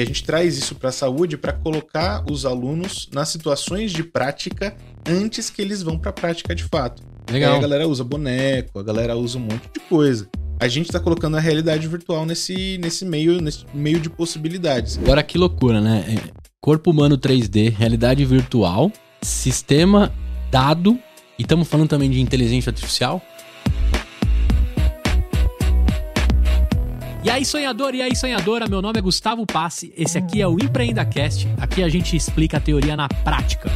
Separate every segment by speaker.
Speaker 1: E a gente traz isso para a saúde para colocar os alunos nas situações de prática antes que eles vão para a prática de fato.
Speaker 2: Legal.
Speaker 1: Aí a galera usa boneco, a galera usa um monte de coisa. A gente está colocando a realidade virtual nesse, nesse, meio, nesse meio de possibilidades.
Speaker 2: Agora que loucura, né? É, Corpo humano 3D, realidade virtual, sistema, dado, e estamos falando também de inteligência artificial. E aí, sonhador, e aí, sonhadora, meu nome é Gustavo Passe, esse aqui é o EmpreendaCast, aqui a gente explica a teoria na prática.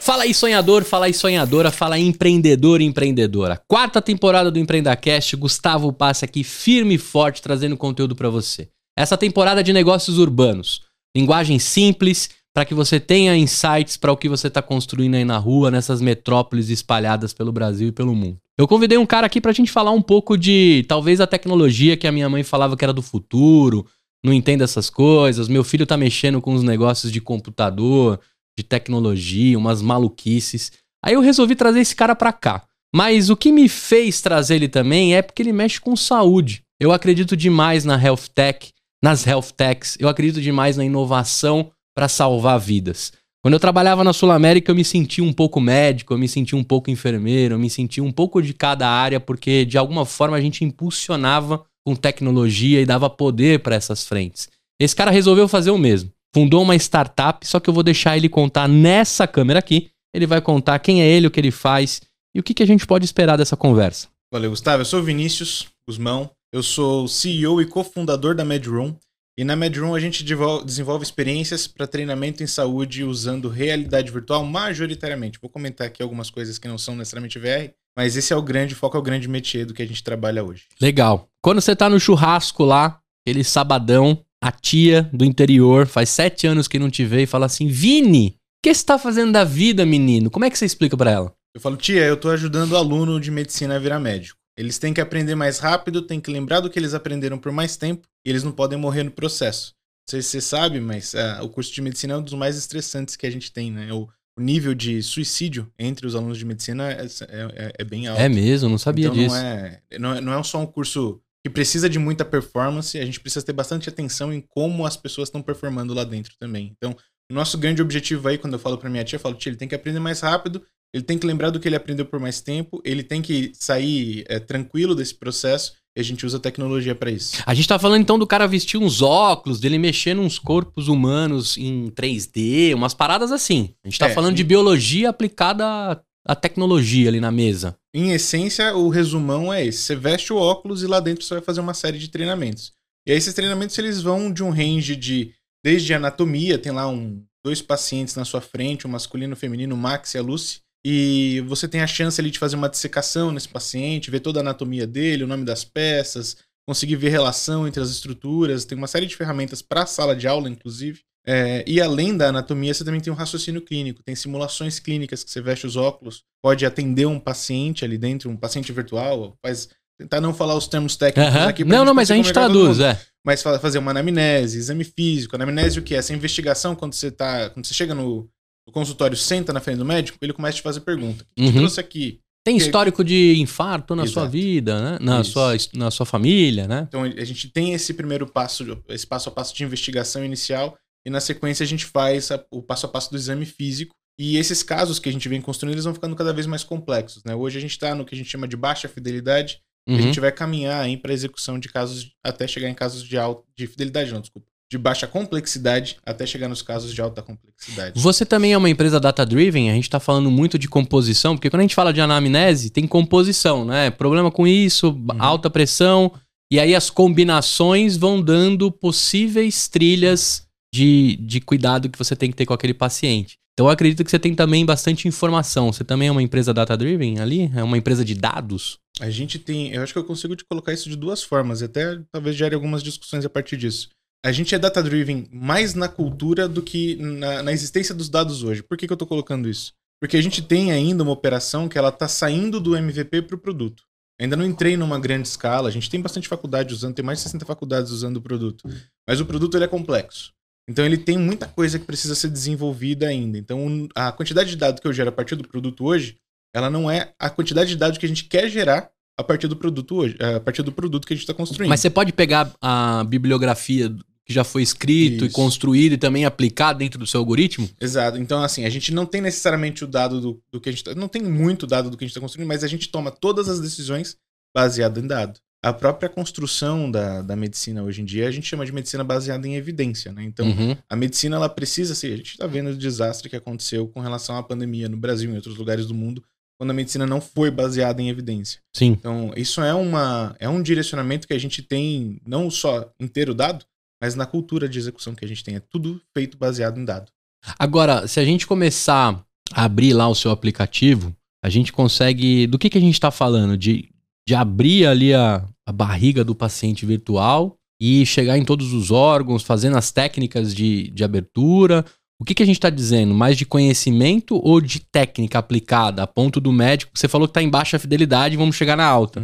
Speaker 2: Fala aí, sonhador, fala aí, sonhadora, fala aí, empreendedor e empreendedora. Quarta temporada do EmpreendaCast, Gustavo Passe aqui, firme e forte, trazendo conteúdo para você. Essa temporada de negócios urbanos, linguagem simples, para que você tenha insights para o que você está construindo aí na rua, nessas metrópoles espalhadas pelo Brasil e pelo mundo. Eu convidei um cara aqui para a gente falar um pouco de talvez a tecnologia que a minha mãe falava que era do futuro, não entende essas coisas. Meu filho tá mexendo com os negócios de computador, de tecnologia, umas maluquices. Aí eu resolvi trazer esse cara para cá. Mas o que me fez trazer ele também é porque ele mexe com saúde. Eu acredito demais na health tech, nas health techs. Eu acredito demais na inovação para salvar vidas. Quando eu trabalhava na Sul América, eu me sentia um pouco médico, eu me sentia um pouco enfermeiro, eu me sentia um pouco de cada área, porque de alguma forma a gente impulsionava com tecnologia e dava poder para essas frentes. Esse cara resolveu fazer o mesmo. Fundou uma startup, só que eu vou deixar ele contar nessa câmera aqui. Ele vai contar quem é ele, o que ele faz e o que, que a gente pode esperar dessa conversa.
Speaker 1: Valeu, Gustavo. Eu sou Vinícius Guzmão. Eu sou CEO e cofundador da MedRoom. E na MedRoom a gente desenvolve experiências para treinamento em saúde usando realidade virtual majoritariamente. Vou comentar aqui algumas coisas que não são necessariamente VR, mas esse é o grande foco, é o grande métier do que a gente trabalha hoje.
Speaker 2: Legal. Quando você tá no churrasco lá, aquele sabadão, a tia do interior, faz sete anos que não te vê e fala assim: Vini, o que você tá fazendo da vida, menino? Como é que você explica para ela?
Speaker 1: Eu falo, tia, eu tô ajudando o aluno de medicina a virar médico. Eles têm que aprender mais rápido, têm que lembrar do que eles aprenderam por mais tempo e eles não podem morrer no processo. Não sei se você sabe, mas uh, o curso de medicina é um dos mais estressantes que a gente tem, né? O, o nível de suicídio entre os alunos de medicina é, é, é bem alto.
Speaker 2: É mesmo, não sabia
Speaker 1: então,
Speaker 2: disso.
Speaker 1: Não é, não, é, não é só um curso que precisa de muita performance, a gente precisa ter bastante atenção em como as pessoas estão performando lá dentro também. Então, o nosso grande objetivo aí, quando eu falo para minha tia, eu falo, tia, ele tem que aprender mais rápido ele tem que lembrar do que ele aprendeu por mais tempo, ele tem que sair é, tranquilo desse processo e a gente usa tecnologia para isso.
Speaker 2: A gente tá falando então do cara vestir uns óculos, dele mexer nos corpos humanos em 3D, umas paradas assim. A gente tá é, falando de biologia aplicada à tecnologia ali na mesa.
Speaker 1: Em essência, o resumão é esse: você veste o óculos e lá dentro você vai fazer uma série de treinamentos. E aí esses treinamentos eles vão de um range de desde anatomia, tem lá um dois pacientes na sua frente, o masculino, o feminino, o Max e a Lucy e você tem a chance ali de fazer uma dissecação nesse paciente, ver toda a anatomia dele, o nome das peças, conseguir ver relação entre as estruturas. Tem uma série de ferramentas para a sala de aula, inclusive. É, e além da anatomia, você também tem um raciocínio clínico. Tem simulações clínicas que você veste os óculos, pode atender um paciente ali dentro, um paciente virtual, faz tentar não falar os termos técnicos
Speaker 2: uhum.
Speaker 1: aqui.
Speaker 2: Não, não, mas a gente traduz, é.
Speaker 1: Mas fazer uma anamnese, exame físico. Anamnese o que? Essa investigação quando você tá. Quando você chega no, o consultório senta na frente do médico, ele começa a te fazer pergunta. O que uhum. trouxe aqui?
Speaker 2: Tem histórico de infarto na Exato. sua vida, né? Na sua, na sua família, né?
Speaker 1: Então a gente tem esse primeiro passo, esse passo a passo de investigação inicial, e na sequência a gente faz a, o passo a passo do exame físico. E esses casos que a gente vem construindo, eles vão ficando cada vez mais complexos, né? Hoje a gente está no que a gente chama de baixa fidelidade, uhum. e a gente vai caminhar para execução de casos, até chegar em casos de alta, de fidelidade, não, desculpa, de baixa complexidade até chegar nos casos de alta complexidade.
Speaker 2: Você também é uma empresa data-driven? A gente está falando muito de composição, porque quando a gente fala de anamnese, tem composição, né? Problema com isso, uhum. alta pressão, e aí as combinações vão dando possíveis trilhas de, de cuidado que você tem que ter com aquele paciente. Então eu acredito que você tem também bastante informação. Você também é uma empresa data-driven ali? É uma empresa de dados?
Speaker 1: A gente tem. Eu acho que eu consigo te colocar isso de duas formas, e até talvez gere algumas discussões a partir disso a gente é data-driven mais na cultura do que na, na, existência dos dados hoje. Por que, que eu estou colocando isso? Porque a gente tem ainda uma operação que ela está saindo do MVP para o produto. Ainda não entrei numa grande escala, a gente tem bastante faculdade usando, tem mais de 60 faculdades usando o produto. Mas o produto ele é complexo. Então ele tem muita coisa que precisa ser desenvolvida ainda. Então a quantidade de dados que eu gero a partir do produto hoje, ela não é a quantidade de dados que a gente quer gerar a partir do produto hoje, a partir do produto que a gente está construindo.
Speaker 2: Mas você pode pegar a bibliografia que já foi escrito e
Speaker 1: Isso.
Speaker 2: construído e também aplicado dentro do seu algoritmo?
Speaker 1: Exato. Então, assim, a gente não tem necessariamente o dado do, do que a gente tá, Não tem muito dado do que a gente está construindo, mas a gente toma todas as decisões baseado em dado. A própria construção da, da medicina hoje em dia, a gente chama de medicina baseada em evidência, né? Então,
Speaker 2: Uhum.
Speaker 1: a medicina, ela precisa ser... A gente está vendo o desastre que aconteceu com relação à pandemia no Brasil e em outros lugares do mundo, quando a medicina não foi baseada em evidência.
Speaker 2: Sim.
Speaker 1: Então, isso é, uma, é um direcionamento que a gente tem, não só inteiro dado, mas na cultura de execução que a gente tem. É tudo feito baseado em dado.
Speaker 2: Agora, se a gente começar a abrir lá o seu aplicativo, a gente consegue. Do que, que a gente está falando? De, de abrir ali a, a barriga do paciente virtual e chegar em todos os órgãos, fazendo as técnicas de, de abertura. O que, que a gente está dizendo? Mais de conhecimento ou de técnica aplicada a ponto do médico? Você falou que está em baixa fidelidade, vamos chegar na alta.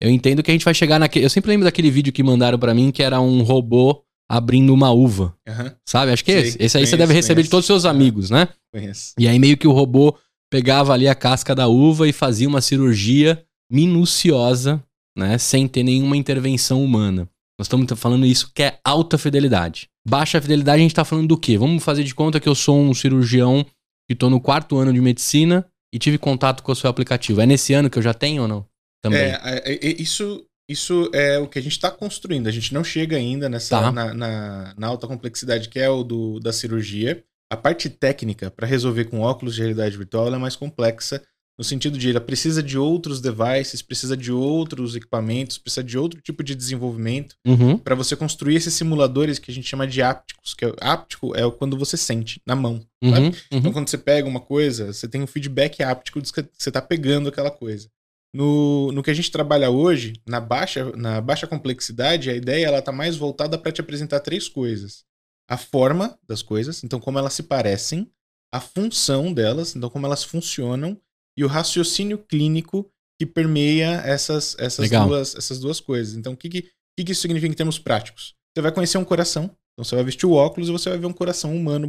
Speaker 2: Eu entendo que a gente vai chegar naquele. Eu sempre lembro daquele vídeo que mandaram pra mim que era um robô abrindo uma uva,
Speaker 1: Aham,
Speaker 2: sabe? Acho que é esse. Esse aí você
Speaker 1: conheço,
Speaker 2: deve receber de
Speaker 1: conheço.
Speaker 2: todos os seus amigos, né?
Speaker 1: conheço.
Speaker 2: E aí meio que o robô pegava ali a casca da uva e fazia uma cirurgia minuciosa, né, sem ter nenhuma intervenção humana. Nós estamos falando isso que é alta fidelidade. Baixa fidelidade a gente está falando do quê? Vamos fazer de conta que eu sou um cirurgião que estou no quarto ano de medicina e tive contato com o seu aplicativo. É nesse ano que eu já tenho ou não? Também.
Speaker 1: É, é, é, isso, isso é o que a gente está construindo. A gente não chega ainda nessa
Speaker 2: Tá.
Speaker 1: na, na, na alta complexidade que é o do, da cirurgia. A parte técnica para resolver com óculos de realidade virtual é mais complexa no sentido de ela precisa de outros devices, precisa de outros equipamentos, precisa de outro tipo de desenvolvimento
Speaker 2: Uhum.
Speaker 1: para você construir esses simuladores que a gente chama de ápticos, que é áptico é quando você sente na mão.
Speaker 2: Uhum. Uhum.
Speaker 1: Então, quando você pega uma coisa, você tem um feedback áptico de que você está pegando aquela coisa. No, no que a gente trabalha hoje, na baixa, na baixa complexidade, a ideia ela tá mais voltada para te apresentar três coisas: a forma das coisas, então como elas se parecem, a função delas, então como elas funcionam, e o raciocínio clínico que permeia essas, essas,
Speaker 2: Legal.
Speaker 1: duas, essas duas coisas. Então, o que, que, o que que isso significa em termos práticos? Você vai conhecer um coração, então você vai vestir o óculos e você vai ver um coração humano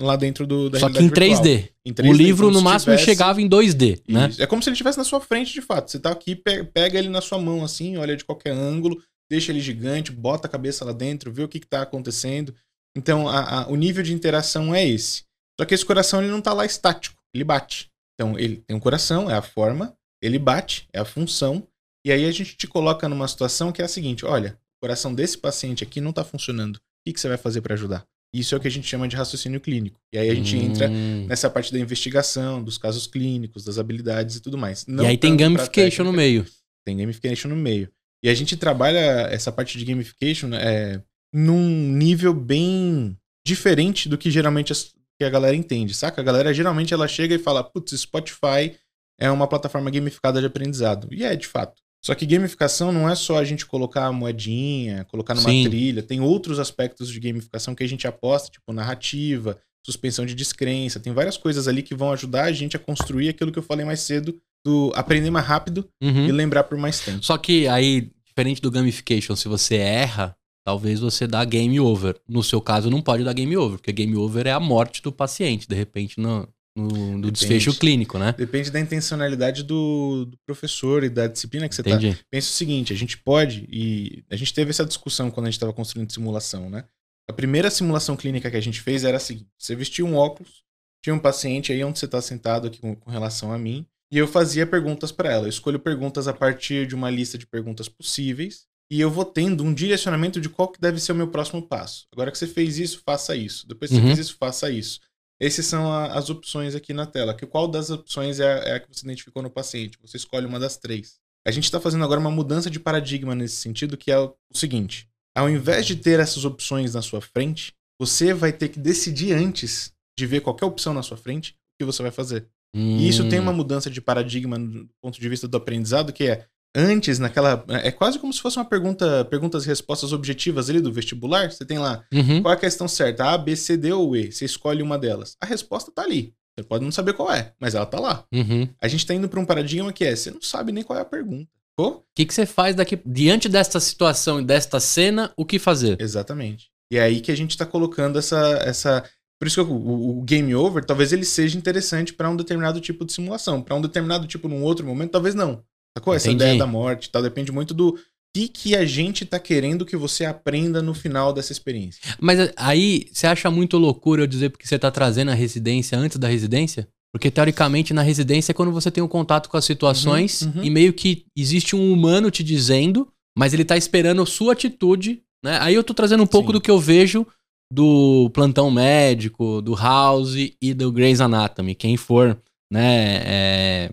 Speaker 1: lá dentro do, da
Speaker 2: Só que em
Speaker 1: realidade virtual.
Speaker 2: 3D.
Speaker 1: Em
Speaker 2: O
Speaker 1: 3D,
Speaker 2: livro,
Speaker 1: como
Speaker 2: no máximo,
Speaker 1: tivesse-
Speaker 2: chegava em 2D, né?
Speaker 1: Isso. É como se ele estivesse na sua frente, de fato. Você tá aqui, pe- pega ele na sua mão, assim, olha de qualquer ângulo, deixa ele gigante, bota a cabeça lá dentro, vê o que, que tá acontecendo. Então, a- a- o nível de interação é esse. Só que esse coração ele não tá lá estático, ele bate. Então, ele tem um coração, é a forma, ele bate, é a função. E aí a gente te coloca numa situação que é a seguinte: olha, o coração desse paciente aqui não tá funcionando. O que, que você vai fazer para ajudar? Isso é o que a gente chama de raciocínio clínico. E aí a gente entra
Speaker 2: Hum.
Speaker 1: nessa parte da investigação, dos casos clínicos, das habilidades e tudo mais. Não
Speaker 2: E aí tem gamification no meio.
Speaker 1: Tem gamification no meio. E a gente trabalha essa parte de gamification é, num nível bem diferente do que geralmente as- que a galera entende, saca? A galera geralmente ela chega e fala, putz, Spotify é uma plataforma gamificada de aprendizado. E é, de fato. Só que gamificação não é só a gente colocar a moedinha, colocar numa
Speaker 2: Sim.
Speaker 1: trilha. Tem outros aspectos de gamificação que a gente aposta, tipo narrativa, suspensão de descrença. Tem várias coisas ali que vão ajudar a gente a construir aquilo que eu falei mais cedo, do aprender mais rápido
Speaker 2: Uhum.
Speaker 1: e lembrar por mais tempo.
Speaker 2: Só que aí, diferente do gamification, se você erra, talvez você dá game over. No seu caso, não pode dar game over, porque game over é a morte do paciente, de repente, no, no, no
Speaker 1: Depende.
Speaker 2: desfecho clínico, né?
Speaker 1: Depende da intencionalidade do, do professor e da disciplina que você tá.
Speaker 2: Entendi.
Speaker 1: Pensa o seguinte, a gente pode, e a gente teve essa discussão quando a gente estava construindo simulação, né? A primeira simulação clínica que a gente fez era a seguinte: você vestia um óculos, tinha um paciente aí onde você está sentado aqui com, com relação a mim, e eu fazia perguntas para ela. Eu escolho perguntas a partir de uma lista de perguntas possíveis, e eu vou tendo um direcionamento de qual que deve ser o meu próximo passo. Agora que você fez isso, faça isso. Depois que
Speaker 2: Uhum.
Speaker 1: você fez isso, faça isso. Essas são a- as opções aqui na tela. Que qual das opções é a, é a que você identificou no paciente? Você escolhe uma das três. A gente está fazendo agora uma mudança de paradigma nesse sentido, que é o, seguinte: ao invés de ter essas opções na sua frente, você vai ter que decidir antes de ver qualquer opção na sua frente o que você vai fazer. E isso tem
Speaker 2: Hum.
Speaker 1: uma mudança de paradigma do ponto de vista do aprendizado, que é antes, naquela. É quase como se fosse uma pergunta, perguntas e respostas objetivas ali do vestibular. Você tem lá
Speaker 2: Uhum.
Speaker 1: qual é a questão certa? A, B, C, D ou E? Você escolhe uma delas. A resposta tá ali. Você pode não saber qual é, mas ela tá lá.
Speaker 2: Uhum.
Speaker 1: A gente tá indo pra um paradigma que é, você não sabe nem qual é a pergunta.
Speaker 2: O que, que você faz daqui diante desta situação e desta cena? O que fazer?
Speaker 1: Exatamente. E é aí que a gente tá colocando essa. essa... Por isso que o, o- o game over, talvez ele seja interessante pra um determinado tipo de simulação. Pra um determinado tipo num outro momento, talvez não. Sacou? Essa ideia da morte e tal. Depende muito do, que, que a gente tá querendo que você aprenda no final dessa experiência.
Speaker 2: Mas eh, aí, você acha muito loucura eu dizer porque você tá trazendo a residência antes da residência? Porque, teoricamente, na residência é quando você tem um contato com as situações
Speaker 1: Uhum, uhum.
Speaker 2: e meio que existe um humano te dizendo, mas ele tá esperando a sua atitude, né? Aí eu tô trazendo um pouco
Speaker 1: Sim.
Speaker 2: do que eu vejo do plantão médico, do House e do Grey's Anatomy. Quem for, né, é,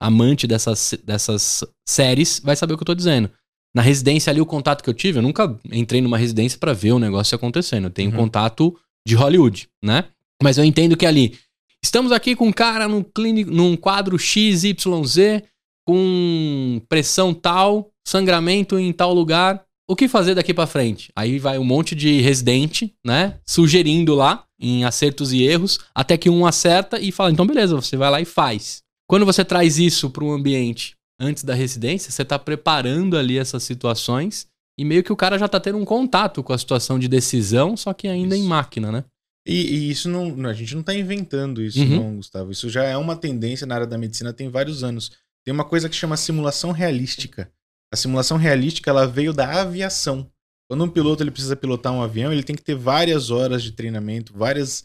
Speaker 2: amante dessas, dessas séries vai saber o que eu tô dizendo. Na residência ali, o contato que eu tive, eu nunca entrei numa residência pra ver o negócio acontecendo. Eu tenho
Speaker 1: Uhum.
Speaker 2: contato de Hollywood, né? Mas eu entendo que ali, estamos aqui com um cara num, clínico, num quadro XYZ, com pressão tal, sangramento em tal lugar. O que fazer daqui pra frente? Aí vai um monte de residente, né? Sugerindo lá, em acertos e erros, até que um acerta e fala: então beleza, você vai lá e faz. Quando você traz isso para um ambiente antes da residência, você tá preparando ali essas situações e meio que o cara já tá tendo um contato com a situação de decisão, só que ainda em
Speaker 1: Isso.
Speaker 2: máquina, né?
Speaker 1: E, e isso não. A gente não tá inventando isso,
Speaker 2: Uhum.
Speaker 1: não, Gustavo. Isso já é uma tendência na área da medicina tem vários anos. Tem uma coisa que chama simulação realística. A simulação realística ela veio da aviação. Quando um piloto ele precisa pilotar um avião, ele tem que ter várias horas de treinamento, várias.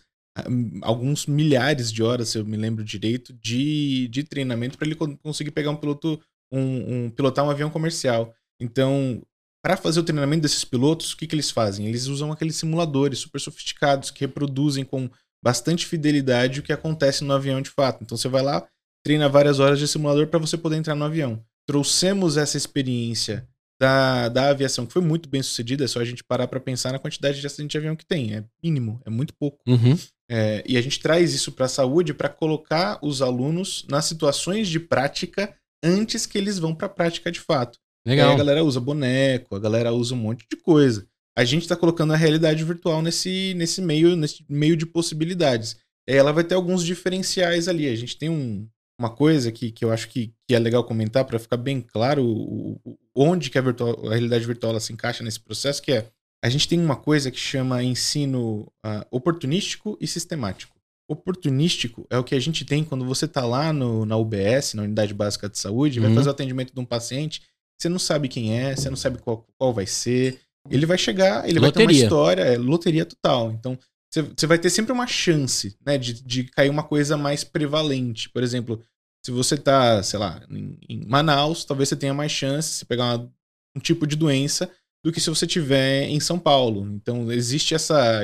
Speaker 1: Alguns milhares de horas, se eu me lembro direito, de, de treinamento para ele con- conseguir pegar um piloto, um, um- pilotar um avião comercial. Então, para fazer o treinamento desses pilotos, o que, que eles fazem? Eles usam aqueles simuladores super sofisticados que reproduzem com bastante fidelidade o que acontece no avião de fato. Então você vai lá, treina várias horas de simulador para você poder entrar no avião. Trouxemos essa experiência da, da aviação, que foi muito bem sucedida, é só a gente parar para pensar na quantidade de acidente de avião que tem. É mínimo, é muito pouco.
Speaker 2: Uhum.
Speaker 1: É, e a gente traz isso para a saúde para colocar os alunos nas situações de prática antes que eles vão para a prática de fato. E aí
Speaker 2: Legal.
Speaker 1: a galera usa boneco, a galera usa um monte de coisa. A gente tá colocando a realidade virtual nesse, nesse, meio, nesse meio de possibilidades. Aí ela vai ter alguns diferenciais ali. A gente tem um- uma coisa que, que eu acho que, que é legal comentar para ficar bem claro o, o- onde que a, virtual- a realidade virtual se encaixa nesse processo, que é a gente tem uma coisa que chama ensino ah, oportunístico e sistemático. Oportunístico é o que a gente tem quando você tá lá no, na UBS, na Unidade Básica de Saúde, vai
Speaker 2: Uhum.
Speaker 1: fazer o atendimento de um paciente, você não sabe quem é, você não sabe qual, qual vai ser. Ele vai chegar, ele vai ter
Speaker 2: Loteria.
Speaker 1: uma história, é loteria total. Então, você, vai ter sempre uma chance, né, de, de cair uma coisa mais prevalente. Por exemplo, se você tá, sei lá, em, em Manaus, talvez você tenha mais chance de pegar uma- um tipo de doença do que se você tiver em São Paulo. Então, existe essa,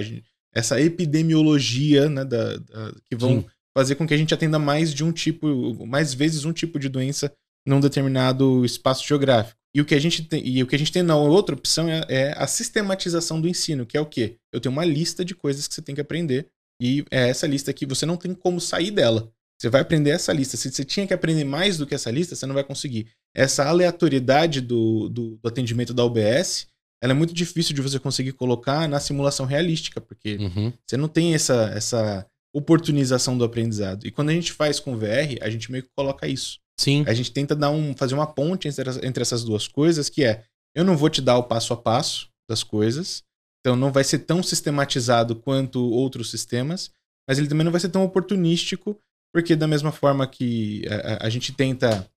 Speaker 1: essa epidemiologia, né, da, da- que vão
Speaker 2: Sim.
Speaker 1: fazer com que a gente atenda mais de um tipo, mais vezes um tipo de doença num determinado espaço geográfico. E o que a gente tem, e o que a gente tem na outra opção é, é a sistematização do ensino, que é o quê? Eu tenho uma lista de coisas que você tem que aprender e é essa lista aqui, você não tem como sair dela. Você vai aprender essa lista. Se você tinha que aprender mais do que essa lista, você não vai conseguir. Essa aleatoriedade do, do, do atendimento da UBS, ela é muito difícil de você conseguir colocar na simulação realística, porque
Speaker 2: Uhum.
Speaker 1: você não tem essa, essa oportunização do aprendizado. E quando a gente faz com VR, a gente meio que coloca isso.
Speaker 2: Sim.
Speaker 1: A gente tenta dar um, fazer uma ponte entre, entre essas duas coisas, que é, eu não vou te dar o passo a passo das coisas, então não vai ser tão sistematizado quanto outros sistemas, mas ele também não vai ser tão oportunístico, porque da mesma forma que a, a- gente tenta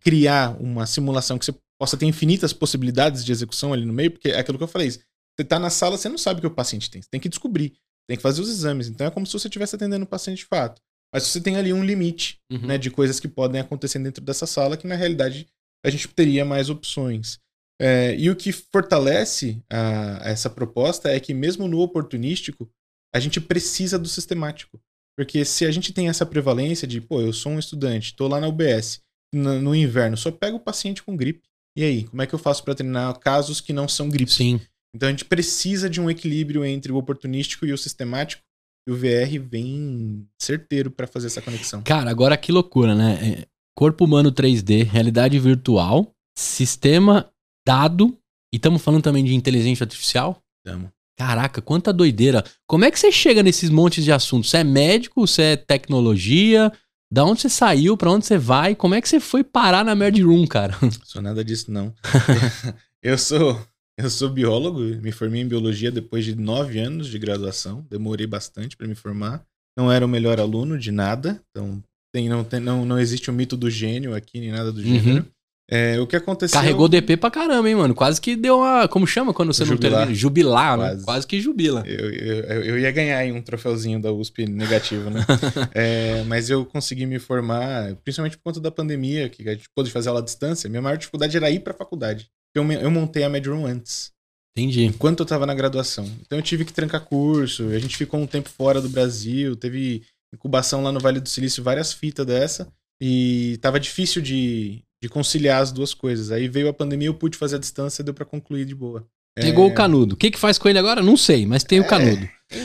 Speaker 1: criar uma simulação que você possa ter infinitas possibilidades de execução ali no meio, porque é aquilo que eu falei, você tá na sala, você não sabe o que o paciente tem, você tem que descobrir, tem que fazer os exames, então é como se você estivesse atendendo o paciente de fato. Mas você tem ali um limite
Speaker 2: Uhum.
Speaker 1: né, de coisas que podem acontecer dentro dessa sala, que na realidade a gente teria mais opções. É, e o que fortalece a- essa proposta é que, mesmo no oportunístico, a gente precisa do sistemático. Porque se a gente tem essa prevalência de, pô, eu sou um estudante, tô lá na UBS, no, no inverno, só pego o paciente com gripe. E aí, como é que eu faço para treinar casos que não são gripe?
Speaker 2: Sim.
Speaker 1: Então a gente precisa de um equilíbrio entre o oportunístico e o sistemático. E o VR vem certeiro para fazer essa conexão.
Speaker 2: Cara, agora que loucura, né? É, Corpo humano 3D, realidade virtual, sistema dado, e estamos falando também de inteligência artificial.
Speaker 1: Tamo.
Speaker 2: Caraca, quanta doideira. Como é que você chega nesses montes de assuntos? Você é médico? Você é tecnologia? Da onde você saiu? Pra onde você vai? Como é que você foi parar na Nerd Room, cara?
Speaker 1: Sou nada disso, não. eu sou eu sou biólogo, me formei em biologia depois de nove anos de graduação. Demorei bastante para me formar. Não era o melhor aluno de nada, então tem, não, tem, não, não existe o mito do gênio aqui, nem nada do
Speaker 2: Uhum.
Speaker 1: É, o que aconteceu.
Speaker 2: Carregou DP pra caramba, hein, mano? Quase que deu uma. Como chama quando você
Speaker 1: Jubilar.
Speaker 2: não termina? Jubilar, né?
Speaker 1: Quase.
Speaker 2: Quase que jubila.
Speaker 1: Eu, eu, eu ia ganhar aí um troféuzinho da USP negativo, né? É, mas eu consegui me formar, principalmente por conta da pandemia, que a gente pôde fazer aula à distância. Minha maior dificuldade era ir pra faculdade. Eu, eu montei a Medroom antes,
Speaker 2: Entendi.
Speaker 1: enquanto eu tava na graduação. Então eu tive que trancar curso, a gente ficou um tempo fora do Brasil, teve incubação lá no Vale do Silício, várias fitas dessa, e tava difícil de, de conciliar as duas coisas. Aí veio a pandemia, eu pude fazer a distância, deu pra concluir de boa.
Speaker 2: Pegou
Speaker 1: É,
Speaker 2: o canudo. O que que faz com ele agora? Não sei, mas tem o
Speaker 1: É.
Speaker 2: canudo.
Speaker 1: É,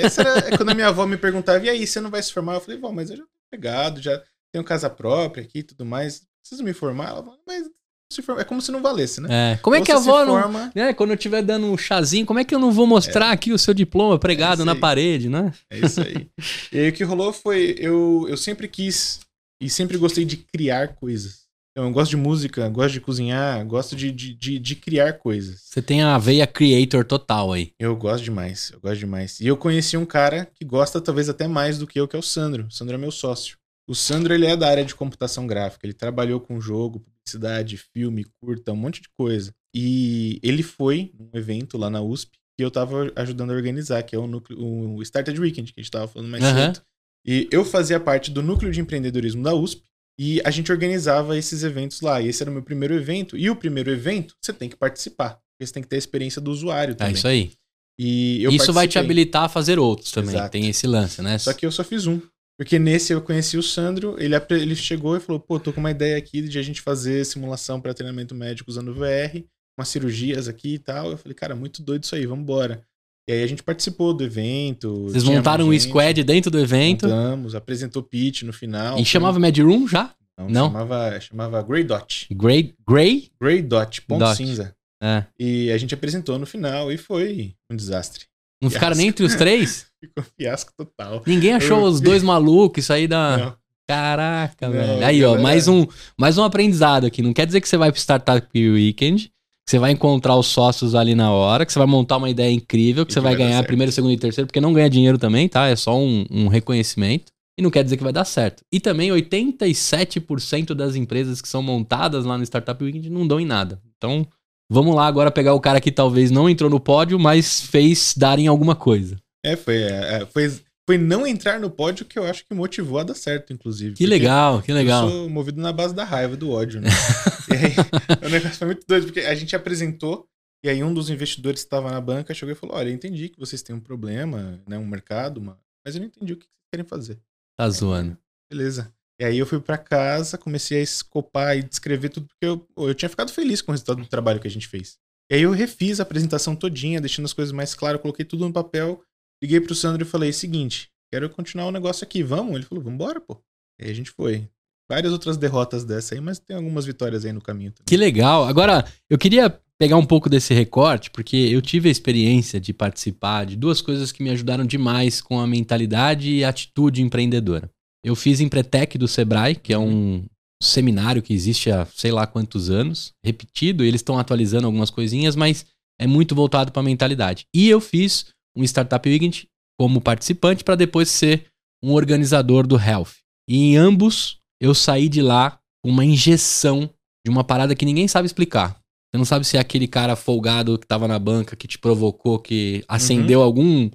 Speaker 1: é, essa era é quando a minha avó me perguntava, e aí, você não vai se formar? Eu falei, vó, mas eu já tô pegado, já tenho casa própria aqui e tudo mais. Preciso me formar? Ela falou, mas se formar- é como se não valesse, né?
Speaker 2: É. Como é que a avó não.
Speaker 1: forma,
Speaker 2: né, quando eu estiver dando um chazinho, como é que eu não vou mostrar aqui o seu diploma pregado
Speaker 1: É
Speaker 2: na parede, né?
Speaker 1: É isso aí. e aí o que rolou foi, eu, eu sempre quis e sempre gostei de criar coisas. Então, eu gosto de música, gosto de cozinhar, gosto de, de, de, de criar coisas.
Speaker 2: Você tem a veia creator total aí.
Speaker 1: Eu gosto demais, eu gosto demais. E eu conheci um cara que gosta talvez até mais do que eu, que é o Sandro. O Sandro é meu sócio. O Sandro, ele é da área de computação gráfica. Ele trabalhou com jogo, publicidade, filme, curta, um monte de coisa. E ele foi num evento lá na USP que eu tava ajudando a organizar, que é o, núcleo, o Started Weekend, que a gente tava falando mais
Speaker 2: Aham.
Speaker 1: cedo. E eu fazia parte do núcleo de empreendedorismo da USP e a gente organizava esses eventos lá. E esse era o meu primeiro evento. E o primeiro evento, você tem que participar. Porque você tem que ter a experiência do usuário
Speaker 2: É
Speaker 1: também.
Speaker 2: isso aí.
Speaker 1: E
Speaker 2: Isso vai te habilitar a fazer outros também.
Speaker 1: Exato.
Speaker 2: Tem esse lance, né?
Speaker 1: Só que eu só fiz um. Porque nesse eu conheci o Sandro, ele, ele chegou e falou: pô, tô com uma ideia aqui de a gente fazer simulação para treinamento médico usando VR, umas cirurgias aqui e tal. Eu falei, cara, muito doido isso aí, vambora. E aí a gente participou do evento.
Speaker 2: Vocês montaram um
Speaker 1: gente,
Speaker 2: squad dentro do evento
Speaker 1: Montamos, apresentou pitch no final.
Speaker 2: e chamava Mad Room já?
Speaker 1: Não,
Speaker 2: não?
Speaker 1: Chamava, chamava Grey Dot.
Speaker 2: Grey? Grey?
Speaker 1: Grey Dot, ponto
Speaker 2: Dot.
Speaker 1: cinza.
Speaker 2: É.
Speaker 1: E a gente apresentou no final e foi um desastre.
Speaker 2: Não ficaram nem entre os três?
Speaker 1: Ficou um fiasco total.
Speaker 2: Ninguém achou
Speaker 1: Eu-
Speaker 2: os dois malucos, isso aí da.
Speaker 1: Não.
Speaker 2: Caraca,
Speaker 1: Não,
Speaker 2: velho. Aí, ó,
Speaker 1: galera.
Speaker 2: mais um, mais um aprendizado aqui. Não quer dizer que você vai pro Startup Weekend, que você vai encontrar os sócios ali na hora, que você vai montar uma ideia incrível, que
Speaker 1: E
Speaker 2: você vai
Speaker 1: vai
Speaker 2: ganhar primeiro, segundo e terceiro, porque não ganha dinheiro também, tá? É só um, um reconhecimento. E não quer dizer que vai dar certo. E também 87% das empresas que são montadas lá no Startup Weekend não dão em nada. Então, vamos lá agora pegar o cara que talvez não entrou no pódio, mas fez dar em alguma coisa.
Speaker 1: É, foi, é, é, foi, foi não entrar no pódio que eu acho que motivou a dar certo, inclusive.
Speaker 2: Que legal, que legal.
Speaker 1: Eu sou movido na base da raiva, do ódio, né? e aí, o negócio foi muito doido, porque a gente apresentou, e aí um dos investidores que estava na banca chegou e falou: Olha, eu entendi que vocês têm um problema, né? Um mercado, uma... mas eu não entendi o que vocês querem fazer.
Speaker 2: Tá zoando.
Speaker 1: Beleza. E aí eu fui pra casa, comecei a escopar e descrever tudo, porque eu, eu tinha ficado feliz com o resultado do trabalho que a gente fez. E aí eu refiz a apresentação todinha, deixando as coisas mais claras, coloquei tudo no papel, liguei pro Sandro e falei, seguinte, quero continuar o negócio aqui, vamos? Ele falou, vambora, pô. E a gente foi. Várias outras derrotas dessa aí, mas tem algumas vitórias aí no caminho também.
Speaker 2: Que legal. Agora, eu queria pegar um pouco desse recorte, porque eu tive a experiência de participar de duas coisas que me ajudaram demais com a mentalidade e atitude empreendedora. Eu fiz Empretec do Sebrae, que é um seminário que existe há sei lá quantos anos, repetido, e eles estão atualizando algumas coisinhas, mas é muito voltado para a mentalidade. E eu fiz um Startup Weekend como participante para depois ser um organizador do Health. E em ambos eu saí de lá com uma injeção de uma parada que ninguém sabe explicar. Você não sabe se é aquele cara folgado que tava na banca que te provocou, que acendeu algum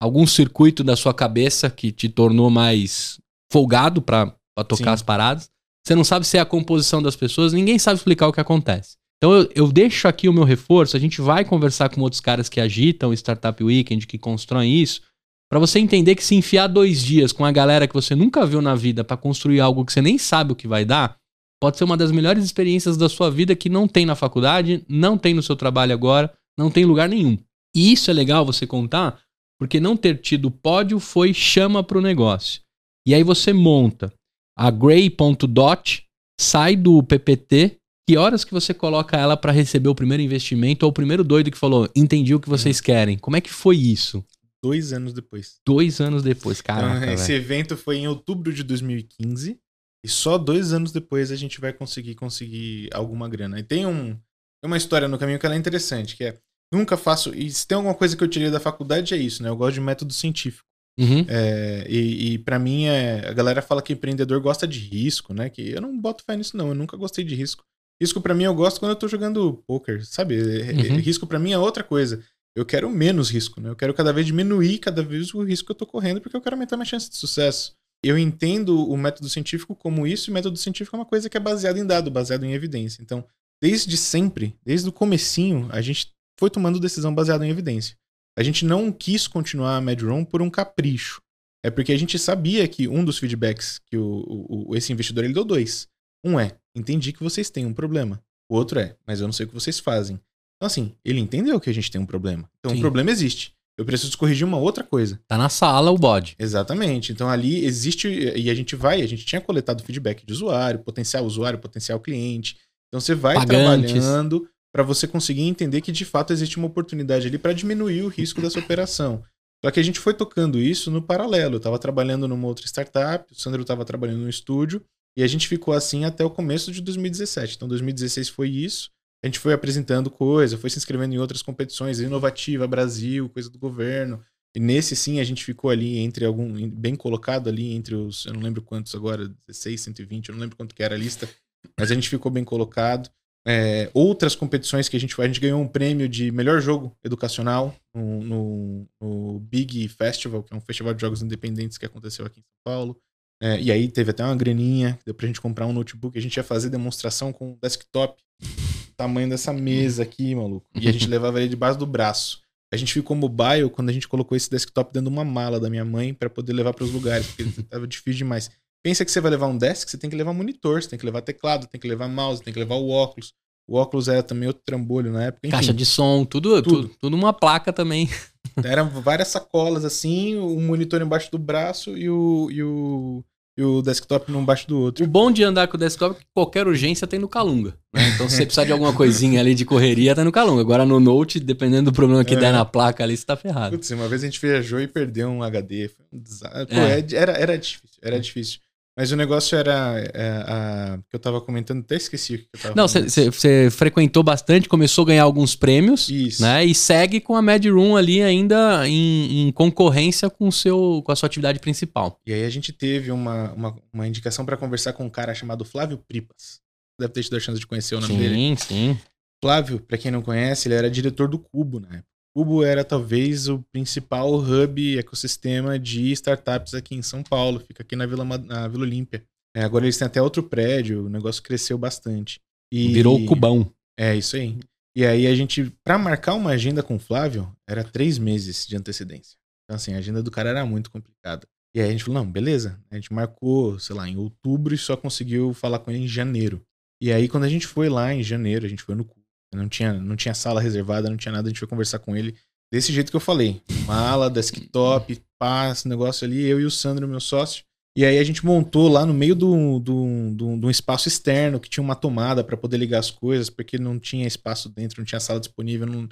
Speaker 2: algum circuito da sua cabeça que te tornou mais folgado pra pra tocar
Speaker 1: Sim.
Speaker 2: as paradas. Você não sabe se é a composição das pessoas, ninguém sabe explicar o que acontece. Então eu, eu deixo aqui o meu reforço, a gente vai conversar com outros caras que agitam o Startup Weekend, que constroem isso, Pra você entender que se enfiar dois dias com a galera que você nunca viu na vida pra construir algo que você nem sabe o que vai dar, pode ser uma das melhores experiências da sua vida que não tem na faculdade, não tem no seu trabalho agora, não tem em lugar nenhum. E isso é legal você contar, porque não ter tido pódio foi chama pro negócio. E aí você monta a Gray.dot, sai do PPT, que horas que você coloca ela pra receber o primeiro investimento ou o primeiro doido que falou, entendi o que vocês querem. Como é que foi isso?
Speaker 1: Dois anos depois.
Speaker 2: Dois anos depois,
Speaker 1: Então,
Speaker 2: caraca,
Speaker 1: esse
Speaker 2: velho.
Speaker 1: evento foi em outubro de 2015. E só dois anos depois a gente vai conseguir conseguir alguma grana. E tem um, uma história no caminho que ela é interessante, que é nunca faço. E se tem alguma coisa que eu tirei da faculdade é isso, né? Eu gosto de método científico.
Speaker 2: Uhum.
Speaker 1: É, e e para mim, é, a galera fala que empreendedor gosta de risco, né? Que eu não boto fé nisso, não. Eu nunca gostei de risco. Risco para mim eu gosto quando eu tô jogando poker, sabe?
Speaker 2: Uhum.
Speaker 1: Risco para mim é outra coisa. Eu quero menos risco, né? Eu quero cada vez diminuir cada vez o risco que eu tô correndo, porque eu quero aumentar minha chance de sucesso. Eu entendo o método científico como isso, e o método científico é uma coisa que é baseada em dado, baseado em evidência. Então, desde sempre, desde o comecinho, a gente foi tomando decisão baseada em evidência. A gente não quis continuar a MedRoom por um capricho. É porque a gente sabia que um dos feedbacks que o, o, esse investidor ele deu dois. Um é, entendi que vocês têm um problema. O outro é, mas eu não sei o que vocês fazem. Então, assim, ele entendeu que a gente tem um problema. Então,
Speaker 2: Sim.
Speaker 1: o problema existe. Eu preciso corrigir uma outra coisa.
Speaker 2: Tá na sala o bode.
Speaker 1: Exatamente. Então, ali existe. E a gente vai, a gente tinha coletado feedback de usuário, potencial usuário, potencial cliente. Então, você vai
Speaker 2: Pagantes.
Speaker 1: trabalhando para você conseguir entender que de fato existe uma oportunidade ali para diminuir o risco dessa operação. Só que a gente foi tocando isso no paralelo. Eu estava trabalhando numa outra startup, o Sandro estava trabalhando no estúdio, e a gente ficou assim até o começo de 2017. Então, 2016 foi isso. A gente foi apresentando coisa, foi se inscrevendo em outras competições, Inovativa Brasil, coisa do governo. E nesse sim a gente ficou ali entre algum bem colocado ali entre os, eu não lembro quantos agora, 16, 120, eu não lembro quanto que era a lista, mas a gente ficou bem colocado. É, outras competições que a gente foi, a gente ganhou um prêmio de melhor jogo educacional no, no, no Big Festival, que é um festival de jogos independentes que aconteceu aqui em São Paulo. É, e aí teve até uma graninha, deu pra gente comprar um notebook, a gente ia fazer demonstração com desktop, tamanho dessa mesa aqui, maluco. E a gente levava ele debaixo do braço. A gente ficou mobile quando a gente colocou esse desktop dentro de uma mala da minha mãe para poder levar para os lugares, porque tava difícil demais. Pensa que você vai levar um desk, você tem que levar monitor, você tem que levar teclado, tem que levar mouse, tem que levar o óculos. O óculos era também outro trambolho na época. Enfim,
Speaker 2: Caixa de som, tudo,
Speaker 1: Tudo.
Speaker 2: tudo. Tudo uma placa também.
Speaker 1: Eram várias sacolas assim, um monitor embaixo do braço e o, e o, e o desktop um embaixo do outro.
Speaker 2: O bom de andar com o desktop é que qualquer urgência tem no Calunga. né? Então, se você precisar de alguma coisinha ali de correria, tá no Calunga. Agora no Note, dependendo do problema que
Speaker 1: É.
Speaker 2: der na placa ali, você tá ferrado.
Speaker 1: Putz, uma vez a gente viajou e perdeu um HD. Foi um desastre. Pô,
Speaker 2: É.
Speaker 1: é- era, era difícil, era difícil. Mas o negócio era. é, a, que eu tava comentando, até esqueci o que eu tava
Speaker 2: Não, você frequentou bastante, começou a ganhar alguns prêmios,
Speaker 1: Isso.
Speaker 2: né? E segue com a Mad Room ali ainda em, em concorrência com, o seu, com a sua atividade principal.
Speaker 1: E aí a gente teve uma, uma, uma indicação pra conversar com um cara chamado Flávio Pripas. Deve ter tido a chance de conhecer o nome dele.
Speaker 2: Sim, sim.
Speaker 1: Flávio, pra quem não conhece, ele era diretor do Cubo na época. Cubo era talvez o principal hub, ecossistema de startups aqui em São Paulo. Fica aqui na Vila, na Vila Olímpia. É, agora eles têm até outro prédio, o negócio cresceu bastante. E-
Speaker 2: Virou o cubão.
Speaker 1: É, isso aí. E aí a gente, pra marcar uma agenda com o Flávio, era três meses de antecedência. Então, assim, a agenda do cara era muito complicada. E aí a gente falou, não, beleza. A gente marcou, sei lá, em outubro e só conseguiu falar com ele em janeiro. E aí, quando a gente foi lá em janeiro, a gente foi no cu. Não tinha, não tinha sala reservada, não tinha nada, a gente foi conversar com ele desse jeito que eu falei. Mala, desktop, pá, esse negócio ali, eu e o Sandro, meu sócio. E aí a gente montou lá no meio do, do, do, de um espaço externo que tinha uma tomada para poder ligar as coisas, porque não tinha espaço dentro, não tinha sala disponível. Não,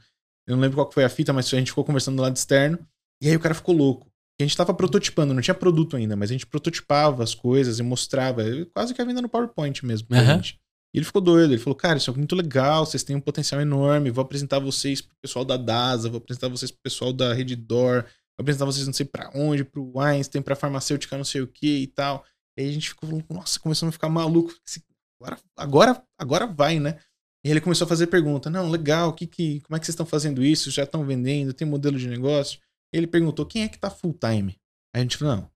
Speaker 1: eu não lembro qual foi a fita, mas a gente ficou conversando do lado externo. E aí o cara ficou louco. A gente tava prototipando, não tinha produto ainda, mas a gente prototipava as coisas e mostrava, quase que a venda no PowerPoint mesmo. pra
Speaker 2: Aham.
Speaker 1: gente. E ele ficou doido, ele falou, cara, isso é muito legal, vocês têm um potencial enorme, vou apresentar vocês pro pessoal da DASA, vou apresentar vocês pro pessoal da Redditor, vou apresentar vocês não sei pra onde, pro Einstein, pra farmacêutica não sei o que e tal. E aí a gente ficou, nossa, começamos a ficar maluco. Agora, agora, agora vai, né? E ele começou a fazer pergunta, não, legal, que, que, como é que vocês estão fazendo isso? Já estão vendendo? Tem modelo de negócio? Ele perguntou, quem é que tá full time? A gente falou, não,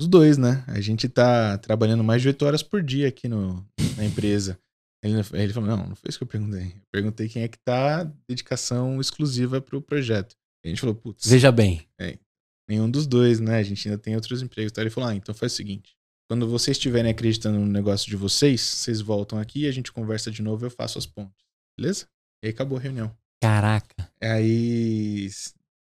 Speaker 1: os dois, né? A gente tá trabalhando mais de 8 horas por dia aqui no, na empresa. Ele, ele falou, não, não foi isso que eu perguntei. Eu perguntei quem é que tá dedicação exclusiva pro projeto. A gente falou, putz,
Speaker 2: Veja bem.
Speaker 1: nenhum dos dois, né? A gente ainda tem outros empregos. Então ele falou, ah, então faz o seguinte. Quando vocês estiverem acreditando no negócio de vocês, vocês voltam aqui, a gente conversa de novo eu faço as pontes. Beleza? E aí acabou a reunião.
Speaker 2: Caraca.
Speaker 1: Aí.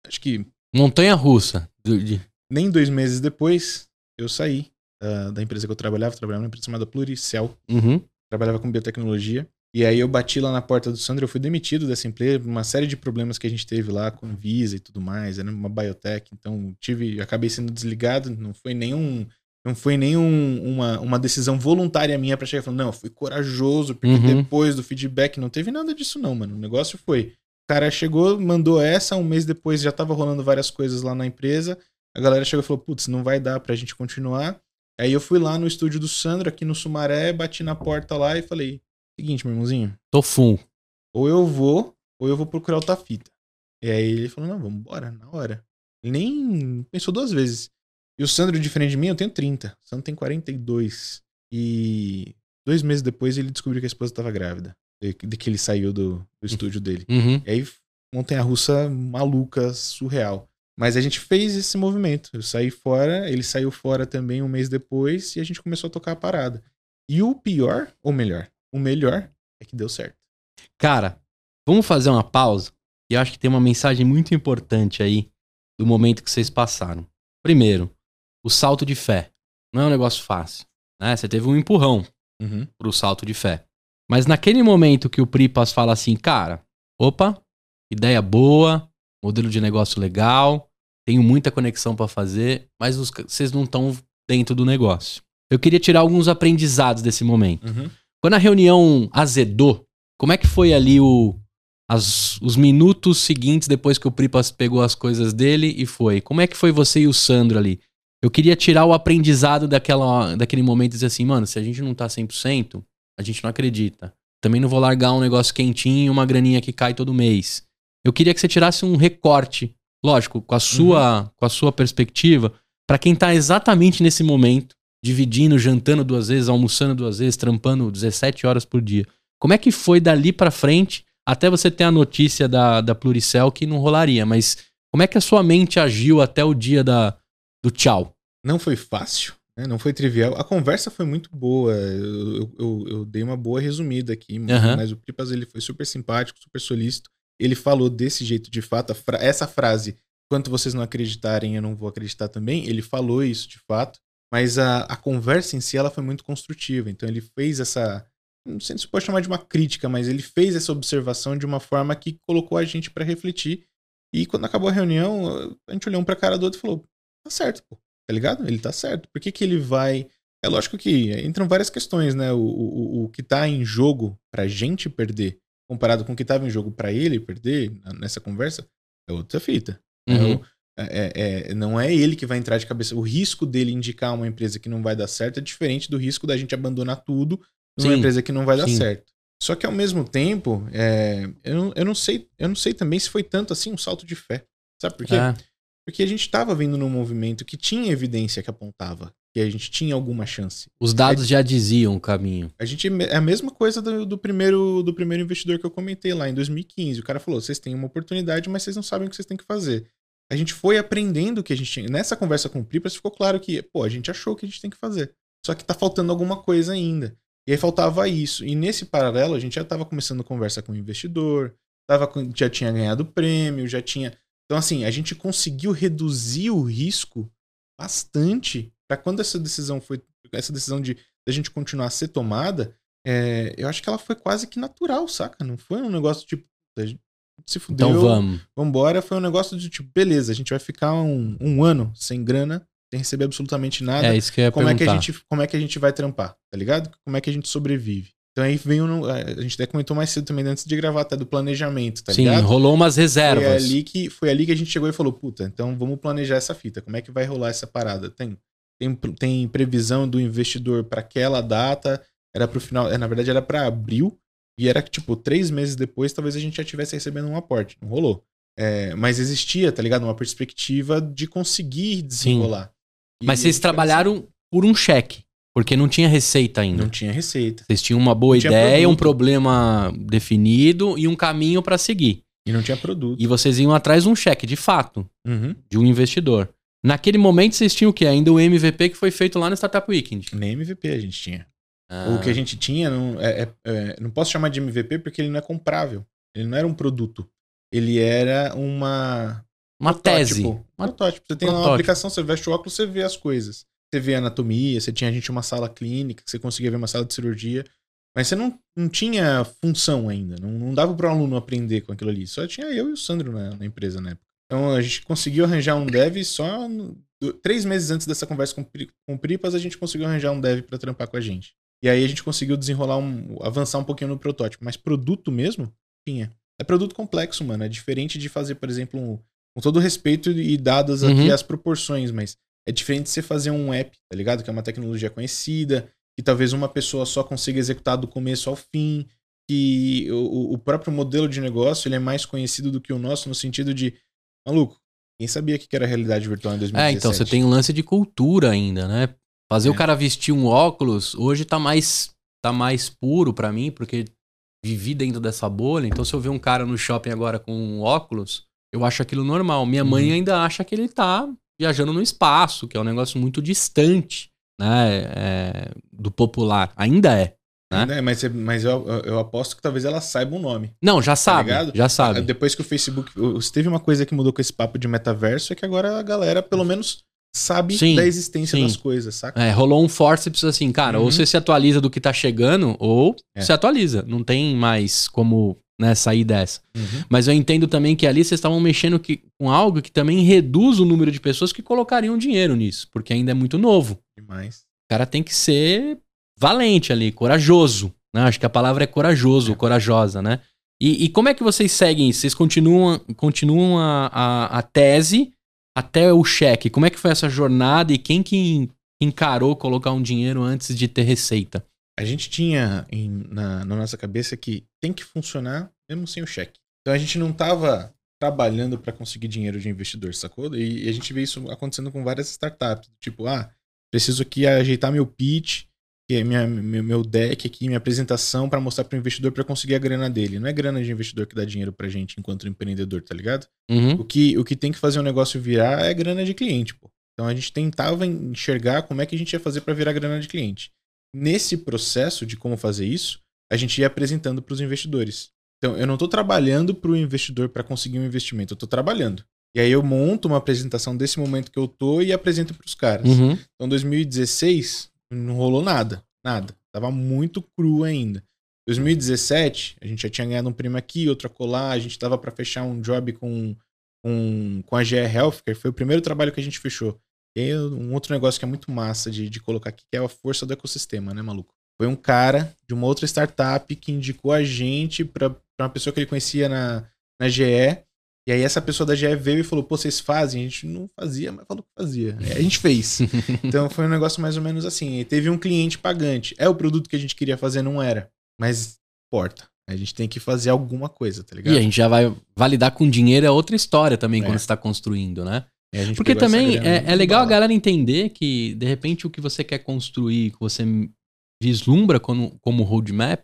Speaker 1: Acho que
Speaker 2: Montanha russa. De-
Speaker 1: nem dois meses depois, eu saí da, da empresa que eu trabalhava. Trabalhava numa empresa chamada Pluricel.
Speaker 2: Uhum.
Speaker 1: Trabalhava com biotecnologia. E aí eu bati lá na porta do Sandro, eu fui demitido dessa empresa, uma série de problemas que a gente teve lá com Visa e tudo mais, era uma biotech, então tive, acabei sendo desligado, não foi nenhum não foi nenhum uma, uma decisão voluntária minha pra chegar falando, não, eu fui corajoso, porque
Speaker 2: Uhum.
Speaker 1: depois do feedback não teve nada disso não, mano. O negócio foi, o cara chegou, mandou essa, um mês depois já tava rolando várias coisas lá na empresa. A galera chegou e falou, putz, não vai dar pra gente continuar. Aí eu fui lá no estúdio do Sandro, aqui no Sumaré, bati na porta lá e falei, Seguinte, meu irmãozinho.
Speaker 2: Tô full.
Speaker 1: Ou eu vou, ou eu vou procurar outra fita. E aí ele falou, não, vamos embora, na hora. Ele nem pensou duas vezes. E o Sandro, diferente de mim, eu tenho 30. O Sandro tem 42. E dois meses depois ele descobriu que a esposa estava grávida. De, de, que ele saiu do, do estúdio dele.
Speaker 2: Uhum.
Speaker 1: E aí, montanha russa maluca, surreal. Mas a gente fez esse movimento. Eu saí fora, ele saiu fora também um mês depois e a gente começou a tocar a parada. E o pior, ou melhor, o melhor é que deu certo.
Speaker 2: Cara, vamos fazer uma pausa? E eu acho que tem uma mensagem muito importante aí do momento que vocês passaram. Primeiro, o salto de fé. Não é um negócio fácil. Né? Você teve um empurrão
Speaker 1: Uhum.
Speaker 2: pro salto de fé. Mas naquele momento que o Pripas fala assim, cara, opa, ideia boa, modelo de negócio legal, tenho muita conexão para fazer, mas os, vocês não estão dentro do negócio. Eu queria tirar alguns aprendizados desse momento.
Speaker 1: Uhum.
Speaker 2: Quando a reunião azedou, como é que foi ali o, as- os minutos seguintes depois que o Pripas pegou as coisas dele e foi? Como é que foi você e o Sandro ali? Eu queria tirar o aprendizado daquela, daquele momento e dizer assim, mano, se a gente não tá 100%, a gente não acredita. Também não vou largar um negócio quentinho e uma graninha que cai todo mês. Eu queria que você tirasse um recorte, lógico, com a sua, com a sua perspectiva, pra quem tá exatamente nesse momento, dividindo, jantando duas vezes, almoçando duas vezes, trampando 17 horas por dia. Como é que foi dali pra frente, até você ter a notícia da, da Pluricel que não rolaria, mas como é que a sua mente agiu até o dia da, do tchau?
Speaker 1: Não foi fácil, né? não foi trivial. A conversa foi muito boa. Eu, eu- eu- dei uma boa resumida aqui,
Speaker 2: Aham.
Speaker 1: mas o Pripas ele foi super simpático, super solícito. Ele falou desse jeito de fato. fra- essa frase, quanto vocês não acreditarem, eu não vou acreditar também. Ele falou isso de fato. Mas a, a conversa em si ela foi muito construtiva. Então ele fez essa. Não sei se pode chamar de uma crítica, mas ele fez essa observação de uma forma que colocou a gente pra refletir. E quando acabou a reunião, a gente olhou um pra cara do outro e falou: tá certo, pô. Tá ligado? Ele tá certo. Por que, que ele vai. É lógico que entram várias questões, né? O, o, o que tá em jogo pra gente perder, comparado com o que tava em jogo pra ele perder nessa conversa, é outra fita. É
Speaker 2: Uhum.
Speaker 1: é- é- é- não é ele que vai entrar de cabeça. O risco dele indicar uma empresa que não vai dar certo é diferente do risco da gente abandonar tudo numa
Speaker 2: Sim,
Speaker 1: empresa que não vai dar
Speaker 2: sim.
Speaker 1: certo. Só que ao mesmo tempo, é, eu, não, eu, não sei, eu não sei também se foi tanto assim um salto de fé. Sabe por quê?
Speaker 2: É.
Speaker 1: Porque a gente estava vindo num movimento que tinha evidência que apontava que a gente tinha alguma chance.
Speaker 2: Os dados já diziam o caminho.
Speaker 1: A gente é a mesma coisa do, do primeiro do primeiro investidor que eu comentei lá em 2015. O cara falou: vocês têm uma oportunidade, mas vocês não sabem o que vocês têm que fazer. A gente foi aprendendo o que a gente tinha. Nessa conversa com o Pripas ficou claro que, pô, a gente achou o que a gente tem que fazer. Só que tá faltando alguma coisa ainda. E aí faltava isso. E nesse paralelo, a gente já tava começando conversa com o investidor, tava já tinha ganhado prêmio, já tinha. Então, assim, a gente conseguiu reduzir o risco bastante para quando essa decisão foi. Essa decisão de a gente continuar a ser tomada, é, eu acho que ela foi quase que natural, saca? Não foi um negócio tipo. Se fudeu,
Speaker 2: Então vamos.
Speaker 1: vambora. Foi um negócio de tipo, beleza, a gente vai ficar um, um ano sem grana, sem receber absolutamente nada
Speaker 2: É isso que eu ia
Speaker 1: como é, que a
Speaker 2: perguntar.
Speaker 1: gente, como é que a gente vai trampar, tá ligado? Como é que a gente sobrevive. Então aí vem um, a gente até comentou mais cedo também antes de gravar até do planejamento, tá
Speaker 2: Sim,
Speaker 1: ligado?
Speaker 2: rolou umas
Speaker 1: Foi
Speaker 2: reservas.
Speaker 1: ali, que, foi ali que a gente chegou e falou, puta, então vamos planejar essa fita. Como é que vai rolar essa parada? Tem, tem, tem previsão do investidor para aquela data, era pro final, é, na verdade era para abril, e era tipo, três meses depois, talvez a gente já estivesse recebendo um aporte. Não rolou. É, mas existia, tá ligado? Uma perspectiva de conseguir desenrolar.
Speaker 2: Mas vocês
Speaker 1: gente
Speaker 2: trabalharam por um cheque, porque não tinha receita ainda.
Speaker 1: Não tinha receita.
Speaker 2: Vocês tinham uma boa
Speaker 1: Não
Speaker 2: ideia, um problema definido e um caminho pra seguir.
Speaker 1: E não tinha produto.
Speaker 2: E vocês iam atrás de um cheque, de fato,
Speaker 1: Uhum.
Speaker 2: de um investidor. Naquele momento vocês tinham o quê? Ainda o MVP que foi feito lá no Startup Weekend.
Speaker 1: Nem MVP a gente tinha.
Speaker 2: Ah,
Speaker 1: O que a gente tinha, não, é, é- é- não posso chamar de MVP porque ele não é comprável. Ele não era um produto. Ele era uma.
Speaker 2: Uma tese.
Speaker 1: protótipo.
Speaker 2: Uma-
Speaker 1: Protótipo. Você tem lá uma
Speaker 2: protótipo.
Speaker 1: aplicação, você veste o óculos, você vê as coisas. Você vê a anatomia, você tinha a gente uma sala clínica, que você conseguia ver uma sala de cirurgia. Mas você não, não tinha função ainda. Não, não dava para o aluno aprender com aquilo ali. Só tinha eu e o Sandro na, na empresa na época. Então a gente conseguiu arranjar um dev só. no- do- três meses antes dessa conversa com, com o Pripas, a gente conseguiu arranjar um dev para trampar com a gente. E aí a gente conseguiu desenrolar um. avançar um pouquinho no protótipo. Mas produto mesmo, tinha. É produto complexo, mano. É diferente de fazer, por exemplo, um, com todo respeito e dadas aqui
Speaker 2: Uhum.
Speaker 1: as proporções, mas é diferente de você fazer um app, tá ligado? Que é uma tecnologia conhecida, que talvez uma pessoa só consiga executar do começo ao fim, que o, o próprio modelo de negócio ele é mais conhecido do que o nosso no sentido de, maluco, quem sabia que era realidade virtual em 2017?
Speaker 2: É, então você tem um lance de cultura ainda, né? Fazer
Speaker 1: É.
Speaker 2: o cara vestir um óculos hoje tá mais tá mais puro pra mim, porque vivi dentro dessa bolha. Então se eu ver um cara no shopping agora com um óculos, eu acho aquilo normal. Minha mãe
Speaker 1: Uhum.
Speaker 2: ainda acha que ele tá viajando no espaço, que é um negócio muito distante, né, é, do popular. Ainda é. Né?
Speaker 1: É, mas, mas eu, eu- aposto que talvez ela saiba o nome.
Speaker 2: Não, já sabe,
Speaker 1: Tá
Speaker 2: já sabe.
Speaker 1: Depois que o Facebook. Se teve uma coisa que mudou com esse papo de metaverso, é que agora a galera, pelo menos, sabe
Speaker 2: Sim,
Speaker 1: da existência
Speaker 2: sim.
Speaker 1: das coisas, saca?
Speaker 2: É, rolou um forceps assim, cara, ou
Speaker 1: Uhum.
Speaker 2: você se atualiza do que tá chegando, ou
Speaker 1: É.
Speaker 2: se atualiza. Não tem mais como né, sair dessa.
Speaker 1: Uhum.
Speaker 2: Mas eu entendo também que ali vocês estavam mexendo que- com algo que também reduz o número de pessoas que colocariam dinheiro nisso, porque ainda é muito novo.
Speaker 1: Demais.
Speaker 2: O cara tem que ser valente ali, corajoso. Né? Acho que a palavra é corajoso,
Speaker 1: É.
Speaker 2: corajosa, né? E, e como é que vocês seguem isso? Vocês continuam, continuam a, a, a tese até o cheque. Como é que foi essa jornada e quem que encarou colocar um dinheiro antes de ter receita?
Speaker 1: A gente tinha em- na, na nossa cabeça que tem que funcionar mesmo sem o cheque. Então a gente não tava trabalhando para conseguir dinheiro de investidor, sacou? E, e a gente vê isso acontecendo com várias startups. Tipo, ah, preciso aqui ajeitar meu pitch, que é minha, meu, meu deck aqui, minha apresentação para mostrar para o investidor para conseguir a grana dele. Não é grana de investidor que dá dinheiro pra gente enquanto empreendedor, tá ligado?
Speaker 2: Uhum.
Speaker 1: O que, o que tem que fazer o negócio virar é grana de cliente, pô. Então a gente tentava enxergar como é que a gente ia fazer para virar grana de cliente. Nesse processo de como fazer isso, a gente ia apresentando para os investidores. Então eu não estou trabalhando para o investidor para conseguir um investimento, eu estou trabalhando. E aí eu monto uma apresentação desse momento que eu tô e apresento para os caras.
Speaker 2: Uhum.
Speaker 1: Então 2016 não rolou nada, nada. Tava muito cru ainda. 2017, a gente já tinha ganhado um prêmio aqui, outro acolá, a gente tava para fechar um job com, com, com a GE Healthcare, foi o primeiro trabalho que a gente fechou. Aí, um outro negócio que é muito massa de, de colocar aqui, que é a força do ecossistema, né, maluco? Foi um cara de uma outra startup que indicou a gente pra uma pessoa que ele conhecia na, na GE. E aí essa pessoa da GE veio e falou, pô, vocês fazem? A gente não fazia, mas falou que fazia. Aí a gente fez. Então foi um negócio mais ou menos assim. E teve um cliente pagante. É o produto que a gente queria fazer, não era. Mas importa. A gente tem que fazer alguma coisa, tá ligado?
Speaker 2: E a gente já vai validar com dinheiro é outra história também
Speaker 1: É.
Speaker 2: quando você está construindo, né?
Speaker 1: A gente
Speaker 2: Porque também é, é legal a
Speaker 1: bala.
Speaker 2: galera entender que, de repente, o que você quer construir, que você vislumbra como, como roadmap,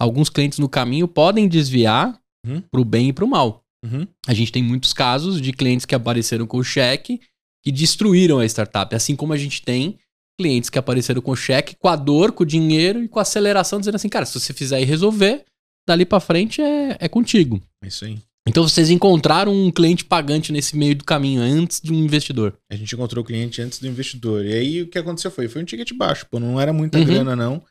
Speaker 2: alguns clientes no caminho podem desviar
Speaker 1: Uhum.
Speaker 2: pro bem e pro mal.
Speaker 1: Uhum.
Speaker 2: A gente tem muitos casos de clientes que apareceram com o cheque que destruíram a startup. Assim como a gente tem clientes que apareceram com o cheque, com a dor, com o dinheiro e com a aceleração, dizendo assim, cara, se você fizer e resolver, dali pra frente é, é contigo.
Speaker 1: É isso aí.
Speaker 2: Então vocês encontraram um cliente pagante nesse meio do caminho, antes de um investidor.
Speaker 1: A gente encontrou o cliente antes do investidor. E aí o que aconteceu foi, foi um ticket baixo, pô, não era muita
Speaker 2: Uhum.
Speaker 1: grana não.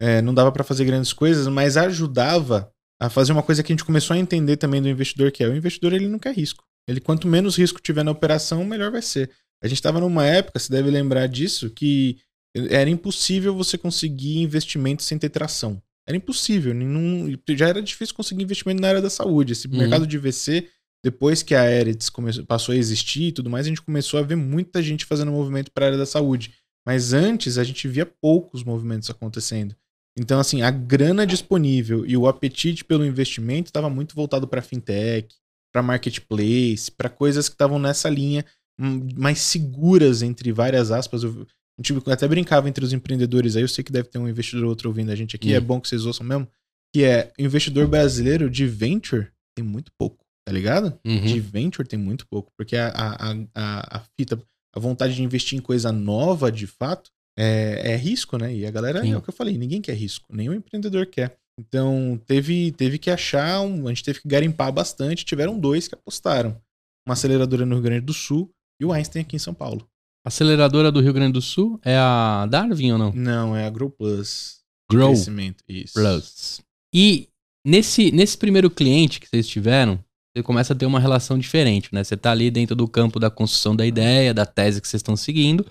Speaker 1: É, não dava pra fazer grandes coisas, mas ajudava a fazer uma coisa que a gente começou a entender também do investidor, que é o investidor ele não quer risco. Ele quanto menos risco tiver na operação, melhor vai ser. A gente estava numa época, você deve lembrar disso, que era impossível você conseguir investimento sem ter tração. Era impossível. Não, já era difícil conseguir investimento na área da saúde. Esse
Speaker 2: Uhum.
Speaker 1: mercado de VC, depois que a começou, passou a existir e tudo mais, a gente começou a ver muita gente fazendo movimento para a área da saúde. Mas antes a gente via poucos movimentos acontecendo. Então, assim, a grana disponível e o apetite pelo investimento estava muito voltado para fintech, para marketplace, para coisas que estavam nessa linha hum, mais seguras, entre várias aspas. Eu, gente até brincava entre os empreendedores aí, eu sei que deve ter um investidor ou outro ouvindo a gente aqui,
Speaker 2: Hum.
Speaker 1: é bom que vocês ouçam mesmo, que é o investidor brasileiro de venture tem muito pouco, tá ligado?
Speaker 2: Uhum.
Speaker 1: De venture tem muito pouco, porque a, a, a, a fita, a vontade de investir em coisa nova, de fato, é, é risco, né? E a galera,
Speaker 2: Sim.
Speaker 1: é o que eu falei, ninguém quer risco, nenhum empreendedor quer. Então, teve, teve que achar, um, a gente teve que garimpar bastante, tiveram dois que apostaram. Uma aceleradora no Rio Grande do Sul e o Einstein aqui em São Paulo.
Speaker 2: Aceleradora do Rio Grande do Sul é a Darwin ou não?
Speaker 1: Não, é a Grow Plus.
Speaker 2: Grow
Speaker 1: Crescimento, isso.
Speaker 2: Plus. E nesse, nesse primeiro cliente que vocês tiveram, você começa a ter uma relação diferente, né? Você tá ali dentro do campo da construção da ideia, da tese que vocês estão seguindo,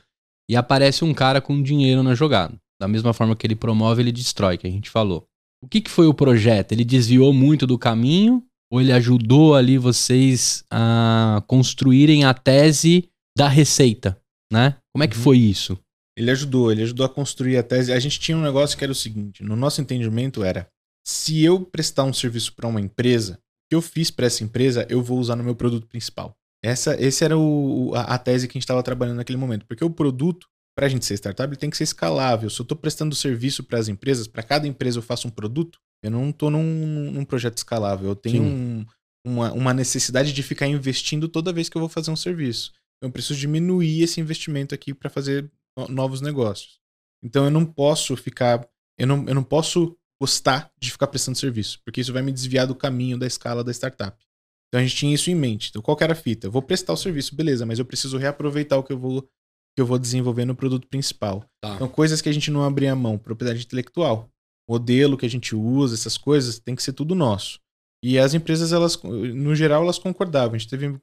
Speaker 2: e aparece um cara com dinheiro na jogada. Da mesma forma que ele promove, ele destrói, que a gente falou. O que, que foi o projeto? Ele desviou muito do caminho? Ou ele ajudou ali vocês a construírem a tese da receita, né? Como é que
Speaker 1: Uhum.
Speaker 2: foi isso?
Speaker 1: Ele ajudou, ele ajudou a construir a tese. A gente tinha um negócio que era o seguinte: no nosso entendimento era, se eu prestar um serviço para uma empresa, o que eu fiz para essa empresa, eu vou usar no meu produto principal. Essa, esse era o, a, a tese que a gente estava trabalhando naquele momento, porque o produto para a gente ser startup, ele tem que ser escalável. Se eu estou prestando serviço para as empresas, para cada empresa eu faço um produto, eu não estou num, num, projeto escalável. Eu tenho um, uma, uma, necessidade de ficar investindo toda vez que eu vou fazer um serviço. Então, eu preciso diminuir esse investimento aqui para fazer novos negócios. Então eu não posso ficar. Eu não, eu não posso gostar de ficar prestando serviço, porque isso vai me desviar do caminho da escala da startup. Então a gente tinha isso em mente. Então, qual era a fita? Eu vou prestar o serviço, beleza, mas eu preciso reaproveitar o que eu vou que eu vou desenvolver no produto principal. Tá. Então, coisas que a gente não abria mão, propriedade intelectual, modelo que a gente usa, essas coisas, tem que ser tudo nosso. E as empresas, elas, no geral, elas concordavam. A gente teve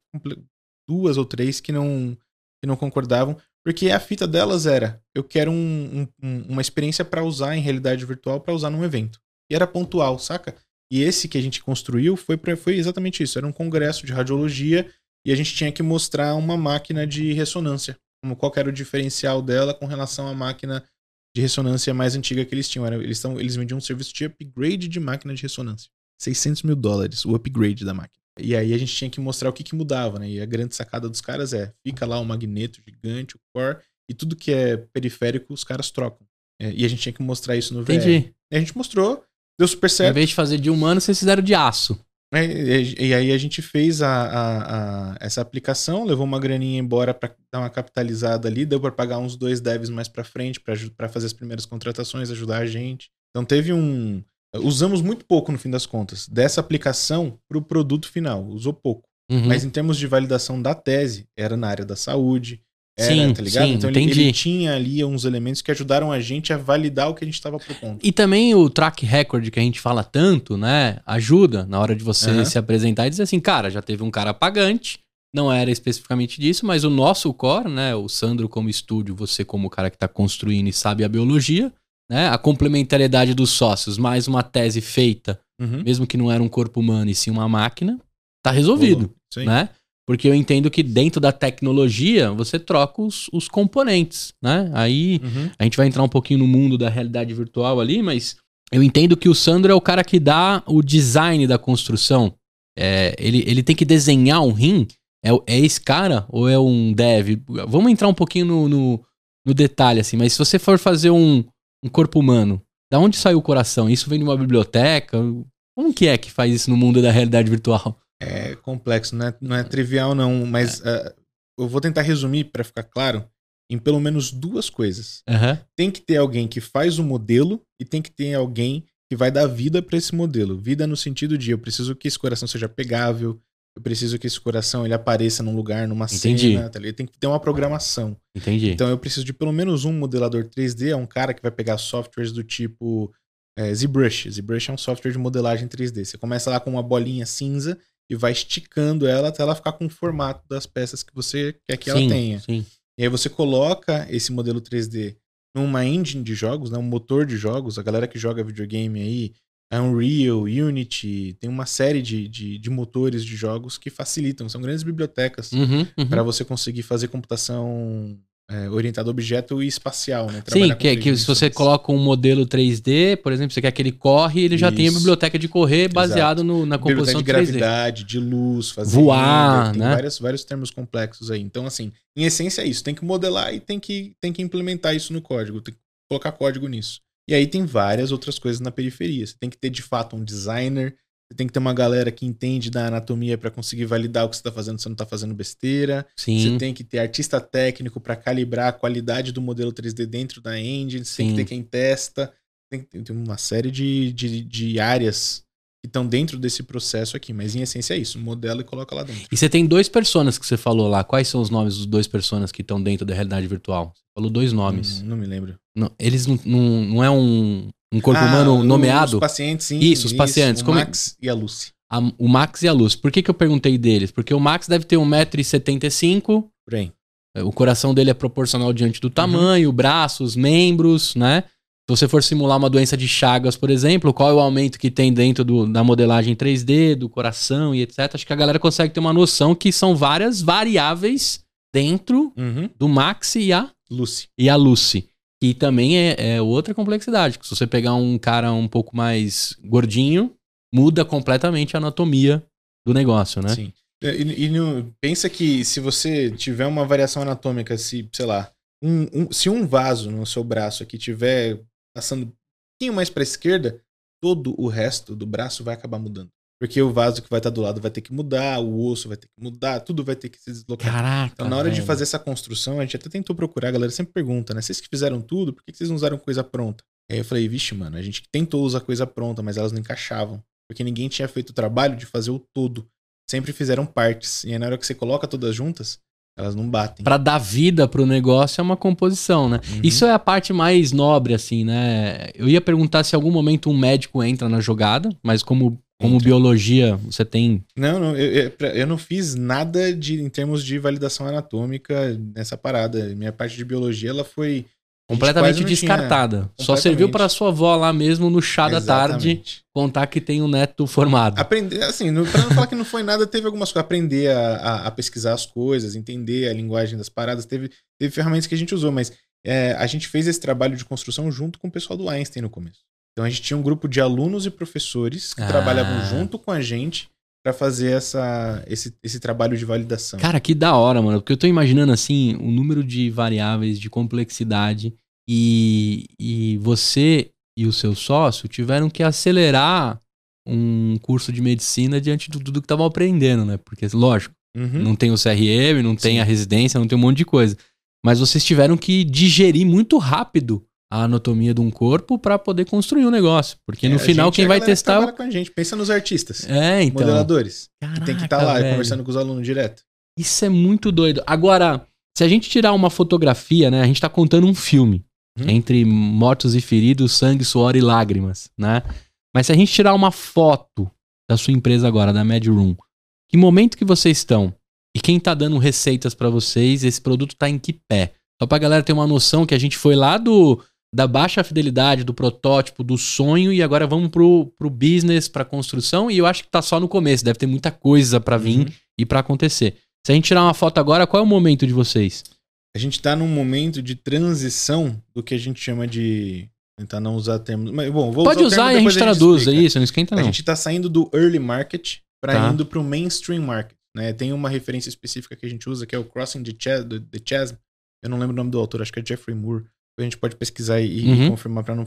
Speaker 1: duas ou três que não, que não concordavam, porque a fita delas era: eu quero um, um, uma experiência para usar em realidade virtual para usar num evento. E era pontual, saca? E esse que a gente construiu foi, pra, foi exatamente isso: era um congresso de radiologia e a gente tinha que mostrar uma máquina de ressonância como qual era o diferencial dela com relação à máquina de ressonância mais antiga que eles tinham. Era, eles, tão, eles vendiam um serviço de upgrade de máquina de ressonância. 600 mil dólares, o upgrade da máquina. E aí a gente tinha que mostrar o que, que mudava, né? E a grande sacada dos caras é, fica lá o magneto gigante, o core, e tudo que é periférico os caras trocam. É, e a gente tinha que mostrar isso no VR. Entendi. E a gente mostrou, deu super certo.
Speaker 2: Em vez de fazer de humano, vocês fizeram de aço.
Speaker 1: É, e, e, aí a gente fez a, a, a, essa aplicação, levou uma graninha embora para dar uma capitalizada ali, deu para pagar uns dois devs mais para frente para fazer as primeiras contratações, ajudar a gente. Então teve um. Usamos muito pouco no fim das contas dessa aplicação para o produto final, usou pouco. Uhum. Mas em termos de validação da tese, era na área da saúde, era, sim, tá ligado? Sim, então ele, ele, tinha ali uns elementos que ajudaram a gente a validar o que a gente estava propondo.
Speaker 2: E também o track record que a gente fala tanto, né? Ajuda na hora de você uhum. se apresentar e dizer assim, cara, já teve um cara pagante, não era especificamente disso, mas o nosso core, né? O Sandro como estúdio, você como o cara que está construindo e sabe a biologia, né? A complementariedade dos sócios, mais uma tese feita, uhum. mesmo que não era um corpo humano e sim uma máquina, tá resolvido, uhum. né? Porque eu entendo que dentro da tecnologia você troca os, os componentes, né? Aí uhum. a gente vai entrar um pouquinho no mundo da realidade virtual ali, mas eu entendo que o Sandro é o cara que dá o design da construção. É, ele, ele tem que desenhar um rim. É, é esse cara ou é um dev? Vamos entrar um pouquinho no, no, no detalhe, assim, mas se você for fazer um, um corpo humano, da onde saiu o coração? Isso vem de uma biblioteca? Como que é que faz isso no mundo da realidade virtual?
Speaker 1: É complexo, não é, não é trivial não, mas uh, eu vou tentar resumir para ficar claro em pelo menos duas coisas. Uhum. Tem que ter alguém que faz o modelo e tem que ter alguém que vai dar vida para esse modelo. Vida no sentido de eu preciso que esse coração seja pegável, eu preciso que esse coração ele apareça num lugar, numa Entendi. cena, tá tem que ter uma programação.
Speaker 2: Entendi.
Speaker 1: Então eu preciso de pelo menos um modelador 3D, é um cara que vai pegar softwares do tipo é, ZBrush. ZBrush é um software de modelagem 3D. Você começa lá com uma bolinha cinza e vai esticando ela até ela ficar com o formato das peças que você quer que sim, ela tenha. Sim. E aí você coloca esse modelo 3D numa engine de jogos, né, um motor de jogos. A galera que joga videogame aí, Unreal, Unity, tem uma série de, de, de motores de jogos que facilitam. São grandes bibliotecas uhum, uhum. para você conseguir fazer computação é, orientado a objeto e espacial, né?
Speaker 2: Sim, que, é que se você coloca um modelo 3D, por exemplo, você quer que ele corre, ele já Isso. tem a biblioteca de correr baseado no, na composição
Speaker 1: de gravidade, de luz,
Speaker 2: fazer voar,
Speaker 1: tem
Speaker 2: né?
Speaker 1: Vários, vários termos complexos aí. Então, assim, em essência é isso. Tem que modelar e tem que, tem que implementar isso no código, tem que colocar código nisso. E aí tem várias outras coisas na periferia. Você tem que ter de fato um designer você tem que ter uma galera que entende da anatomia para conseguir validar o que você está fazendo, você não está fazendo besteira. Sim. Você tem que ter artista técnico para calibrar a qualidade do modelo 3D dentro da engine. Você Sim. tem que ter quem testa. Tem, tem uma série de, de, de áreas que estão dentro desse processo aqui. Mas em essência é isso: modela e coloca lá dentro.
Speaker 2: E você tem dois personas que você falou lá. Quais são os nomes dos dois personas que estão dentro da realidade virtual? Você falou dois nomes.
Speaker 1: Hum, não me lembro.
Speaker 2: Não, eles não, não, não é um, um corpo ah, humano nomeado? Os
Speaker 1: pacientes, sim.
Speaker 2: Isso, os isso, pacientes.
Speaker 1: O Como... É Max e a Lucy.
Speaker 2: A, o Max e a Lucy. Por que, que eu perguntei deles? Porque o Max deve ter 1,75m.
Speaker 1: Bem.
Speaker 2: É, o coração dele é proporcional diante do tamanho, uhum. braços, membros, né? Se você for simular uma doença de Chagas, por exemplo, qual é o aumento que tem dentro do, da modelagem 3D, do coração e etc. Acho que a galera consegue ter uma noção que são várias variáveis dentro
Speaker 1: Uhum.
Speaker 2: do Max e a,
Speaker 1: Lucy.
Speaker 2: e a Lucy. Que também é, é outra complexidade. Se você pegar um cara um pouco mais gordinho, muda completamente a anatomia do negócio, né?
Speaker 1: Sim. E, e no- pensa que se você tiver uma variação anatômica, se, sei lá, um- um- se um vaso no seu braço aqui tiver passando um pouquinho mais pra esquerda, todo o resto do braço vai acabar mudando. Porque o vaso que vai estar do lado vai ter que mudar, o osso vai ter que mudar, tudo vai ter que se deslocar.
Speaker 2: Caraca.
Speaker 1: Então, na hora de
Speaker 2: velho.
Speaker 1: fazer essa construção, a gente até tentou procurar, a galera sempre pergunta, né? Vocês que fizeram tudo, por que que vocês não usaram coisa pronta? Aí eu falei, vixe, mano, a gente tentou usar coisa pronta, mas elas não encaixavam. Porque ninguém tinha feito o trabalho de fazer o todo. Sempre fizeram partes. E aí, na hora que você coloca todas juntas, elas não batem.
Speaker 2: Pra dar vida pro negócio é uma composição, né?
Speaker 1: Uhum.
Speaker 2: Isso é a parte mais nobre, assim, né? Eu ia perguntar se em algum momento um médico entra na jogada, mas como, como
Speaker 1: Entra.
Speaker 2: biologia você tem.
Speaker 1: Não, não, eu, eu, eu não fiz nada de, em termos de validação anatômica nessa parada. Minha parte de biologia, ela foi...
Speaker 2: Completamente
Speaker 1: não tinha-
Speaker 2: descartada. Só
Speaker 1: Completamente.
Speaker 2: serviu pra sua avó lá mesmo no chá da tarde
Speaker 1: Exatamente.
Speaker 2: contar que tem um neto formado.
Speaker 1: Aprender, assim, pra não falar que não foi nada, teve algumas coisas. Aprender a, a- a pesquisar as coisas, entender a linguagem das paradas. Teve, teve ferramentas que a gente usou, mas é, a gente fez esse trabalho de construção junto com o pessoal do Einstein no começo. Então a gente tinha um grupo de alunos e professores que
Speaker 2: Ah.
Speaker 1: trabalhavam junto com a gente para fazer essa, esse, esse trabalho de validação.
Speaker 2: Cara, que da hora, mano. Porque eu tô imaginando, assim, o número de variáveis, de complexidade. E, e você e o seu sócio tiveram que acelerar um curso de medicina diante de tudo que estavam aprendendo, né? Porque, lógico,
Speaker 1: Uhum.
Speaker 2: não tem o CRM, não tem
Speaker 1: Sim.
Speaker 2: a residência, não tem um monte de coisa. Mas vocês tiveram que digerir muito rápido a anatomia de um corpo pra poder construir um negócio. Porque
Speaker 1: É,
Speaker 2: no final,
Speaker 1: é
Speaker 2: quem vai
Speaker 1: que
Speaker 2: testar. o-
Speaker 1: trabalha com a gente. Pensa nos artistas,
Speaker 2: É, então.
Speaker 1: modeladores. que tem que estar
Speaker 2: Caraca,
Speaker 1: lá
Speaker 2: velho.
Speaker 1: conversando com os alunos direto.
Speaker 2: Isso é muito doido. Agora, se a gente tirar uma fotografia, né? A gente tá contando um filme.
Speaker 1: Uhum.
Speaker 2: Entre mortos e feridos, sangue, suor e lágrimas, né? Mas se a gente tirar uma foto da sua empresa agora, da Mad Room, que momento que vocês estão? E quem tá dando receitas pra vocês? Esse produto tá em que pé? Só pra galera ter uma noção que a gente foi lá do da baixa fidelidade, do protótipo, do sonho e agora vamos pro, pro business, pra construção e eu acho que tá só no começo, deve ter muita coisa pra vir
Speaker 1: Uhum.
Speaker 2: e pra acontecer. Se a gente tirar uma foto agora, qual é o momento de vocês?
Speaker 1: A gente tá num momento de transição do que a gente chama de. Tentar não usar termos. Mas, bom, vou
Speaker 2: Pode
Speaker 1: usar
Speaker 2: usar e a
Speaker 1: depois
Speaker 2: gente traduz, é isso, não esquenta
Speaker 1: A
Speaker 2: não.
Speaker 1: gente tá saindo do early market para
Speaker 2: Tá.
Speaker 1: indo pro mainstream market. Né? Tem uma referência específica que a gente usa, que é o Crossing the Chasm. Eu não lembro o nome do autor, acho que é Jeffrey Moore. A gente pode pesquisar e,
Speaker 2: Uhum.
Speaker 1: confirmar para não,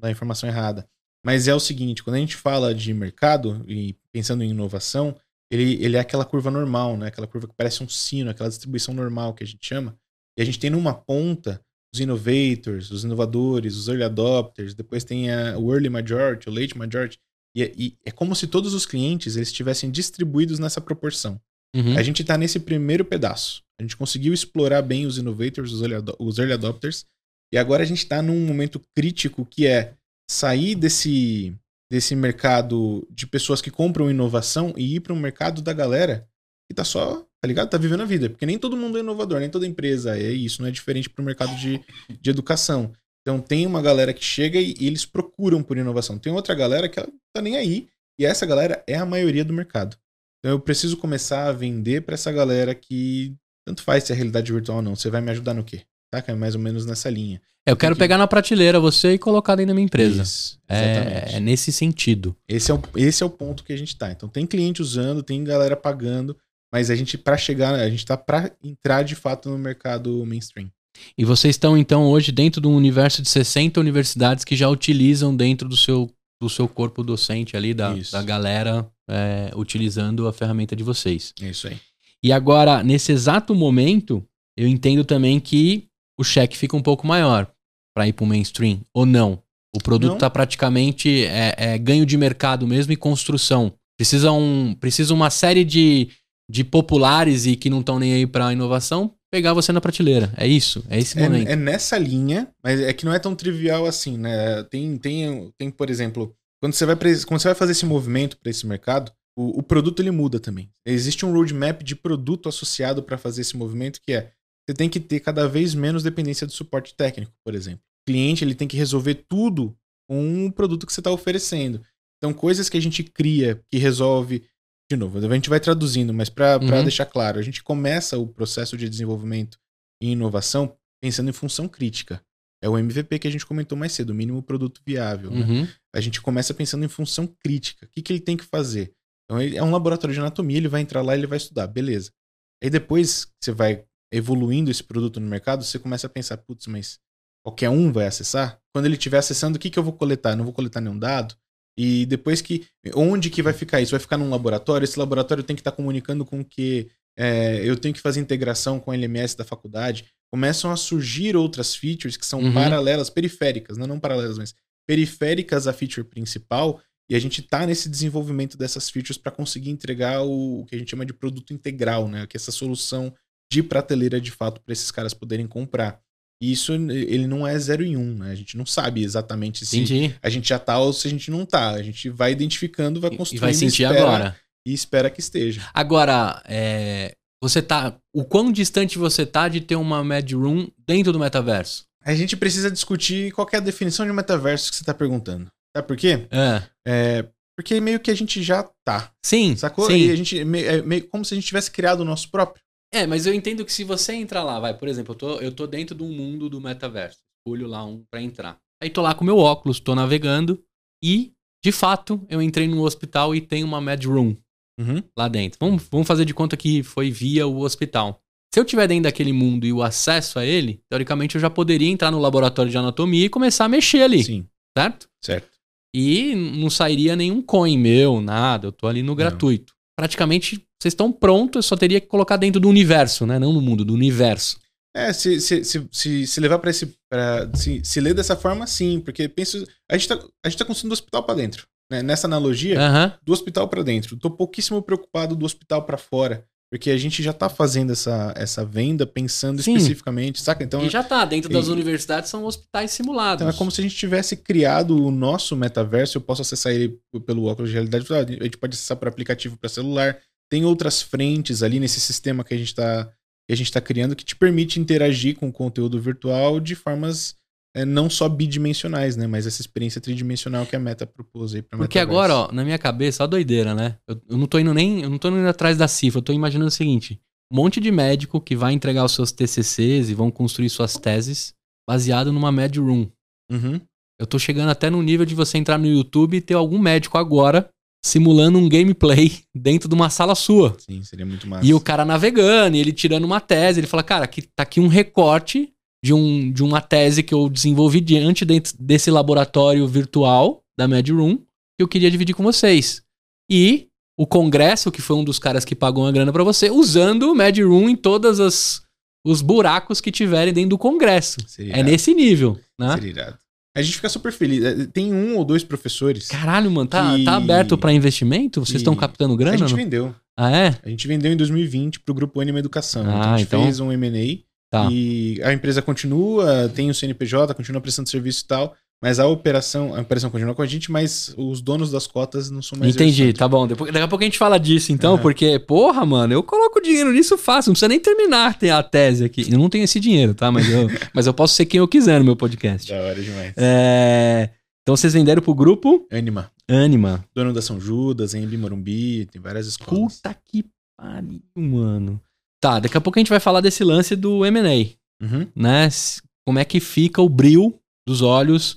Speaker 1: dar informação errada. Mas é o seguinte, quando a gente fala de mercado e pensando em inovação, ele, ele é aquela curva normal, né? Aquela curva que parece um sino, aquela distribuição normal que a gente chama. E a gente tem numa ponta os innovators, os inovadores, os early adopters, depois tem a, o early majority, o late majority. E, é- e é como se todos os clientes eles estivessem distribuídos nessa proporção.
Speaker 2: Uhum.
Speaker 1: A gente está nesse primeiro pedaço. A gente conseguiu explorar bem os innovators, os early, os early adopters. E agora a gente está num momento crítico que é sair desse, desse mercado de pessoas que compram inovação e ir para um mercado da galera que tá só, tá ligado? Tá vivendo a vida. Porque nem todo mundo é inovador, nem toda empresa é isso. Não é diferente para o mercado de, de educação. Então tem uma galera que chega e, e eles procuram por inovação. Tem outra galera que ela tá nem aí. E essa galera é a maioria do mercado. Então eu preciso começar a vender para essa galera que tanto faz se é realidade virtual ou não. Você vai me ajudar no quê? Saca? É mais ou menos nessa linha.
Speaker 2: Eu quero
Speaker 1: que-
Speaker 2: pegar na prateleira você e colocar dentro da minha empresa.
Speaker 1: Isso,
Speaker 2: É,
Speaker 1: exatamente.
Speaker 2: é nesse sentido.
Speaker 1: Esse, é o, esse é o ponto que a gente tá. Então tem cliente usando, tem galera pagando, mas a gente, para chegar, a gente tá para entrar de fato no mercado mainstream.
Speaker 2: E vocês estão, então, hoje dentro de um universo de 60 universidades que já utilizam dentro do seu, do seu corpo docente ali, da,
Speaker 1: Isso.
Speaker 2: da galera, é, utilizando a ferramenta de vocês.
Speaker 1: É isso aí.
Speaker 2: E agora, nesse exato momento, eu entendo também que o cheque fica um pouco maior para ir para o mainstream, ou não? O produto está praticamente é, é ganho de mercado mesmo e construção. Precisa, um, precisa uma série de, de populares e que não estão nem aí para inovação pegar você na prateleira. É isso? É esse momento.
Speaker 1: É, é nessa linha, mas é que não é tão trivial assim, né? Tem, tem, tem por exemplo, quando você vai, quando você vai fazer esse movimento para esse mercado, o, o produto ele muda também. Existe um roadmap de produto associado para fazer esse movimento que é você tem que ter cada vez menos dependência do suporte técnico, por exemplo. O cliente ele tem que resolver tudo com o produto que você está oferecendo. Então, coisas que a gente cria que resolve de novo, a gente vai traduzindo, mas para
Speaker 2: Uhum.
Speaker 1: deixar claro, a gente começa o processo de desenvolvimento e inovação pensando em função crítica. É o MVP que a gente comentou mais cedo, o mínimo produto viável. né?
Speaker 2: Uhum.
Speaker 1: A gente começa pensando em função crítica. O que, que ele tem que fazer? Então, ele é um laboratório de anatomia, ele vai entrar lá e ele vai estudar, beleza. Aí depois você vai evoluindo esse produto no mercado, você começa a pensar, putz, mas qualquer um vai acessar? Quando ele estiver acessando, o que, que eu vou coletar? Eu não vou coletar nenhum dado? E depois que. Onde que vai ficar isso? Vai ficar num laboratório? Esse laboratório tem que estar comunicando com que é, eu tenho que fazer integração com a LMS da faculdade. Começam a surgir outras features que são
Speaker 2: Uhum.
Speaker 1: paralelas, periféricas, não, não paralelas, mas periféricas à feature principal. E a gente tá nesse desenvolvimento dessas features para conseguir entregar o, o que a gente chama de produto integral, né? Que é essa solução de prateleira de fato para esses caras poderem comprar. E isso ele não é 0 em 1, um, né? A gente não sabe exatamente se
Speaker 2: Entendi.
Speaker 1: a gente já tá ou se a gente não tá. A gente vai identificando, vai construindo
Speaker 2: E vai sentir
Speaker 1: espera,
Speaker 2: agora.
Speaker 1: e espera que esteja.
Speaker 2: Agora, é, você tá. O quão distante você tá de ter uma Mad Room dentro do metaverso?
Speaker 1: A gente precisa discutir qual é a definição de metaverso que você tá perguntando. Sabe por quê?
Speaker 2: É.
Speaker 1: É, porque meio que a gente já tá.
Speaker 2: Sim.
Speaker 1: Sacou?
Speaker 2: Sim.
Speaker 1: E a gente, é meio como se a gente tivesse criado o nosso próprio.
Speaker 2: É, mas eu entendo que se você entrar lá, vai, por exemplo, eu tô, eu tô dentro de um mundo do metaverso. Escolho lá um pra entrar. Aí tô lá com meu óculos, tô navegando e, de fato, eu entrei num hospital e tem uma Mad Room
Speaker 1: Uhum.
Speaker 2: lá dentro. Vamos, vamos fazer de conta que foi via o hospital. Se eu tiver dentro daquele mundo e o acesso a ele, teoricamente eu já poderia entrar no laboratório de anatomia e começar a mexer ali,
Speaker 1: Sim,
Speaker 2: certo?
Speaker 1: certo.
Speaker 2: E não sairia nenhum coin meu, nada. Eu tô ali no gratuito. Praticamente, vocês estão prontos, eu só teria que colocar dentro do universo, né? Não no mundo, do universo.
Speaker 1: É, se, se, se, se, levar pra esse. Pra, se, se ler dessa forma, sim, porque penso. A gente tá, a gente tá construindo do hospital pra dentro. Né? Nessa analogia, do hospital pra dentro. Tô pouquíssimo preocupado do hospital pra fora. Porque a gente já tá fazendo essa, essa venda pensando
Speaker 2: Sim.
Speaker 1: especificamente, saca? Então,
Speaker 2: e já tá, dentro das
Speaker 1: e-
Speaker 2: universidades são hospitais simulados.
Speaker 1: então é como se a gente tivesse criado o nosso metaverso. Eu posso acessar ele pelo óculos de realidade. virtual, A gente pode acessar por aplicativo para celular. Tem outras frentes ali nesse sistema que a gente tá, que a gente tá criando que te permite interagir com o conteúdo virtual de formas é, não só bidimensionais, né? Mas essa experiência tridimensional que a Meta propôs aí pra
Speaker 2: Porque
Speaker 1: metaverso.
Speaker 2: agora, ó, na minha cabeça, ó a doideira, né? Eu, eu não tô indo nem. Eu não tô indo atrás da cifra, eu tô imaginando o seguinte: um monte de médico que vai entregar os seus TCCs e vão construir suas teses baseado numa Mad Room.
Speaker 1: Uhum.
Speaker 2: Eu tô chegando até no nível de você entrar no YouTube e ter algum médico agora simulando um gameplay dentro de uma sala sua.
Speaker 1: Sim, seria muito massa.
Speaker 2: E o cara navegando, e ele tirando uma tese, ele fala, cara, aqui, tá aqui um recorte de, um, de uma tese que eu desenvolvi diante dentro desse laboratório virtual da Mad Room, que eu queria dividir com vocês. E o Congresso, que foi um dos caras que pagou uma grana pra você, usando o Mad Room em todas as os buracos que tiverem dentro do Congresso.
Speaker 1: Seria
Speaker 2: É nesse nível, né?
Speaker 1: Seria irado. A gente fica super feliz. É, Tem um ou dois professores.
Speaker 2: Caralho, mano, tá,
Speaker 1: Que-
Speaker 2: tá aberto pra investimento? Vocês estão captando
Speaker 1: a
Speaker 2: grana?
Speaker 1: gente
Speaker 2: não?
Speaker 1: vendeu.
Speaker 2: Ah, é?
Speaker 1: A gente vendeu em 2020 pro grupo Anima Educação.
Speaker 2: Ah,
Speaker 1: então a gente
Speaker 2: então-
Speaker 1: fez um M&A
Speaker 2: Tá.
Speaker 1: e a empresa continua, tem o CNPJ, continua prestando serviço e tal, mas a operação, a operação continua com a gente, mas os donos das cotas não são mais
Speaker 2: Entendi, tá bom. Depois, daqui a pouco a gente fala disso, então, porque, porra, mano, eu coloco dinheiro nisso fácil, não precisa nem terminar ter a tese aqui. Eu não tenho esse dinheiro, tá? Mas eu, mas eu posso ser quem eu quiser no meu podcast.
Speaker 1: Da hora demais.
Speaker 2: É, Então vocês venderam pro grupo
Speaker 1: Anima,
Speaker 2: Anima.
Speaker 1: dono da São Judas, em Morumbi, tem várias escolas.
Speaker 2: Puta que pariu, mano. Tá, daqui a pouco a gente vai falar desse lance do M&A,
Speaker 1: Uhum.
Speaker 2: né? Como é que fica o brilho dos olhos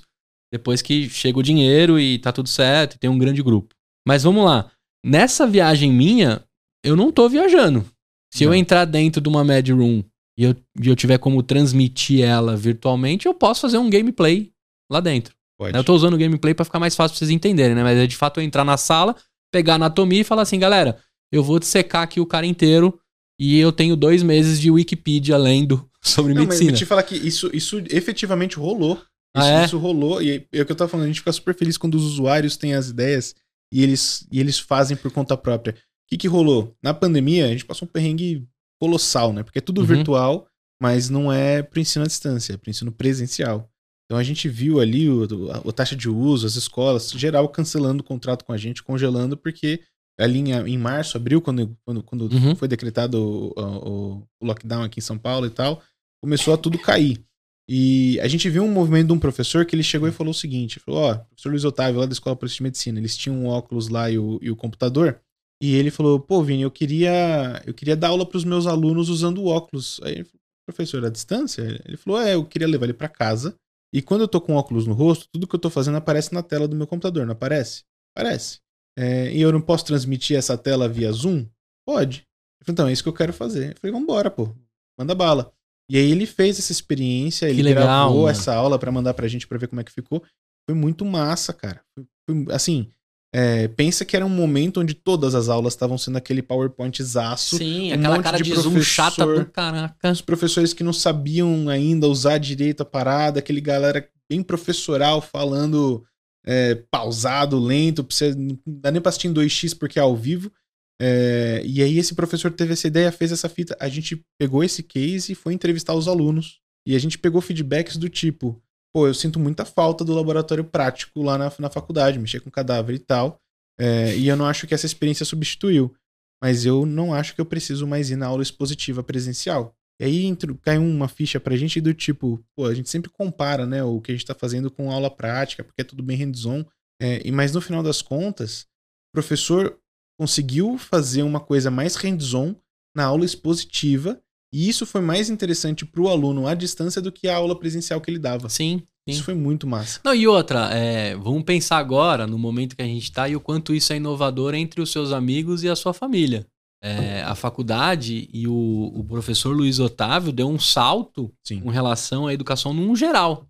Speaker 2: depois que chega o dinheiro e tá tudo certo e tem um grande grupo. Mas vamos lá. Nessa viagem minha, eu não tô viajando. Se eu
Speaker 1: Não.
Speaker 2: entrar dentro de uma Mad Room e eu, e eu tiver como transmitir ela virtualmente, eu posso fazer um gameplay lá dentro.
Speaker 1: Pode.
Speaker 2: Eu tô usando o gameplay pra ficar mais fácil pra vocês entenderem, né? Mas é de fato eu entrar na sala, pegar a anatomia e falar assim, galera, eu vou dissecar aqui o cara inteiro e eu tenho dois meses de Wikipedia lendo sobre
Speaker 1: Não, mas
Speaker 2: medicina.
Speaker 1: eu te falar que isso, isso efetivamente rolou.
Speaker 2: Ah,
Speaker 1: Isso,
Speaker 2: é?
Speaker 1: isso rolou. E é o que eu tava falando, a gente fica super feliz quando os usuários têm as ideias e eles, e eles fazem por conta própria. O que, que rolou? Na pandemia, a gente passou um perrengue colossal, né? Porque é tudo
Speaker 2: Uhum.
Speaker 1: virtual, mas não é pro ensino à distância, é pro ensino presencial. Então a gente viu ali o, a, a taxa de uso, as escolas, geral cancelando o contrato com a gente, congelando, porque ali em, em março, abril, quando, quando, quando
Speaker 2: Uhum.
Speaker 1: foi decretado o, o- o lockdown aqui em São Paulo e tal, começou a tudo cair. E a gente viu um movimento de um professor que ele chegou e falou o seguinte: falou, ó, professor Luiz Otávio, lá da Escola de Medicina, eles tinham um óculos lá e o, e o computador. E ele falou: pô, Vini, eu queria, eu queria dar aula para os meus alunos usando óculos. Aí ele falou: professor, à distância? Ele falou: é, eu queria levar ele para casa. E quando eu tô com óculos no rosto, tudo que eu tô fazendo aparece na tela do meu computador, não aparece? Aparece. É, e eu não posso transmitir essa tela via Zoom? Pode. Eu falei, então, é isso que eu quero fazer. Eu falei, vambora, pô. Manda bala. E aí ele fez essa experiência, ele
Speaker 2: legal,
Speaker 1: gravou
Speaker 2: mano.
Speaker 1: essa aula pra mandar pra gente pra ver como é que ficou. Foi muito massa, cara. Foi- assim, é, pensa que era um momento onde todas as aulas estavam sendo aquele PowerPoint zaço.
Speaker 2: Sim,
Speaker 1: um
Speaker 2: aquela cara
Speaker 1: de
Speaker 2: de, zoom
Speaker 1: professor-
Speaker 2: chata do caraca.
Speaker 1: Os professores que não sabiam ainda usar direito a parada, aquele galera bem professoral falando é, pausado, lento, você, não dá nem pra assistir em 2x porque é ao vivo. É, e aí esse professor teve essa ideia, fez essa fita, a gente pegou esse case e foi entrevistar os alunos. E a gente pegou feedbacks do tipo, pô, eu sinto muita falta do laboratório prático lá na, na faculdade, mexer com cadáver e tal. É, e eu não acho que essa experiência substituiu. Mas eu não acho que eu preciso mais ir na aula expositiva presencial. E aí entrou, caiu uma ficha pra gente do tipo, pô, a gente sempre compara, né, o que a gente tá fazendo com aula prática, porque é tudo bem hands-on. É, e mas no final das contas, o professor conseguiu fazer uma coisa mais hands-on na aula expositiva, e isso foi mais interessante pro aluno à distância do que a aula presencial que ele dava.
Speaker 2: Sim, sim.
Speaker 1: Isso foi muito massa.
Speaker 2: Não, e outra, é, vamos pensar agora, no momento que a gente tá, e o quanto isso é inovador entre os seus amigos e a sua família. É, a faculdade e o, o professor Luiz Otávio deu um salto
Speaker 1: Sim.
Speaker 2: com relação à educação num geral.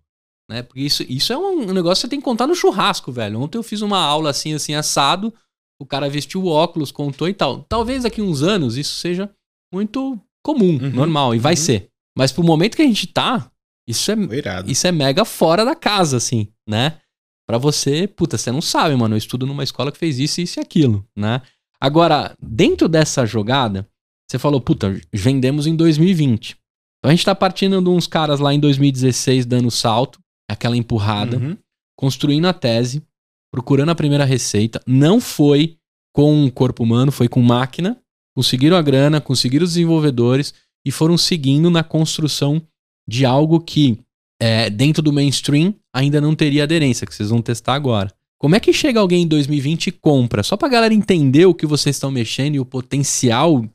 Speaker 2: Né? Porque isso, isso é um negócio que você tem que contar no churrasco, velho. Ontem eu fiz uma aula assim, assim, assado, o cara vestiu óculos, contou e tal. Talvez daqui uns anos isso seja muito comum,
Speaker 1: Uhum,
Speaker 2: normal, e vai
Speaker 1: uhum.
Speaker 2: ser. Mas pro momento que a gente tá, isso é,
Speaker 1: irado.
Speaker 2: isso é mega fora da casa, assim, né? Pra você, puta, você não sabe, mano. Eu estudo numa escola que fez isso, isso e aquilo, né? Agora, dentro dessa jogada, você falou, puta, vendemos em 2020. Então a gente tá partindo de uns caras lá em 2016 dando salto, aquela empurrada,
Speaker 1: Uhum.
Speaker 2: construindo a tese, procurando a primeira receita. Não foi com o corpo humano, foi com máquina. Conseguiram a grana, conseguiram os desenvolvedores e foram seguindo na construção de algo que, é, dentro do mainstream, ainda não teria aderência, que vocês vão testar agora. Como é que chega alguém em 2020 e compra? Só pra galera entender o que vocês estão mexendo e o potencial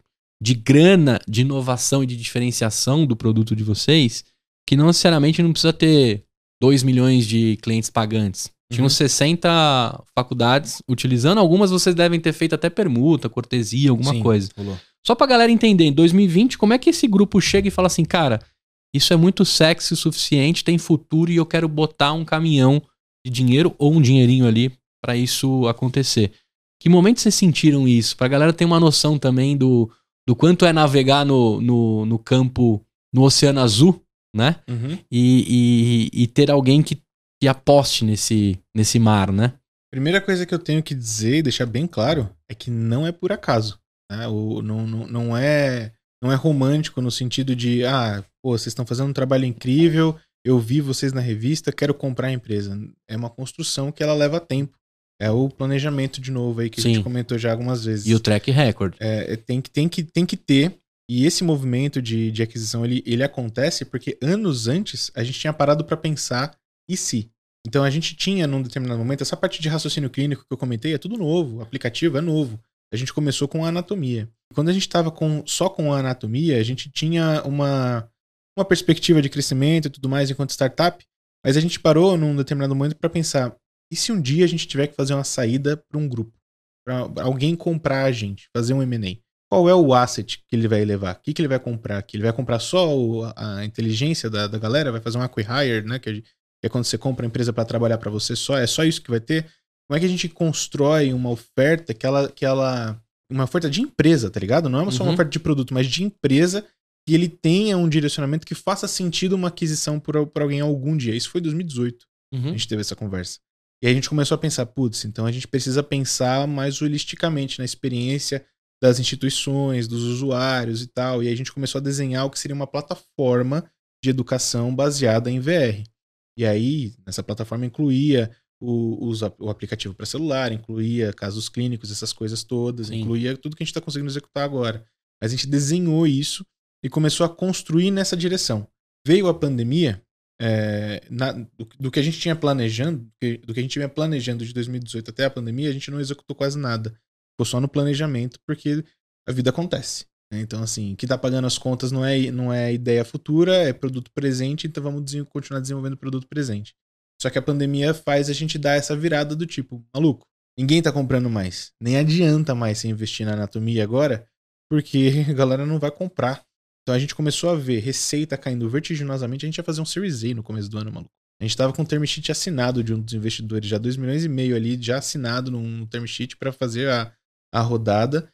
Speaker 2: de grana, de inovação e de diferenciação do produto de vocês, que não necessariamente não precisa ter 2 milhões de clientes pagantes. Tinham
Speaker 1: Uhum.
Speaker 2: 60 faculdades utilizando, algumas vocês devem ter feito até permuta, cortesia, alguma
Speaker 1: Sim,
Speaker 2: coisa.
Speaker 1: rolou.
Speaker 2: Só pra galera entender, em 2020, como é que esse grupo chega e fala assim, cara, isso é muito sexy o suficiente, tem futuro e eu quero botar um caminhão de dinheiro ou um dinheirinho ali pra isso acontecer. Que momento vocês sentiram isso? Pra galera ter uma noção também do, do quanto é navegar no, no, no campo, no oceano azul, né?
Speaker 1: Uhum.
Speaker 2: E, e, e ter alguém que, que aposte nesse, nesse mar, né?
Speaker 1: Primeira coisa que eu tenho que dizer e deixar bem claro é que não é por acaso. Né? O, não, não, não, é, não é romântico no sentido de, ah, pô, vocês estão fazendo um trabalho incrível, eu vi vocês na revista, quero comprar a empresa. É uma construção que ela leva tempo. É o planejamento de novo aí que a
Speaker 2: Sim.
Speaker 1: gente comentou já algumas vezes.
Speaker 2: E o track record.
Speaker 1: É, tem, que, tem, que, tem que ter. E esse movimento de, de aquisição ele, ele acontece porque anos antes a gente tinha parado para pensar e se. Então a gente tinha num determinado momento essa parte de raciocínio clínico que eu comentei é tudo novo, o aplicativo é novo. A gente começou com a anatomia. Quando a gente estava com, só com a anatomia, a gente tinha uma, uma perspectiva de crescimento e tudo mais enquanto startup, mas a gente parou num determinado momento para pensar: e se um dia a gente tiver que fazer uma saída para um grupo? Para alguém comprar a gente, fazer um M&A? Qual é o asset que ele vai levar? O que, que ele vai comprar aqui? Ele vai comprar só a inteligência da, da galera? Vai fazer um acquihire, né? Que é, que é quando você compra a empresa para trabalhar para você só? É só isso que vai ter? Como é que a gente constrói uma oferta que ela, que ela. Uma oferta de empresa, tá ligado? Não é só uma
Speaker 2: Uhum.
Speaker 1: oferta de produto, mas de empresa que ele tenha um direcionamento que faça sentido uma aquisição por, por alguém algum dia. Isso foi em 2018 a
Speaker 2: Uhum.
Speaker 1: gente teve essa conversa. E a gente começou a pensar, putz, então a gente precisa pensar mais holisticamente na experiência das instituições, dos usuários e tal. E a gente começou a desenhar o que seria uma plataforma de educação baseada em VR. E aí, nessa plataforma incluía o, o aplicativo para celular, incluía casos clínicos, essas coisas todas,
Speaker 2: Sim.
Speaker 1: incluía tudo que a gente está conseguindo executar agora. Mas a gente desenhou isso e começou a construir nessa direção. Veio a pandemia, é, na- do, do que a gente tinha planejando, do que a gente vinha planejando de 2018 até a pandemia, a gente não executou quase nada. ficou só no planejamento, porque a vida acontece. né? Então, assim, que tá pagando as contas não é, não é ideia futura, é produto presente, então vamos continuar desenvolvendo produto presente. Só que a pandemia faz a gente dar essa virada do tipo, maluco, ninguém tá comprando mais. Nem adianta mais você investir na anatomia agora, porque a galera não vai comprar. Então a gente começou a ver receita caindo vertiginosamente. A gente ia fazer um Series A no começo do ano, maluco. A gente tava com um term sheet assinado de um dos investidores, já 2 milhões e meio ali, já assinado num term sheet para fazer a, a rodada.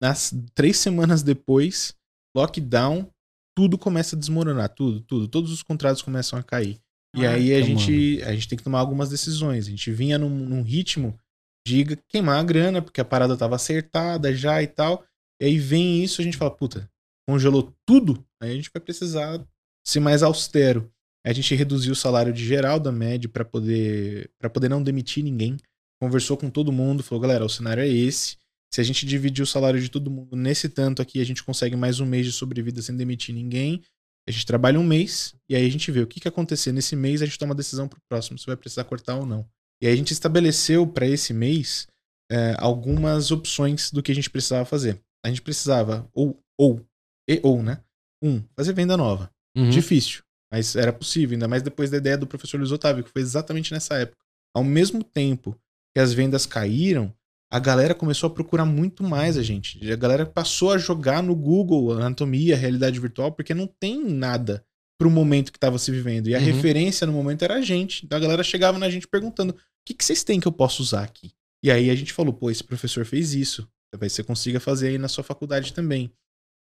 Speaker 1: Nas três semanas depois, lockdown, tudo começa a desmoronar, tudo, tudo. Todos os contratos começam a cair. E aí a gente, a gente tem que tomar algumas decisões. A gente vinha num, num ritmo de queimar a grana, porque a parada tava acertada já e tal. E aí vem isso, a gente fala, puta, congelou tudo, aí a gente vai precisar ser mais austero. A gente reduziu o salário de geral da MED para poder para poder não demitir ninguém. Conversou com todo mundo, falou, galera, o cenário é esse. Se a gente dividir o salário de todo mundo nesse tanto aqui, a gente consegue mais um mês de sobrevida sem demitir ninguém. A gente trabalha um mês e aí a gente vê o que, que acontecer nesse mês, a gente toma decisão pro próximo, se vai precisar cortar ou não. E aí a gente estabeleceu para esse mês é, algumas opções do que a gente precisava fazer. A gente precisava, ou, ou, e ou, né? Um, fazer venda nova.
Speaker 2: Uhum.
Speaker 1: Difícil, mas era possível, ainda mais depois da ideia do professor Luiz Otávio, que foi exatamente nessa época. Ao mesmo tempo que as vendas caíram, a galera começou a procurar muito mais a gente. A galera passou a jogar no Google anatomia, realidade virtual, porque não tem nada pro momento que estava se vivendo. E a
Speaker 2: Uhum.
Speaker 1: referência no momento era a gente. Então a galera chegava na gente perguntando: o que, que vocês têm que eu posso usar aqui? E aí a gente falou: pô, esse professor fez isso. Talvez você consiga fazer aí na sua faculdade também.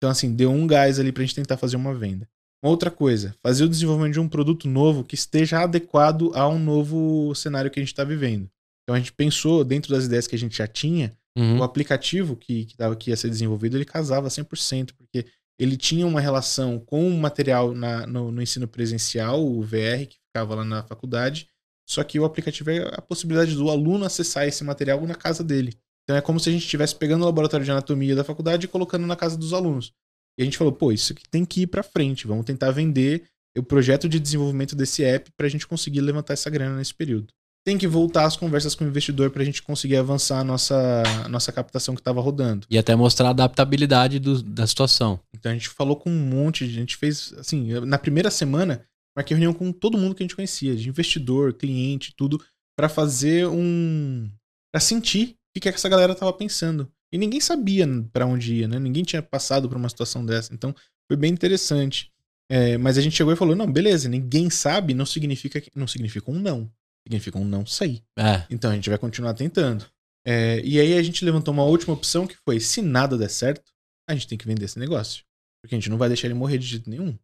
Speaker 1: Então, assim, deu um gás ali pra gente tentar fazer uma venda. Uma outra coisa, fazer o desenvolvimento de um produto novo que esteja adequado a um novo cenário que a gente está vivendo. Então a gente pensou, dentro das ideias que a gente já tinha,
Speaker 2: Uhum.
Speaker 1: o aplicativo que, que, tava, que ia ser desenvolvido, ele casava 100%, porque ele tinha uma relação com o material na- no, no ensino presencial, o VR, que ficava lá na faculdade, só que o aplicativo é a possibilidade do aluno acessar esse material na casa dele. Então é como se a gente estivesse pegando o laboratório de anatomia da faculdade e colocando na casa dos alunos. E a gente falou, pô, isso aqui tem que ir pra frente, vamos tentar vender o projeto de desenvolvimento desse app pra gente conseguir levantar essa grana nesse período. Tem que voltar às conversas com o investidor pra gente conseguir avançar a nossa, a nossa captação que estava rodando.
Speaker 2: E até mostrar a adaptabilidade do- da situação.
Speaker 1: Então a gente falou com um monte de gente, fez assim, na primeira semana, marquei reunião com todo mundo que a gente conhecia, de investidor, cliente, tudo, pra fazer um Pra sentir que, que essa galera tava pensando. E ninguém sabia pra onde ia, né? Ninguém tinha passado por uma situação dessa. Então foi bem interessante. É, mas a gente chegou e falou: não, beleza, ninguém sabe, não significa que- não significa um não. Significa um não sair.
Speaker 2: É.
Speaker 1: Então a gente vai continuar tentando. É, e aí a gente levantou uma última opção que foi: se nada der certo, a gente tem que vender esse negócio. Porque a gente não vai deixar ele morrer de jeito nenhum.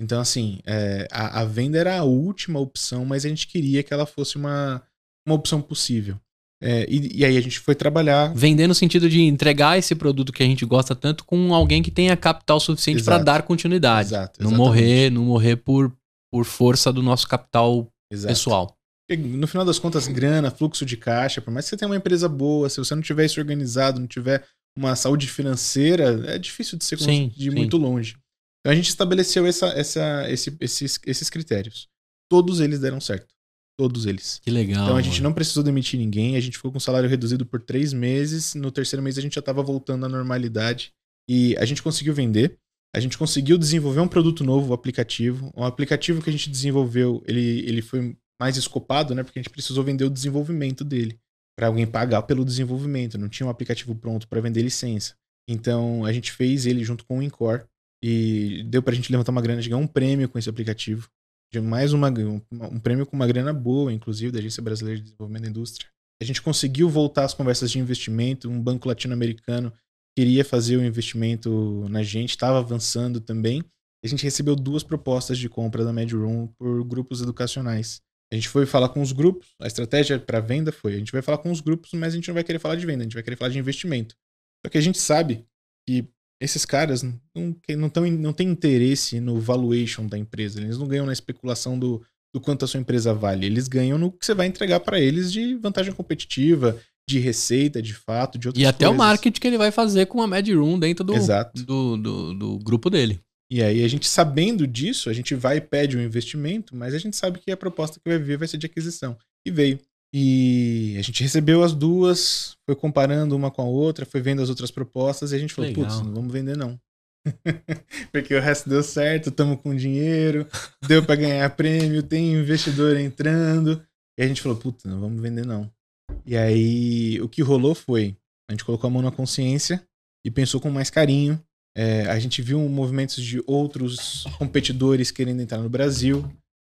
Speaker 1: Então, assim, é, a, a venda era a última opção, mas a gente queria que ela fosse uma, uma opção possível. É, e, e aí a gente foi trabalhar.
Speaker 2: Vender no sentido de entregar esse produto que a gente gosta tanto com alguém que tenha capital suficiente para dar continuidade.
Speaker 1: Exato,
Speaker 2: não morrer, não morrer por, por força do nosso capital
Speaker 1: Exato.
Speaker 2: pessoal.
Speaker 1: No final das contas, grana, fluxo de caixa, por mais que você tenha uma empresa boa, se você não tiver isso organizado, não tiver uma saúde financeira, é difícil de ser
Speaker 2: Sim,
Speaker 1: de
Speaker 2: sim.
Speaker 1: muito longe. Então a gente estabeleceu essa, essa, esse- esses, esses critérios. Todos eles deram certo. Todos eles.
Speaker 2: Que legal.
Speaker 1: Então a gente
Speaker 2: mano.
Speaker 1: não precisou demitir ninguém, a gente ficou com salário reduzido por três meses. No terceiro mês a gente já estava voltando à normalidade. E a gente conseguiu vender. A gente conseguiu desenvolver um produto novo, o aplicativo. O aplicativo que a gente desenvolveu, ele, ele foi mais escopado, né? Porque a gente precisou vender o desenvolvimento dele. Para alguém pagar pelo desenvolvimento. Não tinha um aplicativo pronto para vender licença. Então a gente fez ele junto com o Incor. E deu pra gente levantar uma grana, a ganhou um prêmio com esse aplicativo. De mais uma, um, um prêmio com uma grana boa, inclusive, da Agência Brasileira de Desenvolvimento da Indústria. A gente conseguiu voltar às conversas de investimento. Um banco latino-americano queria fazer o investimento na gente, estava avançando também. A gente recebeu duas propostas de compra da MedRoom por grupos educacionais. A gente foi falar com os grupos, a estratégia para venda foi: a gente vai falar com os grupos, mas a gente não vai querer falar de venda, a gente vai querer falar de investimento. Só que a gente sabe que esses caras não, não, tão, não têm interesse no valuation da empresa, eles não ganham na especulação do, do quanto a sua empresa vale, eles ganham no que você vai entregar para eles de vantagem competitiva, de receita, de fato, de outras
Speaker 2: E até o
Speaker 1: coisas.
Speaker 2: marketing que ele vai fazer com a Mad Room dentro do,
Speaker 1: Exato.
Speaker 2: do, do, do grupo dele.
Speaker 1: E aí, a gente sabendo disso, a gente vai e pede um investimento, mas a gente sabe que a proposta que vai vir vai ser de aquisição. E veio. E a gente recebeu as duas, foi comparando uma com a outra, foi vendo as outras propostas e a gente falou,
Speaker 2: Legal.
Speaker 1: putz, não vamos vender não. Porque o resto deu certo, estamos com dinheiro, deu para ganhar prêmio, tem investidor entrando. E a gente falou, puta, não vamos vender não. E aí o que rolou foi, a gente colocou a mão na consciência e pensou com mais carinho. É, a gente viu movimentos de outros competidores querendo entrar no Brasil.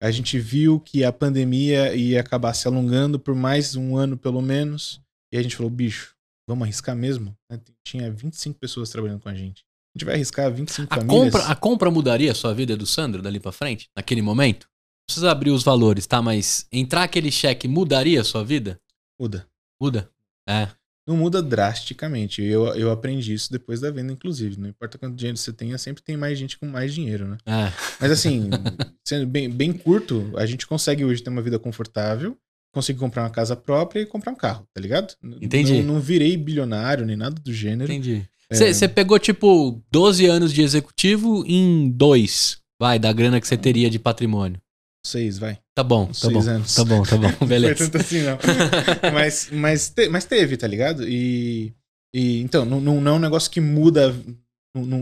Speaker 1: A gente viu que a pandemia ia acabar se alongando por mais um ano, pelo menos. E a gente falou, bicho, vamos arriscar mesmo? né? Tinha 25 pessoas trabalhando com a gente. A gente vai arriscar 25
Speaker 2: A
Speaker 1: famílias?
Speaker 2: compra, a compra mudaria a sua vida do Sandro dali pra frente? Naquele momento? Não precisa abrir os valores, tá? Mas entrar aquele cheque mudaria a sua vida?
Speaker 1: Muda.
Speaker 2: Muda? É.
Speaker 1: Não muda drasticamente. Eu, eu aprendi isso depois da venda, inclusive. Não importa quanto dinheiro você tenha, sempre tem mais gente com mais dinheiro, né?
Speaker 2: É.
Speaker 1: Mas assim, sendo bem, bem curto, a gente consegue hoje ter uma vida confortável, conseguir comprar uma casa própria e comprar um carro, tá ligado?
Speaker 2: Entendi.
Speaker 1: Não, não virei bilionário nem nada do gênero.
Speaker 2: Entendi.
Speaker 1: É.
Speaker 2: Você pegou, tipo, 12 anos de executivo em dois, vai, da grana que você teria de patrimônio.
Speaker 1: Seis, vai.
Speaker 2: Tá bom, tá
Speaker 1: Seis
Speaker 2: bom.
Speaker 1: anos.
Speaker 2: Tá bom, tá bom.
Speaker 1: Não foi
Speaker 2: Beleza.
Speaker 1: tanto assim, não. mas, mas, te- mas teve, tá ligado? E, e então, não, não, não é um negócio que muda. Não, não,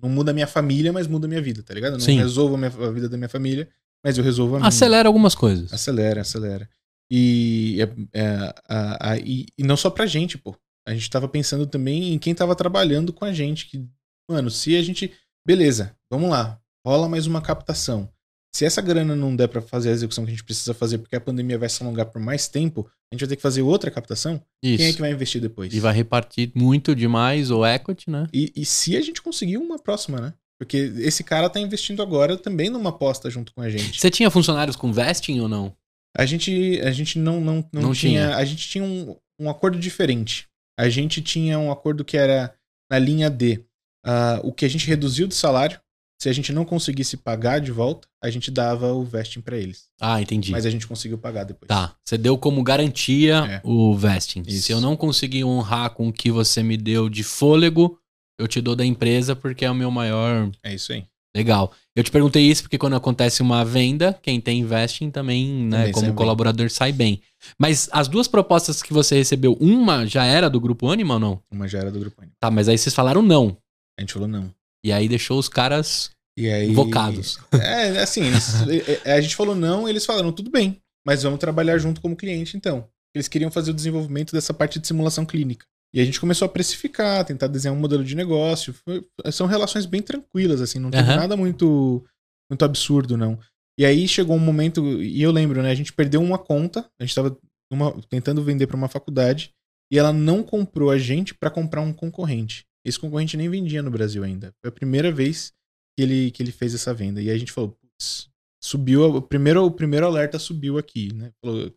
Speaker 1: não- muda a minha família, mas muda a minha vida, tá ligado? Não
Speaker 2: Sim.
Speaker 1: resolvo a, minha- a vida da minha família, mas eu resolvo a minha.
Speaker 2: Acelera algumas coisas.
Speaker 1: Acelera, acelera. E, é- é, a- a- e, e não só pra gente, pô. A gente tava pensando também em quem tava trabalhando com a gente. Que, mano, se a gente. Beleza, vamos lá. Rola mais uma captação. Se essa grana não der pra fazer a execução que a gente precisa fazer, porque a pandemia vai se alongar por mais tempo, a gente vai ter que fazer outra captação.
Speaker 2: Isso.
Speaker 1: Quem é que vai investir depois?
Speaker 2: E vai repartir muito demais o equity, né?
Speaker 1: E, e se a gente conseguir uma próxima, né? Porque esse cara tá investindo agora também numa aposta junto com a gente.
Speaker 2: Você tinha funcionários com vesting ou não?
Speaker 1: A gente, a gente não, não, não,
Speaker 2: Não
Speaker 1: tinha,
Speaker 2: tinha.
Speaker 1: A gente tinha um, um acordo diferente. A gente tinha um acordo que era na linha D. ah, o que a gente reduziu de salário, se a gente não conseguisse pagar de volta, a gente dava o vesting pra eles.
Speaker 2: Ah, entendi.
Speaker 1: Mas a gente conseguiu pagar depois.
Speaker 2: Tá. Você deu como garantia
Speaker 1: É.
Speaker 2: o vesting.
Speaker 1: Isso.
Speaker 2: Se eu não conseguir honrar com o que você me deu de fôlego, eu te dou da empresa porque é o meu maior.
Speaker 1: É isso aí.
Speaker 2: Legal. Eu te perguntei isso porque quando acontece uma venda, quem tem investing também, né,
Speaker 1: Também sai
Speaker 2: como
Speaker 1: bem.
Speaker 2: colaborador, sai bem. Mas as duas propostas que você recebeu, uma já era do grupo Anima ou não?
Speaker 1: Uma já era do grupo Anima.
Speaker 2: Tá, mas aí vocês falaram não.
Speaker 1: A gente falou não.
Speaker 2: E aí deixou os caras
Speaker 1: E aí.
Speaker 2: invocados.
Speaker 1: É, assim, eles- é, a gente falou não, eles falaram tudo bem, mas vamos trabalhar junto como cliente então. Eles queriam fazer o desenvolvimento dessa parte de simulação clínica. E a gente começou a precificar, tentar desenhar um modelo de negócio. Foi- são relações bem tranquilas, assim, não teve
Speaker 2: Aham.
Speaker 1: nada muito, muito absurdo, não. E aí chegou um momento, e eu lembro, né? A gente perdeu uma conta, a gente tava numa- tentando vender para uma faculdade, e ela não comprou a gente para comprar um concorrente. Esse concorrente nem vendia no Brasil ainda. Foi a primeira vez que ele, que ele fez essa venda. E aí a gente falou, putz, subiu, o primeiro, o primeiro alerta subiu aqui, né? Falou,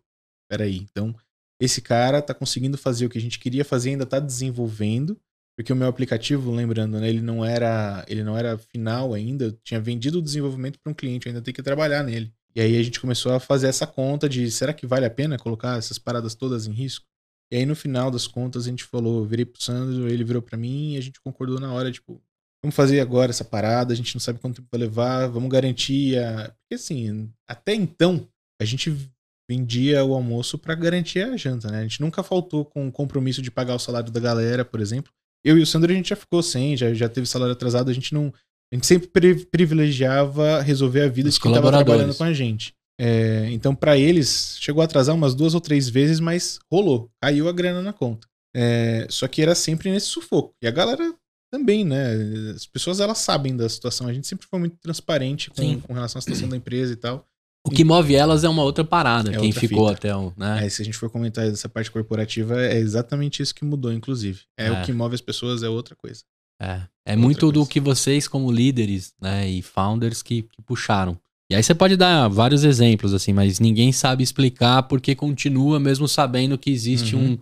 Speaker 1: peraí, então esse cara tá conseguindo fazer o que a gente queria fazer, ainda tá desenvolvendo, porque o meu aplicativo, lembrando, né, ele não era, ele não era final ainda, eu tinha vendido o desenvolvimento para um cliente, ainda tenho que trabalhar nele. E aí a gente começou a fazer essa conta de, será que vale a pena colocar essas paradas todas em risco? E aí no final das contas a gente falou, eu virei pro Sandro, ele virou para mim e a gente concordou na hora, tipo, vamos fazer agora essa parada, a gente não sabe quanto tempo vai levar, vamos garantir a... Porque assim, até então, a gente vendia o almoço para garantir a janta, né? A gente nunca faltou com o compromisso de pagar o salário da galera, por exemplo. Eu e o Sandro a gente já ficou sem, já, já teve salário atrasado, a gente não... A gente sempre pri- privilegiava resolver a vida
Speaker 2: Os
Speaker 1: de quem tava trabalhando com a gente. É, então, para eles, chegou a atrasar umas duas ou três vezes, mas rolou. Caiu a grana na conta. É, só que era sempre nesse sufoco. E a galera também, né? As pessoas elas sabem da situação. A gente sempre foi muito transparente com, com relação à situação da empresa e tal.
Speaker 2: O que move elas é uma outra parada.
Speaker 1: É
Speaker 2: quem
Speaker 1: outra
Speaker 2: ficou
Speaker 1: fita.
Speaker 2: até o. Né?
Speaker 1: Aí, se a gente for comentar dessa parte corporativa, é exatamente isso que mudou, inclusive. É,
Speaker 2: É.
Speaker 1: o que move as pessoas, é outra coisa.
Speaker 2: É, é muito do
Speaker 1: coisa.
Speaker 2: que vocês, como líderes né, e founders, que, que puxaram. E aí você pode dar vários exemplos, assim, mas ninguém sabe explicar porque continua, mesmo sabendo que existe
Speaker 1: Uhum.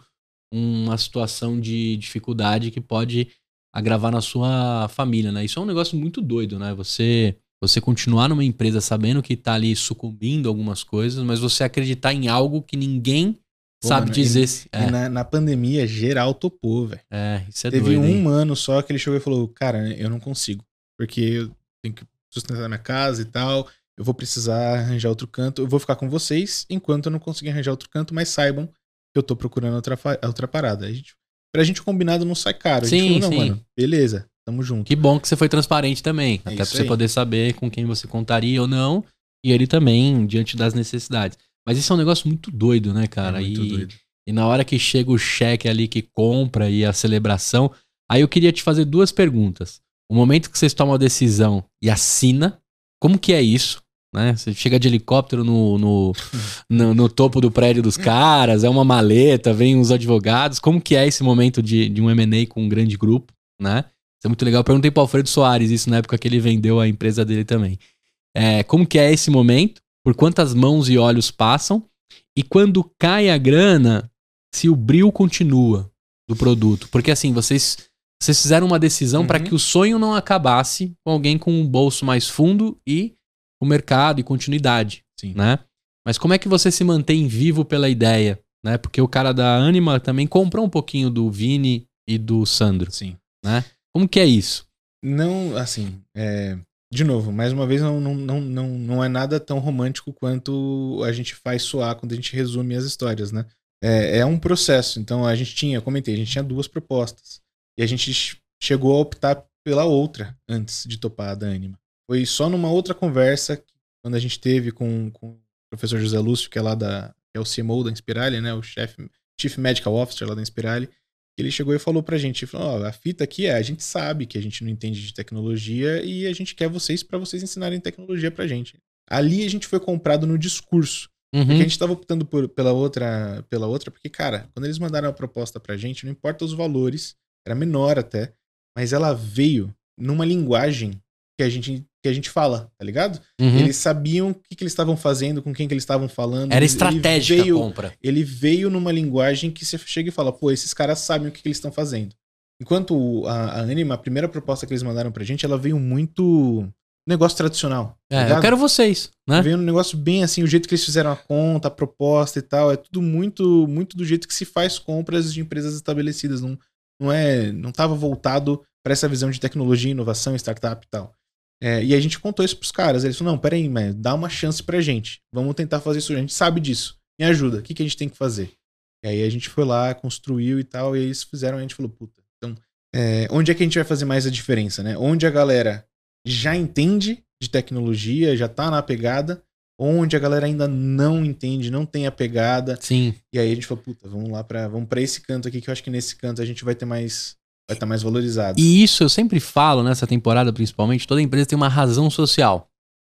Speaker 2: um, uma situação de dificuldade que pode agravar na sua família, né? Isso é um negócio muito doido, né? Você, você continuar numa empresa sabendo que tá ali sucumbindo algumas coisas, mas você acreditar em algo que ninguém
Speaker 1: Pô,
Speaker 2: sabe
Speaker 1: mano,
Speaker 2: dizer.
Speaker 1: E
Speaker 2: É,
Speaker 1: na, na pandemia, geral topou, velho.
Speaker 2: é, isso é
Speaker 1: Teve
Speaker 2: doido.
Speaker 1: um
Speaker 2: hein?
Speaker 1: ano só que ele chegou e falou: Cara, eu não consigo. Porque eu tenho que sustentar minha casa e tal. Eu vou precisar arranjar outro canto, eu vou ficar com vocês enquanto eu não conseguir arranjar outro canto, mas saibam que eu tô procurando outra, outra parada. A gente, pra gente combinado não sai caro. A
Speaker 2: sim,
Speaker 1: gente falou, não,
Speaker 2: sim.
Speaker 1: mano, beleza, tamo junto.
Speaker 2: Que bom que você foi transparente também.
Speaker 1: É
Speaker 2: até pra você
Speaker 1: aí.
Speaker 2: poder saber com quem você contaria ou não. E ele também, diante das necessidades. Mas isso é um negócio muito doido, né, cara?
Speaker 1: é muito
Speaker 2: e,
Speaker 1: doido.
Speaker 2: e na hora que chega o cheque ali que compra e a celebração. Aí eu queria te fazer duas perguntas. O momento que vocês tomam a decisão e assina, como que é isso? Né? Você chega de helicóptero no, no, no, no topo do prédio dos caras, é uma maleta, vem os advogados. Como que é esse momento de, de um M&A com um grande grupo, né? Isso é muito legal. Eu perguntei pro Alfredo Soares isso na época que ele vendeu a empresa dele também. É, como que é esse momento? Por quantas mãos e olhos passam? E quando cai a grana, se o bril continua do produto. Porque assim, vocês, vocês fizeram uma decisão
Speaker 1: Uhum.
Speaker 2: para que o sonho não acabasse com alguém com um bolso mais fundo e o mercado e continuidade,
Speaker 1: Sim.
Speaker 2: né? Mas como é que você se mantém vivo pela ideia, né? Porque o cara da Anima também comprou um pouquinho do Vini e do Sandro.
Speaker 1: Sim.
Speaker 2: Como que é isso?
Speaker 1: Não, assim, é, de novo, mais uma vez, não, não, não, não, não é nada tão romântico quanto a gente faz soar quando a gente resume as histórias, né? É, é um processo. Então a gente tinha, comentei, a gente tinha duas propostas. E a gente ch- chegou a optar pela outra antes de topar a da Anima. Foi só numa outra conversa, quando a gente teve com, com o professor José Lúcio, que é lá da. que é o CMO da Inspirali, né? O chefe, Chief Medical Officer lá da Inspirali. Ele chegou e falou pra gente, falou, ó, a fita aqui é, a gente sabe que a gente não entende de tecnologia e a gente quer vocês pra vocês ensinarem tecnologia pra gente. Ali a gente foi comprado no discurso.
Speaker 2: Uhum.
Speaker 1: Porque a gente tava optando por- pela outra, pela outra, porque, cara, quando eles mandaram a proposta pra gente, não importa os valores, era menor até, mas ela veio numa linguagem que a gente, que a gente fala, tá ligado?
Speaker 2: Uhum.
Speaker 1: Eles sabiam o que, que eles estavam fazendo, com quem que eles estavam falando.
Speaker 2: Era estratégica
Speaker 1: ele veio,
Speaker 2: a compra.
Speaker 1: ele veio numa linguagem que você chega e fala, pô, esses caras sabem o que, que eles estão fazendo. Enquanto a, a Anima, a primeira proposta que eles mandaram pra gente, ela veio muito negócio tradicional. tá
Speaker 2: É, eu quero vocês, né?
Speaker 1: Veio um negócio bem assim, o jeito que eles fizeram a conta, a proposta e tal, é tudo muito muito do jeito que se faz compras de empresas estabelecidas, não, não é, não tava voltado para essa visão de tecnologia, inovação, startup e tal. É, e a gente contou isso pros caras, eles falaram, não, peraí, mas dá uma chance pra gente, vamos tentar fazer isso, a gente sabe disso, me ajuda, o que, que a gente tem que fazer? E aí a gente foi lá, construiu e tal, e eles fizeram, e a gente falou, puta, então, é, onde é que a gente vai fazer mais a diferença, né? Onde a galera já entende de tecnologia, já tá na pegada, onde a galera ainda não entende, não tem a pegada.
Speaker 2: Sim.
Speaker 1: E aí a gente falou, puta, vamos lá para vamos para esse canto aqui que eu acho que nesse canto a gente vai ter mais vai estar mais valorizado.
Speaker 2: E isso eu sempre falo nessa temporada, principalmente, toda empresa tem uma razão social.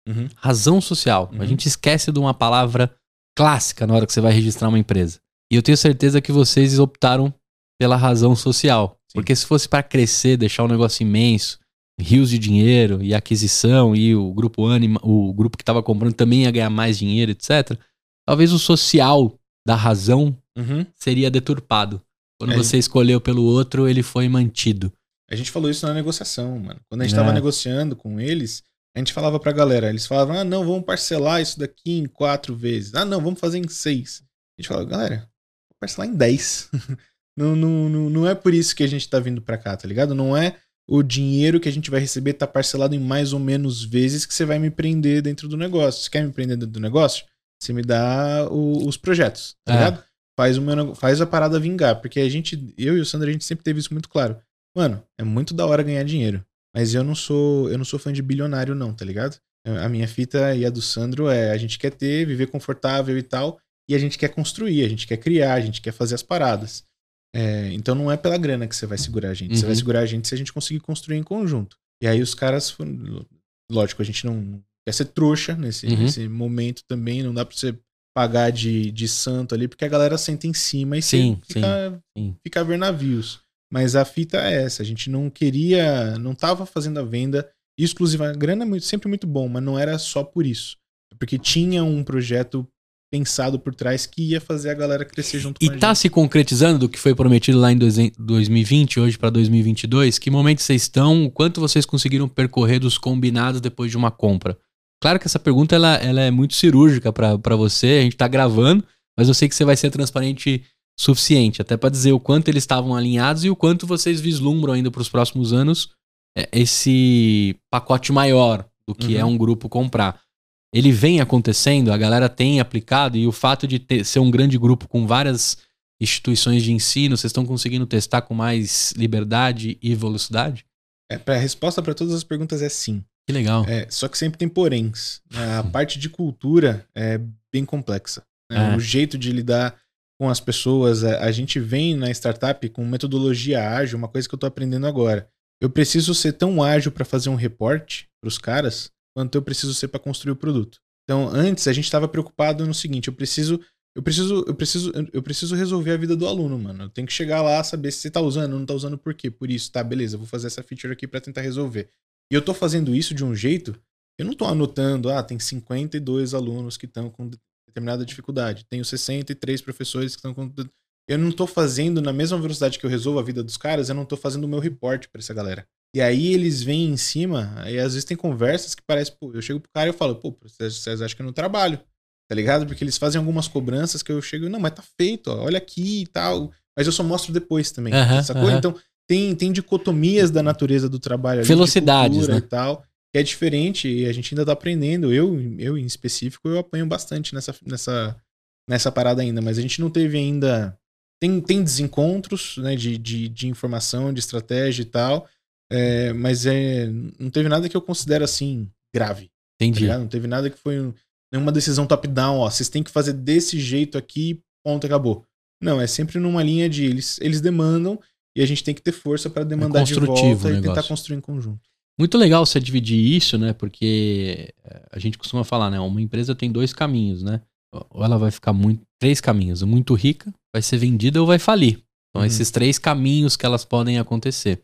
Speaker 1: Uhum.
Speaker 2: Razão social. A
Speaker 1: Uhum.
Speaker 2: gente esquece de uma palavra clássica na hora que você vai registrar uma empresa. E eu tenho certeza que vocês optaram pela razão social.
Speaker 1: Sim.
Speaker 2: Porque se fosse para crescer, deixar um negócio imenso, rios de dinheiro e aquisição e o grupo Anima, o grupo que estava comprando também ia ganhar mais dinheiro, etc. Talvez o social da razão
Speaker 1: Uhum.
Speaker 2: seria deturpado. Quando
Speaker 1: É.
Speaker 2: você escolheu pelo outro, ele foi mantido.
Speaker 1: A gente falou isso na negociação, mano. Quando a gente
Speaker 2: É.
Speaker 1: tava negociando com eles, a gente falava pra galera, eles falavam: "Ah, não, vamos parcelar isso daqui em quatro vezes. Ah, não, vamos fazer em seis." A gente falava: "Galera, vou parcelar em dez." não, não, não, não é por isso que a gente tá vindo pra cá, tá ligado? Não é o dinheiro que a gente vai receber tá parcelado em mais ou menos vezes que você vai me prender dentro do negócio. Você quer me prender dentro do negócio? Você me dá o- os projetos, tá
Speaker 2: É.
Speaker 1: ligado? Faz, nego- faz a parada vingar. Porque a gente, eu e o Sandro, a gente sempre teve isso muito claro. Mano, é muito da hora ganhar dinheiro. Mas eu não sou, eu não sou fã de bilionário, não, tá ligado? A minha fita e a do Sandro é a gente quer ter, viver confortável e tal, e a gente quer construir, a gente quer criar, a gente quer fazer as paradas. É, então não é pela grana que você vai segurar a gente. Você
Speaker 2: Uhum.
Speaker 1: vai segurar a gente se a gente conseguir construir em conjunto. E aí os caras. Lógico, a gente não quer ser trouxa nesse,
Speaker 2: Uhum.
Speaker 1: nesse momento também. Não dá pra você pagar de, de santo ali, porque a galera senta em cima e
Speaker 2: Sim,
Speaker 1: fica,
Speaker 2: sim.
Speaker 1: fica a ver navios. Mas a fita é essa. A gente não queria. Não tava fazendo a venda exclusiva. A grana é muito- sempre muito bom, mas não era só por isso. Porque tinha um projeto pensado por trás que ia fazer a galera crescer junto
Speaker 2: E
Speaker 1: com a
Speaker 2: tá
Speaker 1: gente.
Speaker 2: se concretizando do que foi prometido lá em dois- 2020, hoje pra 2022? Que momento vocês estão? Quanto vocês conseguiram percorrer dos combinados depois de uma compra? Claro que essa pergunta ela, ela é muito cirúrgica pra você, a gente tá gravando, mas eu sei que você vai ser transparente suficiente, até pra dizer o quanto eles estavam alinhados e o quanto vocês vislumbram ainda pros próximos anos é, esse pacote maior do que
Speaker 1: Uhum.
Speaker 2: é um grupo comprar. ele vem acontecendo, a galera tem aplicado, e o fato de ter, ser um grande grupo com várias instituições de ensino, vocês estão conseguindo testar com mais liberdade e velocidade?
Speaker 1: É, a resposta para todas as perguntas é sim.
Speaker 2: Que legal.
Speaker 1: É, só que sempre tem poréns. A parte de cultura é bem complexa. Né? É. O jeito de lidar com as pessoas. A, a, gente vem na startup com metodologia ágil, uma coisa que eu estou aprendendo agora. Eu preciso ser tão ágil para fazer um reporte para os caras quanto eu preciso ser para construir o produto. Então, antes a gente estava preocupado no seguinte: eu preciso eu preciso, eu preciso, eu preciso resolver a vida do aluno, mano. Eu tenho que chegar lá, saber se você tá usando, não tá usando por quê. Por isso, tá, beleza, vou fazer essa feature aqui para tentar resolver. E eu tô fazendo isso de um jeito, eu não tô anotando, ah, tem 52 alunos que estão com determinada dificuldade, tenho 63 professores que estão com eu não tô fazendo na mesma velocidade que eu resolvo a vida dos caras, eu não tô fazendo o meu report para essa galera. E aí eles vêm em cima, e às vezes tem conversas que parece, pô, eu chego pro cara e eu falo, pô, vocês acham que eu não trabalho? tá ligado? Porque eles fazem algumas cobranças que eu chego, não, mas tá feito, ó, olha aqui e tal. Mas eu só mostro depois também, sacou? Então, tem, tem dicotomias da natureza do trabalho ali,
Speaker 2: Velocidades, né?
Speaker 1: e tal, que é diferente e a gente ainda tá aprendendo. Eu, eu em específico, eu apanho bastante nessa, nessa, nessa parada ainda, mas a gente não teve ainda... Tem, tem desencontros, né, de, de, de informação, de estratégia e tal, é, mas é, não teve nada que eu considero, assim, grave.
Speaker 2: Tá Entendi.
Speaker 1: Tá não teve nada que foi nenhuma decisão top-down, ó, vocês têm que fazer desse jeito aqui, ponto, acabou. Não, é sempre numa linha de eles, eles demandam e a gente tem que ter força para demandar é de volta e tentar construir em conjunto.
Speaker 2: Muito legal você dividir isso, né? Porque eh, a gente costuma falar, né? Uma empresa tem dois caminhos, né? Ou ela vai ficar muito. Três caminhos. Muito rica, vai ser vendida ou vai falir. Então, uhum. esses três caminhos que elas podem acontecer.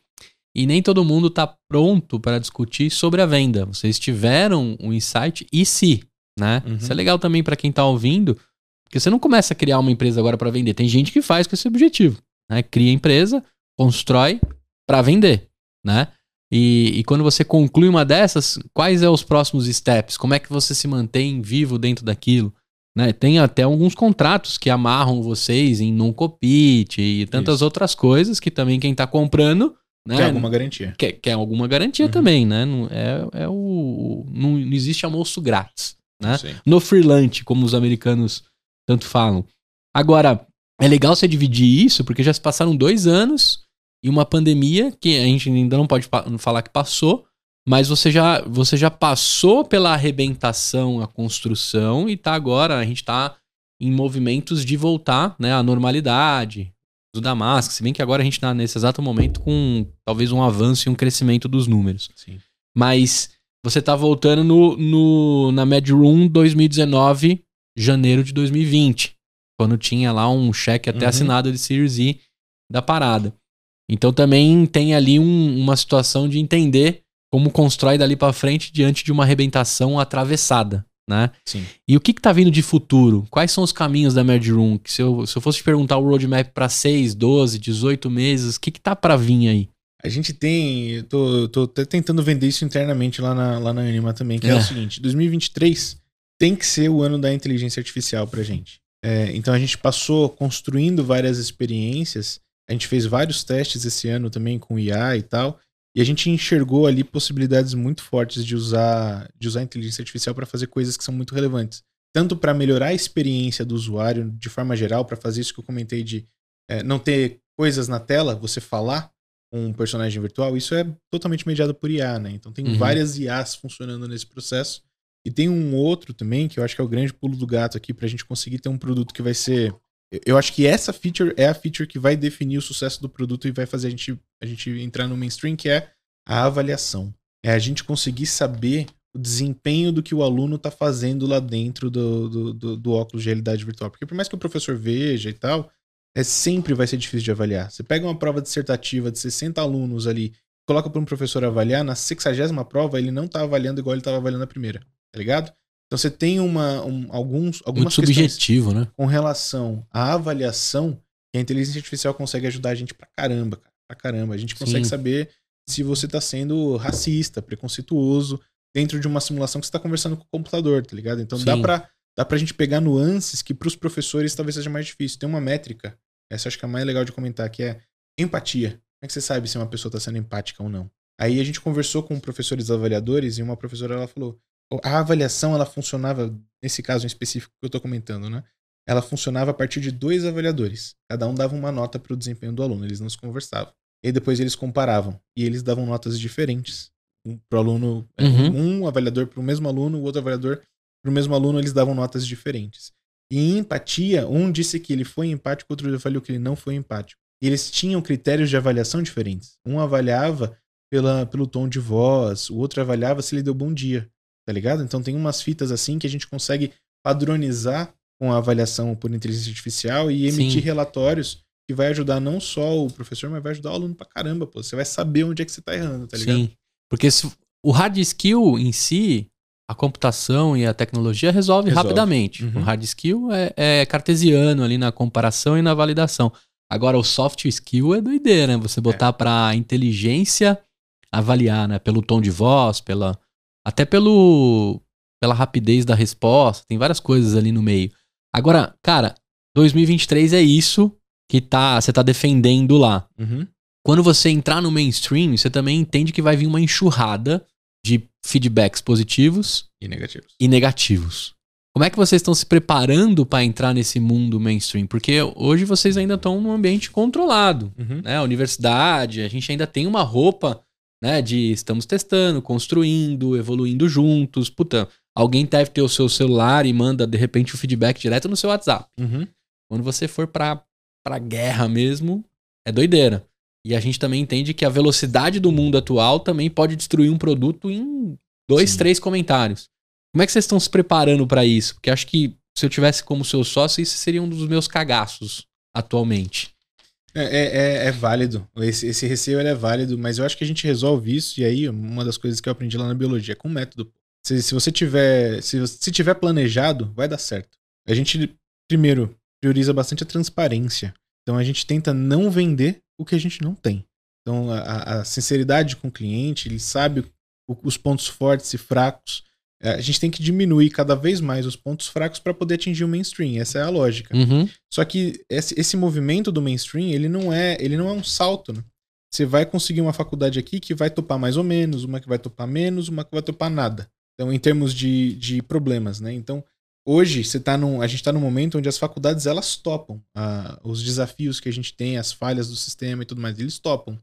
Speaker 2: E nem todo mundo está pronto para discutir sobre a venda. Vocês tiveram um insight e se né? Uhum. Isso é legal também para quem tá ouvindo, porque você não começa a criar uma empresa agora para vender. Tem gente que faz com esse objetivo, né? Cria empresa, constrói para vender, né? E, e, quando você conclui uma dessas, quais são é os próximos steps? Como é que você se mantém vivo dentro daquilo? Né? Tem até alguns contratos que amarram vocês em não compete e tantas Isso. outras coisas que também quem está comprando né?
Speaker 1: Quer alguma garantia.
Speaker 2: Quer, quer alguma garantia uhum. também, né? Não, é, é o, não, não existe almoço grátis né? No freelance, como os americanos tanto falam. Agora, é legal você dividir isso, porque já se passaram dois anos e uma pandemia que a gente ainda não pode falar que passou, mas você já, você já passou pela arrebentação, a construção e tá agora, a gente tá em movimentos de voltar né, à normalidade, do da máscara, se bem que agora a gente tá nesse exato momento com talvez um avanço e um crescimento dos números.
Speaker 1: Sim.
Speaker 2: Mas você tá voltando no, no, na Mad Room 2019, janeiro de 2020. Quando tinha lá um cheque até uhum. assinado de Series E da parada. Então também tem ali um, uma situação de entender como constrói dali para frente diante de uma arrebentação atravessada, né?
Speaker 1: Sim.
Speaker 2: E o que, que tá vindo de futuro? Quais são os caminhos da Mad Room? Se eu, se eu fosse te perguntar o roadmap para 6, 12, 18 meses, o que, que tá para vir aí?
Speaker 1: A gente tem. Eu tô, tô até tentando vender isso internamente lá na, lá na Anima também, que é. é o seguinte: 2023 tem que ser o ano da inteligência artificial pra gente. É, então a gente passou construindo várias experiências. A gente fez vários testes esse ano também com IA e tal. E a gente enxergou ali possibilidades muito fortes de usar, de usar a inteligência artificial para fazer coisas que são muito relevantes. Tanto para melhorar a experiência do usuário de forma geral, para fazer isso que eu comentei de é, não ter coisas na tela, você falar, um personagem virtual, isso é totalmente mediado por IA, né? Então tem uhum. várias IAs funcionando nesse processo. E tem um outro também, que eu acho que é o grande pulo do gato aqui, pra gente conseguir ter um produto que vai ser. Eu acho que essa feature é a feature que vai definir o sucesso do produto e vai fazer a gente, a gente entrar no mainstream, que é a avaliação. É a gente conseguir saber o desempenho do que o aluno está fazendo lá dentro do, do, do, do óculos de realidade virtual. Porque por mais que o professor veja e tal, é sempre vai ser difícil de avaliar. Você pega uma prova dissertativa de 60 alunos ali, coloca para um professor avaliar, na 60 prova ele não está avaliando igual ele estava avaliando a primeira, tá ligado? Então você tem uma, um, alguns, algumas
Speaker 2: Muito subjetivo, né?
Speaker 1: com relação à avaliação que a inteligência artificial consegue ajudar a gente pra caramba, cara, pra caramba. A gente consegue Sim. saber se você está sendo racista, preconceituoso, dentro de uma simulação que você está conversando com o computador, tá ligado? Então Sim. dá para dá pra gente pegar nuances que para os professores talvez seja mais difícil. Tem uma métrica essa acho que é a mais legal de comentar, que é empatia. Como é que você sabe se uma pessoa está sendo empática ou não? Aí a gente conversou com professores avaliadores e uma professora ela falou: a avaliação ela funcionava, nesse caso em específico que eu tô comentando, né? Ela funcionava a partir de dois avaliadores. Cada um dava uma nota para o desempenho do aluno, eles não se conversavam. E depois eles comparavam. E eles davam notas diferentes. Um pro aluno, é,
Speaker 2: Uhum.
Speaker 1: um avaliador para o mesmo aluno, o outro avaliador para o mesmo aluno, eles davam notas diferentes. E em empatia, um disse que ele foi empático, outro avaliou que ele não foi empático. E eles tinham critérios de avaliação diferentes. Um avaliava pela, pelo tom de voz, o outro avaliava se ele deu bom dia, tá ligado? Então tem umas fitas assim que a gente consegue padronizar com a avaliação por inteligência artificial e emitir
Speaker 2: Sim.
Speaker 1: relatórios que vai ajudar não só o professor, mas vai ajudar o aluno pra caramba, pô. Você vai saber onde é que você tá errando, tá ligado?
Speaker 2: Sim. Porque se- o hard skill em si, a computação e a tecnologia resolve,
Speaker 1: Resolve.
Speaker 2: rapidamente.
Speaker 1: Uhum.
Speaker 2: O hard skill é, é cartesiano ali na comparação e na validação. Agora, o soft skill é doideira, né? Você botar pra inteligência avaliar, né? Pelo tom de voz, pela até pelo pela rapidez da resposta, tem várias coisas ali no meio. Agora, cara, 2023 é isso que tá, você tá defendendo lá
Speaker 1: Uhum.
Speaker 2: quando você entrar no mainstream, você também entende que vai vir uma enxurrada de feedbacks positivos
Speaker 1: E negativos.
Speaker 2: e negativos. Como é que vocês estão se preparando para entrar nesse mundo mainstream? Porque hoje vocês ainda estão num ambiente controlado,
Speaker 1: Uhum.
Speaker 2: né? A universidade, a gente ainda tem uma roupa, né, de estamos testando, construindo, evoluindo juntos. Puta, alguém deve ter o seu celular e manda de repente o feedback direto no seu WhatsApp.
Speaker 1: Uhum.
Speaker 2: Quando você for pra, pra guerra mesmo, é doideira. E a gente também entende que a velocidade do mundo atual também pode destruir um produto em dois,
Speaker 1: Sim.
Speaker 2: três comentários. Como é que vocês estão se preparando pra isso? Porque acho que se eu tivesse como seu sócio, isso seria um dos meus cagaços atualmente.
Speaker 1: É, é, é- é válido. Esse, esse receio é válido, mas eu acho que a gente resolve isso. E aí, uma das coisas que eu aprendi lá na biologia, com método. Se, se você tiver. Se, se tiver planejado, vai dar certo. A gente, primeiro, prioriza bastante a transparência. Então a gente tenta não vender o que a gente não tem. Então a- a, sinceridade com o cliente, ele sabe os pontos fortes e fracos. É, A gente tem que diminuir cada vez mais os pontos fracos para poder atingir o mainstream. Essa é a lógica.
Speaker 2: Uhum.
Speaker 1: Só que esse, esse movimento do mainstream, ele não é, ele não é um salto, né? Você vai conseguir uma faculdade aqui que vai topar mais ou menos, uma que vai topar menos, uma que vai topar nada. Então, em termos de, de problemas, né? Então, hoje você tá num, a gente está num momento onde as faculdades elas topam ah, os desafios que a gente tem, as falhas do sistema e tudo mais, eles topam.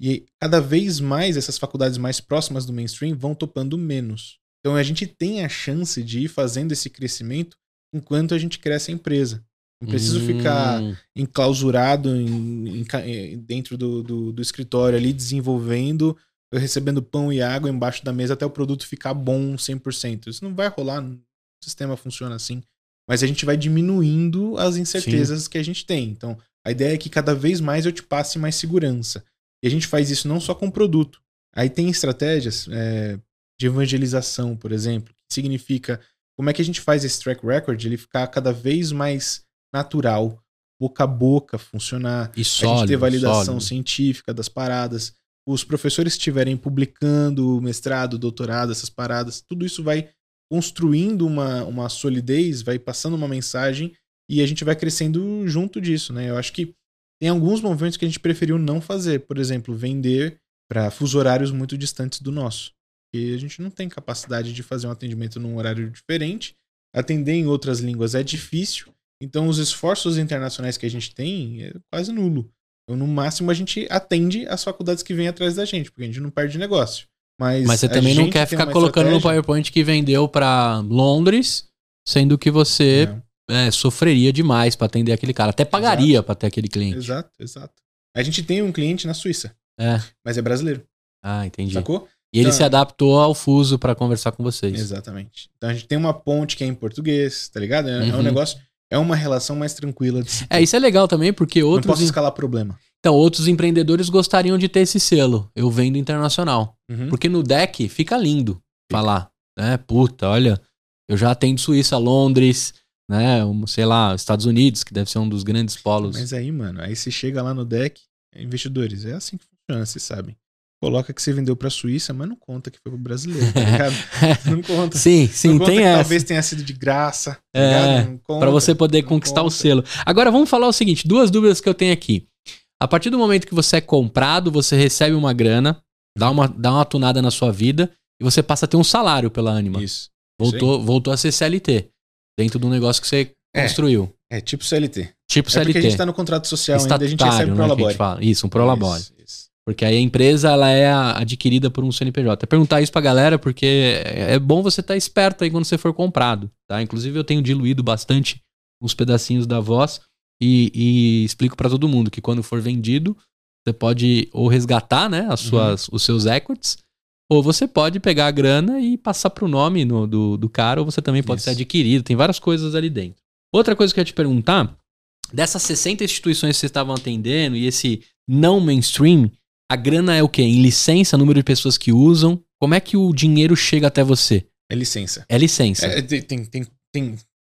Speaker 1: E cada vez mais essas faculdades mais próximas do mainstream vão topando menos. Então a gente tem a chance de ir fazendo esse crescimento enquanto a gente cresce a empresa. Não preciso ficar
Speaker 2: Hum,
Speaker 1: enclausurado em- em eh, dentro do, do, do escritório ali, desenvolvendo, recebendo pão e água embaixo da mesa até o produto ficar bom 100%. Isso não vai rolar, o sistema funciona assim. Mas a gente vai diminuindo as incertezas que a gente tem. Então, a ideia é que cada vez mais eu te passe mais segurança. E a gente faz isso não só com o produto. Aí tem estratégias eh, de evangelização, por exemplo, que significa como é que a gente faz esse track record ele ficar cada vez mais natural, boca a boca funcionar,
Speaker 2: e
Speaker 1: a
Speaker 2: sólido,
Speaker 1: gente ter validação
Speaker 2: sólido.
Speaker 1: científica das paradas, os professores estiverem publicando mestrado, doutorado, essas paradas, tudo isso vai construindo uma, uma solidez, vai passando uma mensagem e a gente vai crescendo junto disso, né? Eu acho que tem alguns movimentos que a gente preferiu não fazer, por exemplo, vender para fuso horários muito distantes do nosso. Porque a gente não tem capacidade de fazer um atendimento num horário diferente. Atender em outras línguas é difícil. Então, os esforços internacionais que a gente tem é quase nulo. Então, no máximo, a gente atende as faculdades que vêm atrás da gente, porque a gente não perde negócio. Mas,
Speaker 2: Mas você também não quer ficar colocando no
Speaker 1: estratégia-
Speaker 2: PowerPoint que vendeu pra Londres, sendo que você
Speaker 1: Não.
Speaker 2: é, sofreria demais pra atender aquele cara. Até pagaria pra ter aquele cliente.
Speaker 1: Exato, exato. A gente tem um cliente na Suíça,
Speaker 2: É.
Speaker 1: mas é brasileiro,
Speaker 2: Ah, entendi.
Speaker 1: sacou?
Speaker 2: E ele
Speaker 1: Então-
Speaker 2: se adaptou ao fuso pra conversar com vocês.
Speaker 1: Exatamente. Então a gente tem uma ponte que é em português, tá ligado? É, é um
Speaker 2: Uhum.
Speaker 1: negócio, é uma relação mais tranquila de se.
Speaker 2: É, isso é legal também, porque
Speaker 1: Não
Speaker 2: outros,
Speaker 1: posso escalar problema.
Speaker 2: então, outros empreendedores gostariam de ter esse selo. Eu vendo internacional.
Speaker 1: Uhum.
Speaker 2: Porque no deck fica lindo falar, né? Puta, olha, eu já atendo Suíça, Londres, né? um, sei lá, Estados Unidos, que deve ser um dos grandes polos.
Speaker 1: Mas aí, mano, aí você chega lá no deck, investidores, é assim que funciona, vocês sabem. Coloca que você vendeu pra Suíça, mas não conta que foi pro brasileiro, tá? Não conta.
Speaker 2: sim, sim,
Speaker 1: não conta
Speaker 2: tem
Speaker 1: que
Speaker 2: essa.
Speaker 1: talvez tenha sido de graça, tá
Speaker 2: É,
Speaker 1: ligado? Não conta,
Speaker 2: Pra você poder conquistar o
Speaker 1: conta.
Speaker 2: selo. Agora vamos falar o seguinte: duas dúvidas que eu tenho aqui. A partir do momento que você é comprado, você recebe uma grana, dá uma, dá uma tunada na sua vida, e você passa a ter um salário pela Anima.
Speaker 1: Isso.
Speaker 2: Voltou, voltou a ser CLT. Dentro do negócio que você
Speaker 1: É.
Speaker 2: construiu.
Speaker 1: É tipo CLT.
Speaker 2: Tipo
Speaker 1: É
Speaker 2: CLT.
Speaker 1: porque a gente tá no contrato social ainda, a gente recebe
Speaker 2: né,
Speaker 1: pro
Speaker 2: que a gente
Speaker 1: labore.
Speaker 2: fala. Isso, um prolabore.
Speaker 1: Isso.
Speaker 2: Porque aí a empresa ela é adquirida por um CNPJ. Perguntar isso pra galera porque é é bom você estar esperto aí quando você for comprado, tá? Inclusive eu tenho diluído bastante uns pedacinhos da voz e, e explico pra todo mundo que quando for vendido, você pode ou resgatar, né, as suas, os seus equities, ou você pode pegar a grana e passar pro nome no- do, do cara, ou você também pode
Speaker 1: Isso.
Speaker 2: ser adquirido. Tem várias coisas ali dentro. Outra coisa que eu ia te perguntar, dessas 60 instituições que vocês estavam atendendo e esse não mainstream, a grana é o quê? Em licença, número de pessoas que usam? Como é que o dinheiro chega até você?
Speaker 1: É licença.
Speaker 2: É licença.
Speaker 1: É, tem, tem, tem,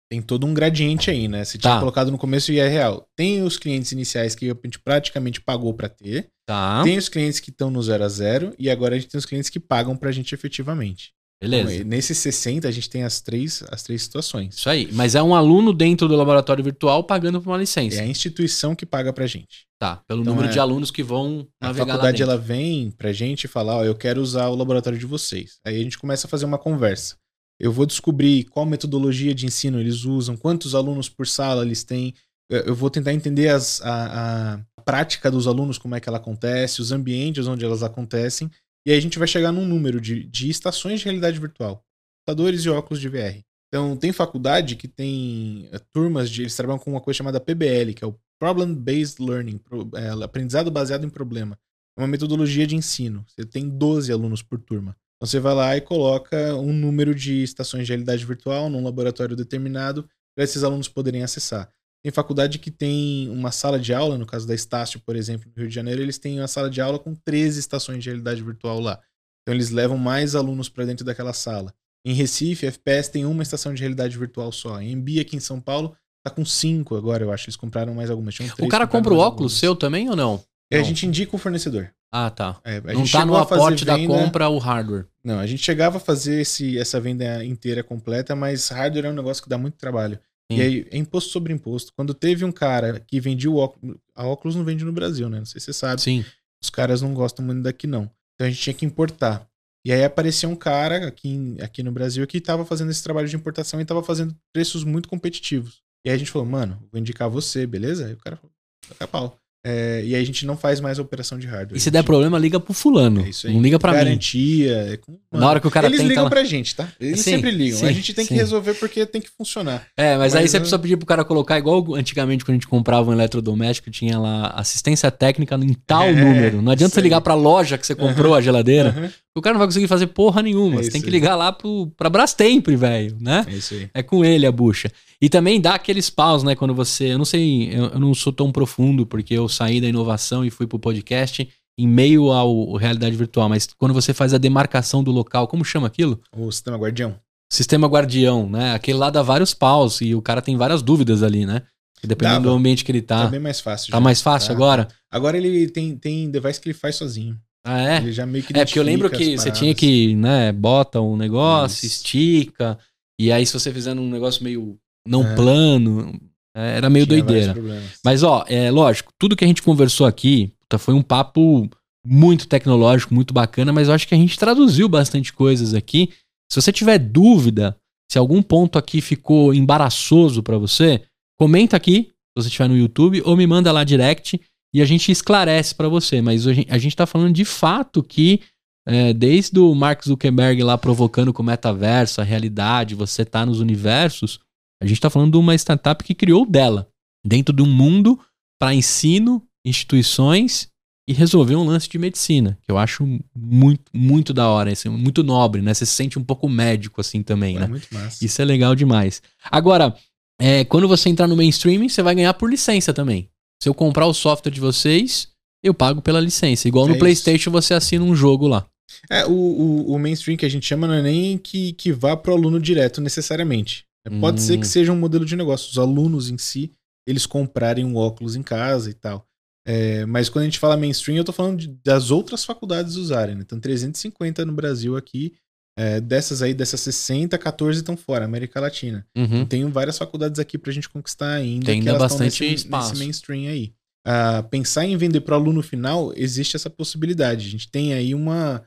Speaker 1: tem, todo um gradiente aí, né? Você tinha
Speaker 2: Tá.
Speaker 1: colocado no começo e é real. Tem os clientes iniciais que a gente praticamente pagou pra ter.
Speaker 2: Tá.
Speaker 1: Tem os clientes que estão no zero a zero. E agora a gente tem os clientes que pagam pra gente efetivamente.
Speaker 2: Beleza.
Speaker 1: Então, nesses 60, a gente tem as três, as três situações.
Speaker 2: Isso aí. Mas é um aluno dentro do laboratório virtual pagando por uma
Speaker 1: É
Speaker 2: licença.
Speaker 1: a instituição que paga pra gente.
Speaker 2: Tá. Pelo
Speaker 1: Então
Speaker 2: número
Speaker 1: é-
Speaker 2: de alunos que vão
Speaker 1: A
Speaker 2: navegar lá
Speaker 1: faculdade ela vem pra gente e fala, ó, eu quero usar o laboratório de vocês. Aí a gente começa a fazer uma conversa. Eu vou descobrir qual metodologia de ensino eles usam, quantos alunos por sala eles têm. Eu eu vou tentar entender as- a, a prática dos alunos, como é que ela acontece, os ambientes onde elas acontecem. E aí a gente vai chegar num número de, de estações de realidade virtual. Computadores e óculos de VR. Então, tem faculdade que tem eh, turmas de. Eles trabalham com uma coisa chamada PBL, que é o Problem Based Learning é, aprendizado baseado em problema. É uma metodologia de ensino. Você tem 12 alunos por turma. Então, você vai lá e coloca um número de estações de realidade virtual num laboratório determinado para esses alunos poderem acessar. Tem faculdade que tem uma sala de aula, no caso da Estácio, por exemplo, no Rio de Janeiro, eles têm uma sala de aula com 13 estações de realidade virtual lá. Então, eles levam mais alunos para dentro daquela sala. Em Recife, FPS tem uma estação de realidade virtual só. Em Embi, aqui em São Paulo, tá com cinco agora, eu acho. Eles compraram mais algumas. Tinham
Speaker 2: O
Speaker 1: três,
Speaker 2: cara compra o óculos
Speaker 1: algumas.
Speaker 2: seu também ou não?
Speaker 1: A
Speaker 2: Não.
Speaker 1: gente indica o fornecedor.
Speaker 2: Ah, tá.
Speaker 1: É, a
Speaker 2: não
Speaker 1: gente
Speaker 2: tá no
Speaker 1: a
Speaker 2: aporte da
Speaker 1: venda-
Speaker 2: compra o hardware.
Speaker 1: Não, a gente chegava a fazer esse, essa venda inteira completa, mas hardware é um negócio que dá muito trabalho.
Speaker 2: Sim.
Speaker 1: E aí é imposto sobre imposto. Quando teve um cara que vendia o óculos. A óculos não vende no Brasil, né? Não sei se você sabe.
Speaker 2: Sim.
Speaker 1: Os caras não gostam muito daqui, não. Então a gente tinha que importar. E aí apareceu um cara aqui, aqui no Brasil que estava fazendo esse trabalho de importação e estava fazendo preços muito competitivos. E aí a gente falou, mano, vou indicar você, beleza? Aí o cara falou, toca pau. É, e aí a gente não faz mais a operação de hardware.
Speaker 2: E se der problema, liga pro fulano.
Speaker 1: É isso aí.
Speaker 2: Não liga pra mim.
Speaker 1: Garantia. é
Speaker 2: Na hora que o cara
Speaker 1: Eles ligam pra gente, tá? Eles
Speaker 2: Sim,
Speaker 1: sempre ligam.
Speaker 2: sim,
Speaker 1: a gente tem que
Speaker 2: sim.
Speaker 1: resolver porque tem que funcionar.
Speaker 2: É, mas, aí
Speaker 1: Mas
Speaker 2: você
Speaker 1: eu-
Speaker 2: precisa pedir pro cara colocar, igual antigamente quando a gente comprava um eletrodoméstico, tinha lá assistência técnica em tal
Speaker 1: É,
Speaker 2: número. Não adianta você ligar
Speaker 1: aí.
Speaker 2: pra loja que você comprou a geladeira.
Speaker 1: Aham.
Speaker 2: O cara não vai conseguir fazer porra nenhuma.
Speaker 1: É
Speaker 2: você tem que
Speaker 1: aí.
Speaker 2: ligar lá pro, pra Brastemp, velho, né?
Speaker 1: É isso aí.
Speaker 2: É com ele a bucha. E também dá aqueles paus, né? Quando você. Eu não sei, eu, eu não sou tão profundo, porque eu saí da inovação e fui pro podcast em meio ao, ao realidade virtual. Mas quando você faz a demarcação do local, como chama aquilo?
Speaker 1: O sistema guardião.
Speaker 2: Sistema guardião, né? Aquele lá dá vários paus e o cara tem várias dúvidas ali, né? Dependendo
Speaker 1: Dava.
Speaker 2: do ambiente que ele
Speaker 1: Tá,
Speaker 2: tá.
Speaker 1: bem mais fácil.
Speaker 2: Tá
Speaker 1: já.
Speaker 2: mais fácil
Speaker 1: Tá.
Speaker 2: agora?
Speaker 1: Agora ele tem, tem device que ele faz sozinho.
Speaker 2: Ah, é?
Speaker 1: Ele já meio que
Speaker 2: É, porque eu lembro que você tinha que, né, bota um negócio,
Speaker 1: Isso.
Speaker 2: estica, e aí se você fizer um negócio meio não
Speaker 1: É.
Speaker 2: plano, é, era meio
Speaker 1: Tinha
Speaker 2: doideira. Mas, ó, é lógico, tudo que a gente conversou aqui foi um papo muito tecnológico, muito bacana, mas eu acho que a gente traduziu bastante coisas aqui. Se você tiver dúvida, se algum ponto aqui ficou embaraçoso pra você, comenta aqui, se você estiver no YouTube, ou me manda lá direct e a gente esclarece pra você. Mas a gente, a gente tá falando de fato que é, desde o Mark Zuckerberg lá provocando com o metaverso, a realidade, você tá nos universos, a gente tá falando de uma startup que criou dela, dentro de um mundo para ensino, instituições e resolver um lance de medicina, que eu acho muito, muito da hora, assim, muito nobre, né? Você se sente um pouco médico assim também,
Speaker 1: Pô,
Speaker 2: né?
Speaker 1: É muito massa.
Speaker 2: Isso é legal demais. Agora, é, quando você entrar no mainstream, você vai ganhar por licença também. Se eu comprar o software de vocês, eu pago pela licença. Igual no
Speaker 1: É isso.
Speaker 2: PlayStation você assina um jogo lá.
Speaker 1: É, o, o, o mainstream que a gente chama não é nem que, que vá pro aluno direto necessariamente. É, Pode
Speaker 2: Hum.
Speaker 1: ser que seja um modelo de negócio. Os alunos em si, eles comprarem um óculos em casa e tal. É, mas quando a gente fala mainstream, eu tô falando de- das outras faculdades usarem. Né? Então, 350 no Brasil aqui. É, dessas aí, dessas 60, 14 estão fora, América Latina.
Speaker 2: Uhum.
Speaker 1: Tem várias faculdades aqui pra gente conquistar ainda.
Speaker 2: Tem
Speaker 1: que
Speaker 2: ainda bastante
Speaker 1: nesse,
Speaker 2: espaço.
Speaker 1: nesse mainstream aí. Ah, pensar em vender para aluno final, existe essa possibilidade. A gente tem aí uma,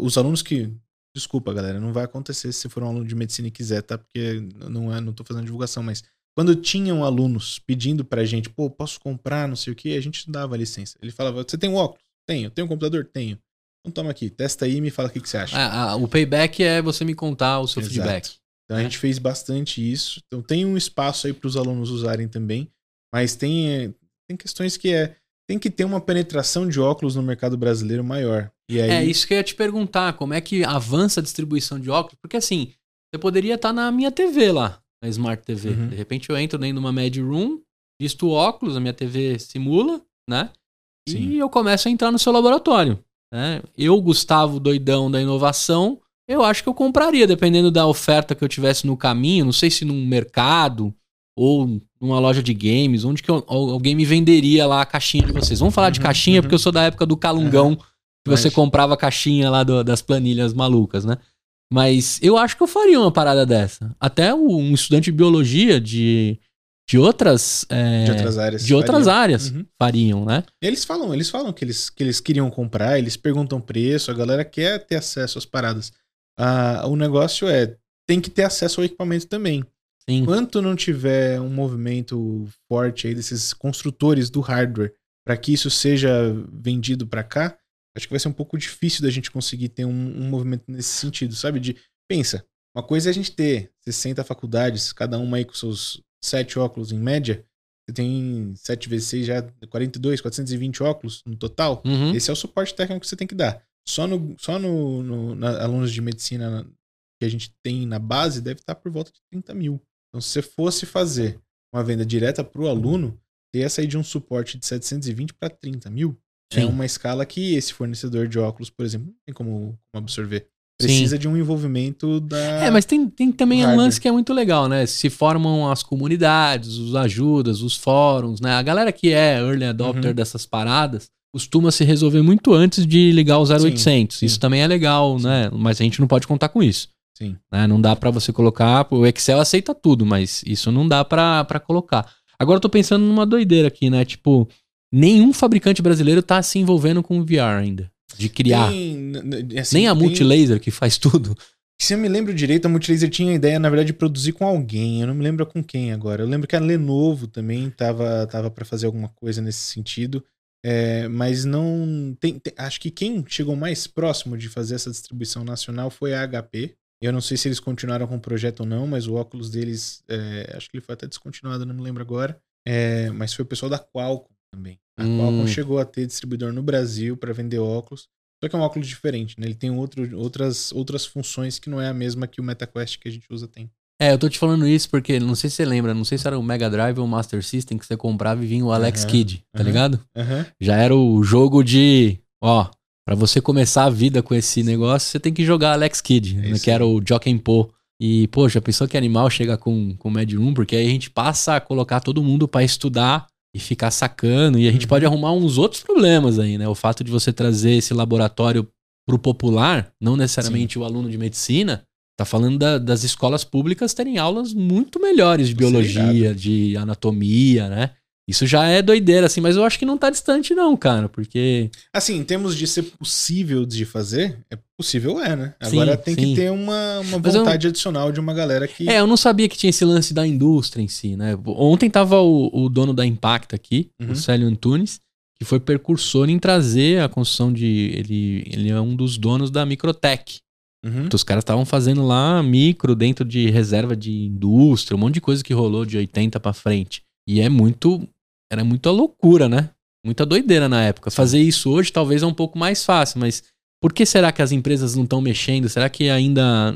Speaker 1: os alunos que. Desculpa, galera, não vai acontecer se for um aluno de medicina e quiser, tá? Porque não é, não tô fazendo divulgação, mas quando tinham alunos pedindo pra gente, pô, posso comprar, não sei o que, a gente dava licença. Ele falava, você tem um óculos? Tenho. Tem um computador? Tenho. Então toma aqui, testa aí e me fala o que, que você acha.
Speaker 2: Ah, ah, o payback é você me contar o seu
Speaker 1: Exato.
Speaker 2: feedback.
Speaker 1: Então a gente fez bastante isso. Então tem um espaço aí para os alunos usarem também, mas tem, eh, tem questões que é tem que ter uma penetração de óculos no mercado brasileiro maior. E aí,
Speaker 2: É isso que eu ia te perguntar, como é que avança a distribuição de óculos? Porque assim, você poderia estar na minha TV lá, na Smart TV.
Speaker 1: Uhum.
Speaker 2: De repente eu entro dentro de uma Med Room, visto óculos, a minha TV simula, né?
Speaker 1: Sim.
Speaker 2: E eu começo a entrar no seu laboratório. Né? Eu, Gustavo, doidão da inovação, eu acho que eu compraria, dependendo da oferta que eu tivesse no caminho. Não sei se num mercado ou numa loja de games, onde que eu- al- alguém me venderia lá a caixinha de vocês. Vamos falar de
Speaker 1: Uhum,
Speaker 2: caixinha,
Speaker 1: uhum.
Speaker 2: porque eu sou da época do calungão, que você
Speaker 1: Mas-
Speaker 2: comprava a caixinha lá do- das planilhas malucas, né? Mas eu acho que eu faria uma parada dessa. Até um estudante de biologia de, de outras. é,
Speaker 1: de outras áreas.
Speaker 2: de outras
Speaker 1: fariam.
Speaker 2: áreas
Speaker 1: Uhum.
Speaker 2: fariam, né?
Speaker 1: Eles falam, eles falam que eles, que eles queriam comprar, eles perguntam preço, a galera quer ter acesso às paradas. Ah, o negócio é, tem que ter acesso ao equipamento também.
Speaker 2: Sim.
Speaker 1: Enquanto não tiver um movimento forte aí desses construtores do hardware para que isso seja vendido para cá, acho que vai ser um pouco difícil da gente conseguir ter um, um movimento nesse sentido, sabe? De pensa, uma coisa é a gente ter 60 faculdades, cada uma aí com seus 7 óculos em média. Você tem 7 vezes 6 já 42, 420 óculos no total.
Speaker 2: Uhum.
Speaker 1: Esse é o suporte técnico que você tem que dar. Só no, só no, no- na- alunos de medicina que a gente tem na base deve estar por volta de 30 mil. Então, se você fosse fazer uma venda direta para o aluno, você ia sair de um suporte de 720 para 30 mil. É
Speaker 2: Sim.
Speaker 1: uma escala que esse fornecedor de óculos, por exemplo, não tem como, absorver.
Speaker 2: Sim.
Speaker 1: Precisa de um envolvimento da.
Speaker 2: É, mas tem, tem também um
Speaker 1: hardware.
Speaker 2: lance que é muito legal, né? Se formam as comunidades, os ajudas, os fóruns, né? A galera que é early adopter
Speaker 1: Uhum.
Speaker 2: dessas paradas costuma se resolver muito antes de ligar o 0800.
Speaker 1: sim.
Speaker 2: Isso também é legal,
Speaker 1: Sim.
Speaker 2: né? Mas a gente não pode contar com isso.
Speaker 1: Sim.
Speaker 2: né? Não dá pra você colocar. O Excel aceita tudo, mas isso não dá pra colocar. Agora eu tô pensando numa doideira aqui, né? Tipo, nenhum fabricante brasileiro tá se envolvendo com VR ainda. De criar.
Speaker 1: Tem, assim,
Speaker 2: Nem a
Speaker 1: tem-
Speaker 2: Multilaser que faz tudo.
Speaker 1: Se eu me lembro direito, a Multilaser tinha a ideia, na verdade, de produzir com alguém. Eu não me lembro com quem agora. Eu lembro que a Lenovo também tava, tava para fazer alguma coisa nesse sentido. É, mas não. Tem, tem- acho que quem chegou mais próximo de fazer essa distribuição nacional foi a HP. Eu não sei se eles continuaram com o projeto ou não, mas o óculos deles. é, acho que ele foi até descontinuado, não me lembro agora. É, mas foi o pessoal da Qualcomm também. A
Speaker 2: Hum.
Speaker 1: Qualcomm chegou a ter distribuidor no Brasil para vender óculos. Só que é um óculos diferente, né? Ele tem outro, outras, outras funções que não é a mesma que o MetaQuest que a gente usa tem.
Speaker 2: É, eu tô te falando isso porque não sei se você lembra, não sei se era o Mega Drive ou o Master System que você comprava e vinha o Alex
Speaker 1: Aham,
Speaker 2: Kidd, tá
Speaker 1: aham.
Speaker 2: ligado?
Speaker 1: Aham.
Speaker 2: Já era o jogo de, ó, Pra você começar a vida com esse negócio, você tem que jogar Alex Kidd,
Speaker 1: É
Speaker 2: né, que era o Jocken Po. E, poxa, a pessoa que animal chega com, com o Mad Room, porque aí a gente passa a colocar todo mundo pra estudar e ficar sacando, e a gente
Speaker 1: Uhum.
Speaker 2: pode arrumar uns outros problemas aí, né? O fato de você trazer esse laboratório pro popular, não necessariamente o aluno de medicina, tá falando da- das escolas públicas terem aulas muito melhores de
Speaker 1: é
Speaker 2: biologia, de anatomia, né? Isso já é doideira, assim, mas eu acho que não tá distante, não, cara, porque.
Speaker 1: Assim, em termos de ser possível de fazer, é possível é, né?
Speaker 2: Sim,
Speaker 1: Agora tem
Speaker 2: sim.
Speaker 1: que ter uma, uma
Speaker 2: eu-
Speaker 1: vontade adicional de uma galera que.
Speaker 2: É, eu não sabia que tinha esse lance da indústria em si, né? Ontem tava o, o dono da Impact aqui,
Speaker 1: Uhum.
Speaker 2: o Célio Antunes, que foi precursor em trazer a construção de. Ele, ele é um dos donos da Microtech.
Speaker 1: Uhum.
Speaker 2: Então, os caras estavam fazendo lá micro dentro de reserva de indústria, um monte de coisa que rolou de 80 pra frente. E é muito. Era muita loucura, né? Muita doideira na época. Fazer isso hoje talvez é um pouco mais fácil, mas por que será que as empresas não estão mexendo? Será que ainda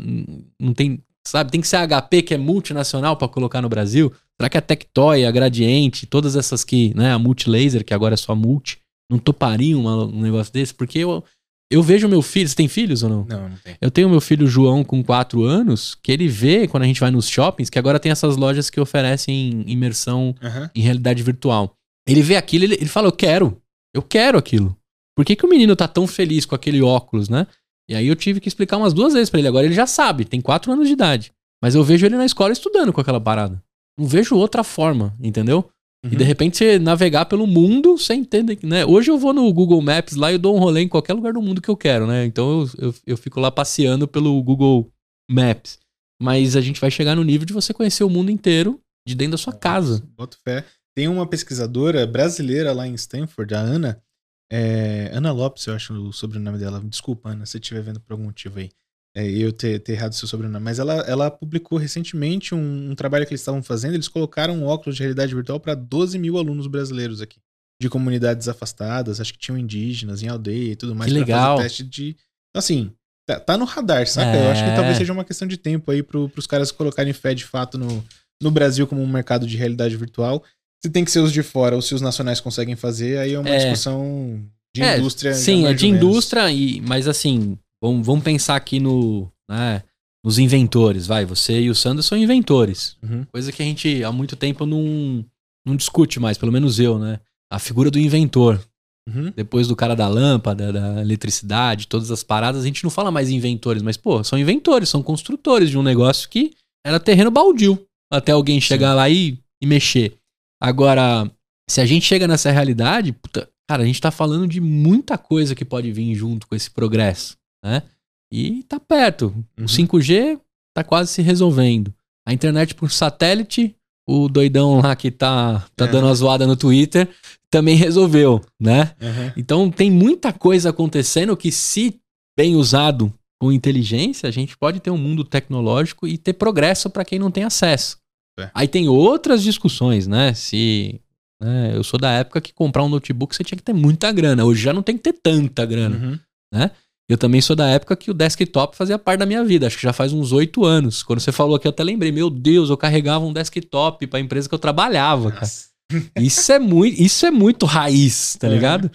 Speaker 2: não tem. Sabe, tem que ser a HP que é multinacional pra colocar no Brasil? Será que a Tectoy, a Gradiente, todas essas que, né, a Multilaser, que agora é só Multi, não topariam um negócio desse? Porque eu, eu vejo meu filho. Você tem filhos ou não?
Speaker 1: Não, não tem.
Speaker 2: Eu tenho meu filho João com 4 anos, que ele vê quando a gente vai nos shoppings, que agora tem essas lojas que oferecem imersão
Speaker 1: Aham.
Speaker 2: em realidade virtual. Ele vê aquilo, ele, ele fala, eu quero, eu quero aquilo. Por que, que o menino tá tão feliz com aquele óculos, né? E aí eu tive que explicar umas duas vezes pra ele. Agora ele já sabe, tem 4 anos de idade. Mas eu vejo ele na escola estudando com aquela parada. Não vejo outra forma, entendeu? E de repente você navegar pelo mundo sem entender, né? Hoje eu vou no Google Maps lá e eu dou um rolê em qualquer lugar do mundo que eu quero, né? Então eu, eu, eu fico lá passeando pelo Google Maps. Mas a gente vai chegar no nível de você conhecer o mundo inteiro de dentro da sua casa.
Speaker 1: Boto fé. Tem uma pesquisadora brasileira lá em Stanford, a Ana. é, Ana Lopes, eu acho o sobrenome dela. Desculpa, Ana, se você estiver vendo por algum motivo aí. É, eu ter, ter errado seu sobrenome. Mas ela, ela publicou recentemente um, um trabalho que eles estavam fazendo. Eles colocaram um óculos de realidade virtual para 12 mil alunos brasileiros aqui. De comunidades afastadas, acho que tinham indígenas em aldeia e tudo mais.
Speaker 2: Que
Speaker 1: pra
Speaker 2: legal.
Speaker 1: Fazer teste de. Assim, tá, tá no radar, saca? Eu acho que
Speaker 2: É.
Speaker 1: talvez seja uma questão de tempo aí pro, pros caras colocarem fé de fato no, no Brasil como um mercado de realidade virtual. Se tem que ser os de fora ou se os nacionais conseguem fazer, aí é uma
Speaker 2: É.
Speaker 1: discussão de
Speaker 2: É,
Speaker 1: indústria.
Speaker 2: Sim, é de
Speaker 1: menos.
Speaker 2: indústria, e, mas assim, vamos, vamos pensar aqui no, né, nos inventores, vai. Você e o Sandro são inventores.
Speaker 1: Uhum.
Speaker 2: Coisa que a gente há muito tempo não, não discute mais, pelo menos eu, né? A figura do inventor.
Speaker 1: Uhum.
Speaker 2: Depois do cara da lâmpada, da eletricidade, todas as paradas, a gente não fala mais inventores, mas, pô, são inventores, são construtores de um negócio que era terreno baldio. Até alguém chegar lá e, e mexer. Agora, se a gente chega nessa realidade, puta, cara, a gente tá falando de muita coisa que pode vir junto com esse progresso, né? E tá perto.
Speaker 1: Uhum.
Speaker 2: O 5G tá quase se resolvendo. A internet por satélite, o doidão lá que tá, tá
Speaker 1: É.
Speaker 2: dando uma zoada no Twitter, também resolveu, né?
Speaker 1: Uhum.
Speaker 2: Então tem muita coisa acontecendo que, se bem usado com inteligência, a gente pode ter um mundo tecnológico e ter progresso para quem não tem acesso.
Speaker 1: É.
Speaker 2: Aí tem outras discussões, né? Se né, eu sou da época que comprar um notebook você tinha que ter muita grana. Hoje já não tem que ter tanta grana.
Speaker 1: Uhum.
Speaker 2: Eu também sou da época que o desktop fazia parte da minha vida. Acho que já faz uns oito anos. Quando você falou aqui, eu até lembrei. Meu Deus, eu carregava um desktop para a empresa que eu trabalhava, cara. Isso é muito, isso é muito raiz, tá
Speaker 1: É.
Speaker 2: ligado?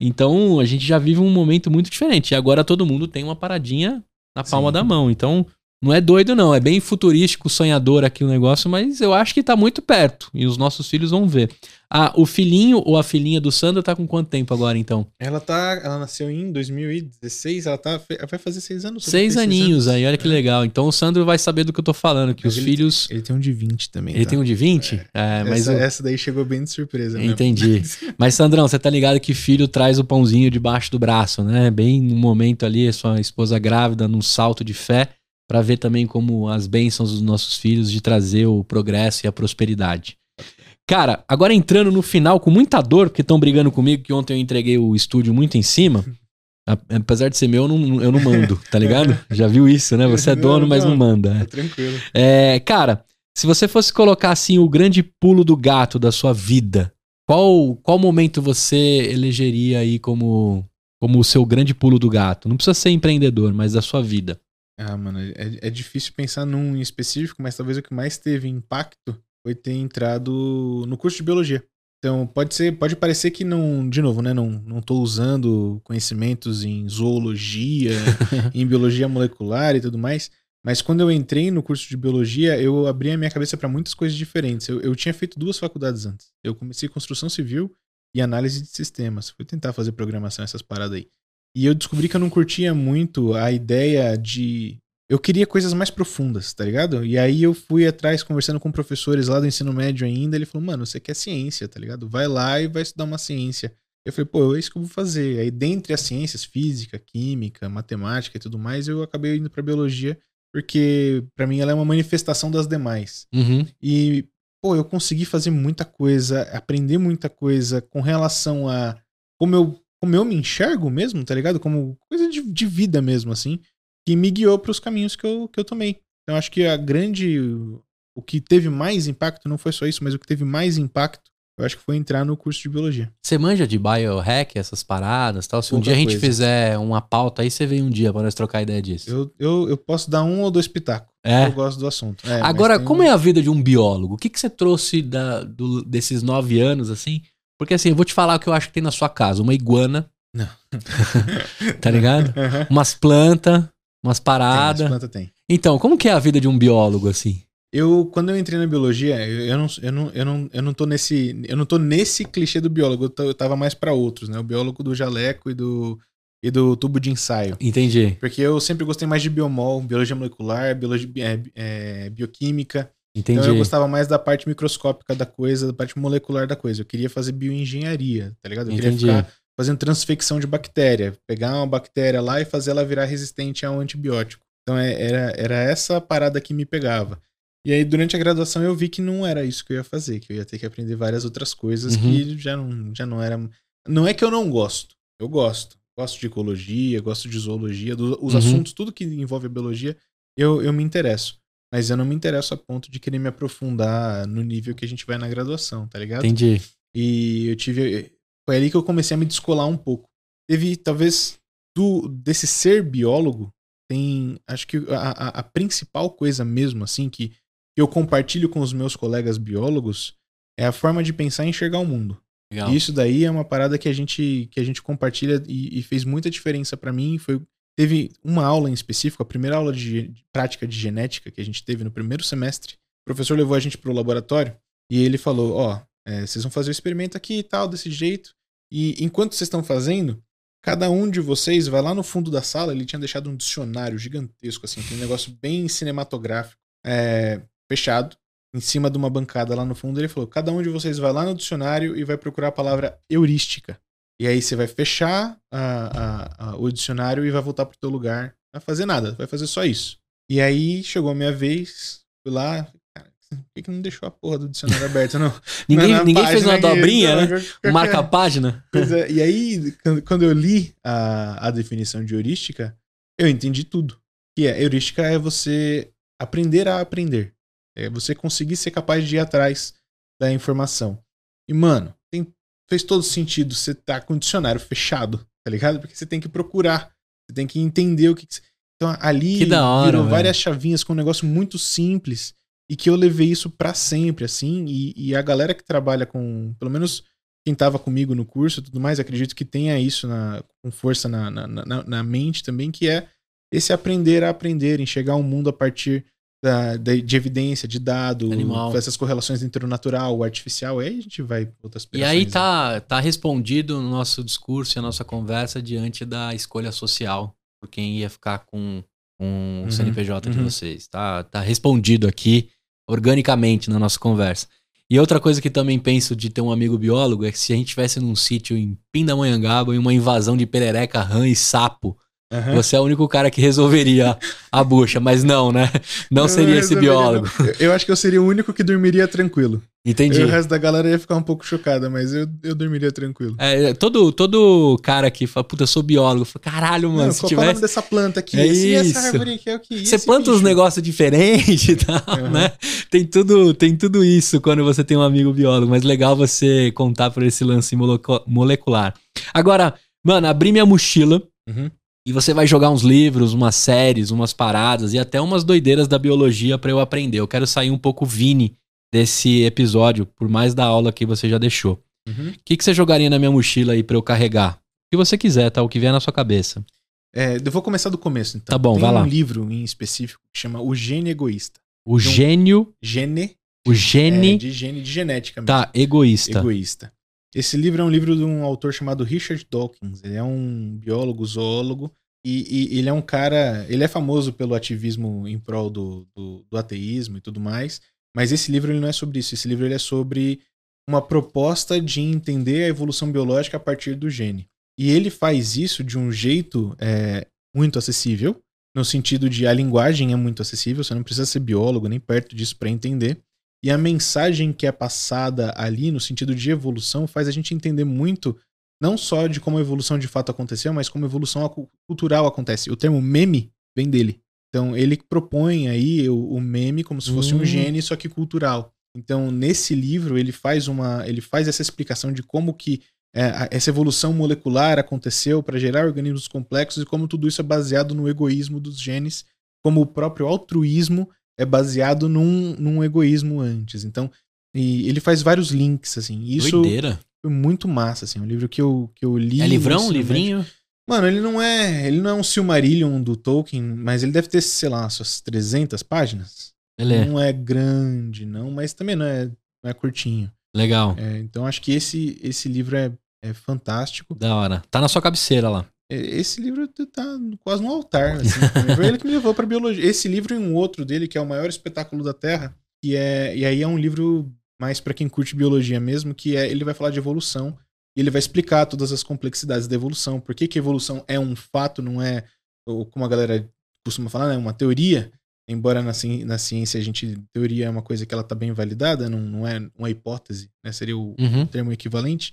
Speaker 2: Então a gente já vive um momento muito diferente. E agora todo mundo tem uma paradinha na palma
Speaker 1: Sim.
Speaker 2: da mão. Então não é doido, não. É bem futurístico, sonhador aqui o negócio, mas eu acho que tá muito perto. E os nossos filhos vão ver. Ah, o filhinho ou a filhinha do Sandro tá com quanto tempo agora, então?
Speaker 1: Ela tá. Ela nasceu em 2016, ela tá. Vai fazer seis anos.
Speaker 2: Seis aninhos
Speaker 1: anos.
Speaker 2: aí, olha que legal. Então o Sandro vai saber do que eu tô falando, que
Speaker 1: Mas
Speaker 2: os
Speaker 1: ele
Speaker 2: filhos.
Speaker 1: Ele tem um de 20 também.
Speaker 2: Ele
Speaker 1: tá?
Speaker 2: tem um de 20? É, mas
Speaker 1: essa,
Speaker 2: o-
Speaker 1: essa daí chegou bem de surpresa. mesmo.
Speaker 2: Entendi. Mas, Sandrão, você tá ligado que filho traz o pãozinho debaixo do braço, né? Bem no momento ali, sua esposa grávida, num salto de fé, pra ver também como as bênçãos dos nossos filhos de trazer o progresso e a prosperidade. Cara, agora entrando no final com muita dor, porque estão brigando comigo, que ontem eu entreguei o estúdio muito em cima. Apesar de ser meu, eu não, eu não mando, tá ligado? Já viu isso, né? Você é dono, mas não manda.
Speaker 1: Tá tranquilo.
Speaker 2: É, cara, se você fosse colocar assim o grande pulo do gato da sua vida, qual qual momento você elegeria aí como como o seu grande pulo do gato? Não precisa ser empreendedor, mas da sua vida.
Speaker 1: Ah, mano, é, é difícil pensar num em específico, mas talvez o que mais teve impacto foi ter entrado no curso de biologia. Então, pode ser, pode parecer que não, de novo, né, não, não tô usando conhecimentos em zoologia, em biologia molecular e tudo mais, mas quando eu entrei no curso de biologia, eu abri a minha cabeça para muitas coisas diferentes. Eu, eu tinha feito duas faculdades antes. Eu comecei construção civil e análise de sistemas. Fui tentar fazer programação, essas paradas aí. E eu descobri que eu não curtia muito a ideia de. Eu queria coisas mais profundas, tá ligado? E aí eu fui atrás conversando com professores lá do ensino médio ainda. Ele falou, mano, você quer ciência, tá ligado? Vai lá e vai estudar uma ciência. Eu falei, pô, é isso que eu vou fazer. Aí, dentre as ciências, física, química, matemática e tudo mais, eu acabei indo pra biologia, porque pra mim ela é uma manifestação das demais.
Speaker 2: Uhum.
Speaker 1: E, pô, eu consegui fazer muita coisa, aprender muita coisa com relação a como eu, como eu me enxergo mesmo, tá ligado? Como coisa de, de vida mesmo, assim, que me guiou pros caminhos que eu, que eu tomei. Então, acho que a grande. O que teve mais impacto não foi só isso, mas o que teve mais impacto, eu acho que foi entrar no curso de biologia.
Speaker 2: Você manja de biohack, essas paradas tal? Se um
Speaker 1: Pouca
Speaker 2: dia a gente
Speaker 1: coisa.
Speaker 2: fizer uma pauta aí, você vem um dia pra nós trocar ideia disso.
Speaker 1: Eu, eu, eu posso dar um ou dois pitacos.
Speaker 2: É.
Speaker 1: Eu gosto do assunto. É,
Speaker 2: Agora,
Speaker 1: tem
Speaker 2: como é a vida de um biólogo? O que, que você trouxe da- do- desses nove anos, assim? Porque assim, eu vou te falar o que eu acho que tem na sua casa. Uma iguana,
Speaker 1: Não.
Speaker 2: tá ligado?
Speaker 1: Aham.
Speaker 2: Umas plantas, umas paradas.
Speaker 1: as plantas tem.
Speaker 2: Então, como que é a vida de um biólogo, assim?
Speaker 1: Eu, quando eu entrei na biologia, eu, não, eu, não, eu, não, eu não tô nesse. Eu não tô nesse clichê do biólogo, eu, tô- eu tava mais pra outros, né? O biólogo do jaleco e do, e do tubo de ensaio.
Speaker 2: Entendi.
Speaker 1: Porque eu sempre gostei mais de biomol, biologia molecular, biologia, é, é, bioquímica.
Speaker 2: Entendi.
Speaker 1: Então eu gostava mais da parte microscópica da coisa, da parte molecular da coisa. Eu queria fazer bioengenharia, tá ligado? Eu
Speaker 2: Entendi.
Speaker 1: queria ficar fazendo transfecção de bactéria, pegar uma bactéria lá e fazer ela virar resistente a um antibiótico. Então é- era, era essa parada que me pegava. E aí, durante a graduação, eu vi que não era isso que eu ia fazer, que eu ia ter que aprender várias outras coisas
Speaker 2: Uhum.
Speaker 1: que já não, já não era. Não é que eu não gosto, eu gosto. Gosto de ecologia, gosto de zoologia, do- os
Speaker 2: Uhum.
Speaker 1: assuntos, tudo que envolve a biologia, eu, eu me interesso. Mas eu não me interesso a ponto de querer me aprofundar no nível que a gente vai na graduação, tá ligado?
Speaker 2: Entendi.
Speaker 1: E eu tive. Foi ali que eu comecei a me descolar um pouco. Teve, talvez, do desse ser biólogo, tem. Acho que a, a, a principal coisa mesmo, assim, que, eu compartilho com os meus colegas biólogos é a forma de pensar e enxergar o mundo.
Speaker 2: Legal.
Speaker 1: E isso daí é uma parada que a gente, que a gente compartilha e, e fez muita diferença pra mim. Foi, teve uma aula em específico, a primeira aula de, prática de genética que a gente teve no primeiro semestre. O professor levou a gente pro laboratório e ele falou: Ó, é, vocês vão fazer o experimento aqui e tal, desse jeito. E enquanto vocês estão fazendo, cada um de vocês vai lá no fundo da sala. Ele tinha deixado um dicionário gigantesco, assim, um negócio bem cinematográfico, é, fechado em cima de uma bancada lá no fundo, ele falou: cada um de vocês vai lá no dicionário e vai procurar a palavra heurística. E aí você vai fechar a- a- a- o dicionário e vai voltar pro teu lugar. Não vai fazer nada, vai fazer só isso. E aí chegou a minha vez, fui lá. Por que, que não deixou a porra do dicionário aberto, não?
Speaker 2: Ninguém,
Speaker 1: Na
Speaker 2: ninguém fez uma dobrinha, né?
Speaker 1: qualquer-
Speaker 2: Marca a página.
Speaker 1: É, e aí, quando- eu li a, a definição de heurística, eu entendi tudo. Que é, heurística é você aprender a aprender. É você conseguir ser capaz de ir atrás da informação. E, mano, fez todo sentido você tá com o dicionário fechado, tá ligado? Porque você tem que procurar, você tem que entender o que. que Então ali
Speaker 2: Que hora,
Speaker 1: virou
Speaker 2: velho.
Speaker 1: várias chavinhas com um negócio muito simples e que eu levei isso pra sempre, assim. E, e a galera que trabalha com, pelo menos quem tava comigo no curso e tudo mais, acredito que tenha isso na, com força na, na, na, na mente também, que é esse aprender a aprender, enxergar o mundo a partir da, da- de evidência, de dado,
Speaker 2: Animal.
Speaker 1: essas correlações entre o natural, o artificial, aí a gente vai pra outras
Speaker 2: E aí
Speaker 1: né?
Speaker 2: tá, tá respondido o nosso discurso e a nossa conversa diante da escolha social por quem ia ficar com, com o
Speaker 1: Uhum,
Speaker 2: CNPJ de
Speaker 1: uhum.
Speaker 2: vocês. Tá, tá respondido aqui organicamente na nossa conversa. E outra coisa que também penso de ter um amigo biólogo é que se a gente tivesse num sítio em Pindamonhangaba e uma invasão de perereca, rã e sapo,
Speaker 1: Aham.
Speaker 2: você é o único cara que resolveria a bucha, mas não, né? Não
Speaker 1: Eu
Speaker 2: seria esse biólogo.
Speaker 1: não. Eu- Eu acho que eu seria o único que dormiria tranquilo.
Speaker 2: Entendi.
Speaker 1: E o resto da galera ia ficar um pouco chocada, mas eu, eu dormiria tranquilo.
Speaker 2: É, todo, todo cara que fala, puta, eu sou biólogo, fala, caralho, mano,
Speaker 1: Não,
Speaker 2: se
Speaker 1: é
Speaker 2: tivesse.
Speaker 1: dessa planta aqui?
Speaker 2: É
Speaker 1: Esse- e
Speaker 2: isso.
Speaker 1: essa árvore aqui é o que?
Speaker 2: Você planta uns negócios diferentes e tal,
Speaker 1: Uhum.
Speaker 2: né? Tem tudo, tem tudo isso quando você tem um amigo biólogo, mas legal você contar por esse lance molecu- molecular. Agora, mano, abri minha mochila
Speaker 1: Uhum.
Speaker 2: E você vai jogar uns livros, umas séries, umas paradas e até umas doideiras da biologia pra eu aprender. Eu quero sair um pouco Vini desse episódio, por mais da aula que você já deixou.
Speaker 1: Uhum.
Speaker 2: O que, que você jogaria na minha mochila aí pra eu carregar? O que você quiser, tá? O que vier na sua cabeça.
Speaker 1: É, eu vou começar do começo, então.
Speaker 2: Tá bom,
Speaker 1: Tem
Speaker 2: vai
Speaker 1: um
Speaker 2: lá.
Speaker 1: livro em específico que chama O Gene Egoísta.
Speaker 2: O
Speaker 1: Então,
Speaker 2: gênio,
Speaker 1: Gene,
Speaker 2: o gene
Speaker 1: é, de gene de genética mesmo.
Speaker 2: tá egoísta.
Speaker 1: Egoísta. Esse livro é um livro de um autor chamado Richard Dawkins. Ele é um biólogo, zoólogo, e, e ele é um cara. Ele é famoso pelo ativismo em prol do, do, do ateísmo e tudo mais. Mas esse livro ele não é sobre isso. Esse livro ele é sobre uma proposta de entender a evolução biológica a partir do gene. E ele faz isso de um jeito é, muito acessível, no sentido de a linguagem é muito acessível, você não precisa ser biólogo nem perto disso para entender. E a mensagem que é passada ali, no sentido de evolução, faz a gente entender muito, não só de como a evolução de fato aconteceu, mas como a evolução cultural acontece. O termo meme vem dele. Então, ele propõe aí o, o meme como se fosse
Speaker 2: Hum.
Speaker 1: um gene, só que cultural. Então, nesse livro, ele faz uma. ele faz essa explicação de como que é, essa evolução molecular aconteceu para gerar organismos complexos e como tudo isso é baseado no egoísmo dos genes, como o próprio altruísmo é baseado num, num egoísmo antes. Então, e ele faz vários links, assim. Isso
Speaker 2: Doideira.
Speaker 1: foi muito massa, assim. Um livro que eu, que eu li.
Speaker 2: É livrão, livrinho?
Speaker 1: Mano, ele não é, ele não é um Silmarillion do Tolkien, mas ele deve ter, sei lá, suas 300 páginas.
Speaker 2: Ele é.
Speaker 1: Não é grande, não, mas também não é, não é curtinho.
Speaker 2: Legal.
Speaker 1: É, então acho que esse, esse livro é, é fantástico.
Speaker 2: Da hora. Tá na sua cabeceira lá.
Speaker 1: É, Esse livro tá quase no altar, assim. Foi ele que me levou pra biologia. Esse livro e um outro dele, que é o maior espetáculo da Terra, que é e aí é um livro mais para quem curte biologia mesmo, que é ele vai falar de evolução e ele vai explicar todas as complexidades da evolução, por que que evolução é um fato, não é ou como a galera costuma falar, né, uma teoria, embora na, ci- na ciência a gente teoria é uma coisa que ela tá bem validada, não, não é uma hipótese, né, seria o
Speaker 2: Uhum.
Speaker 1: termo equivalente.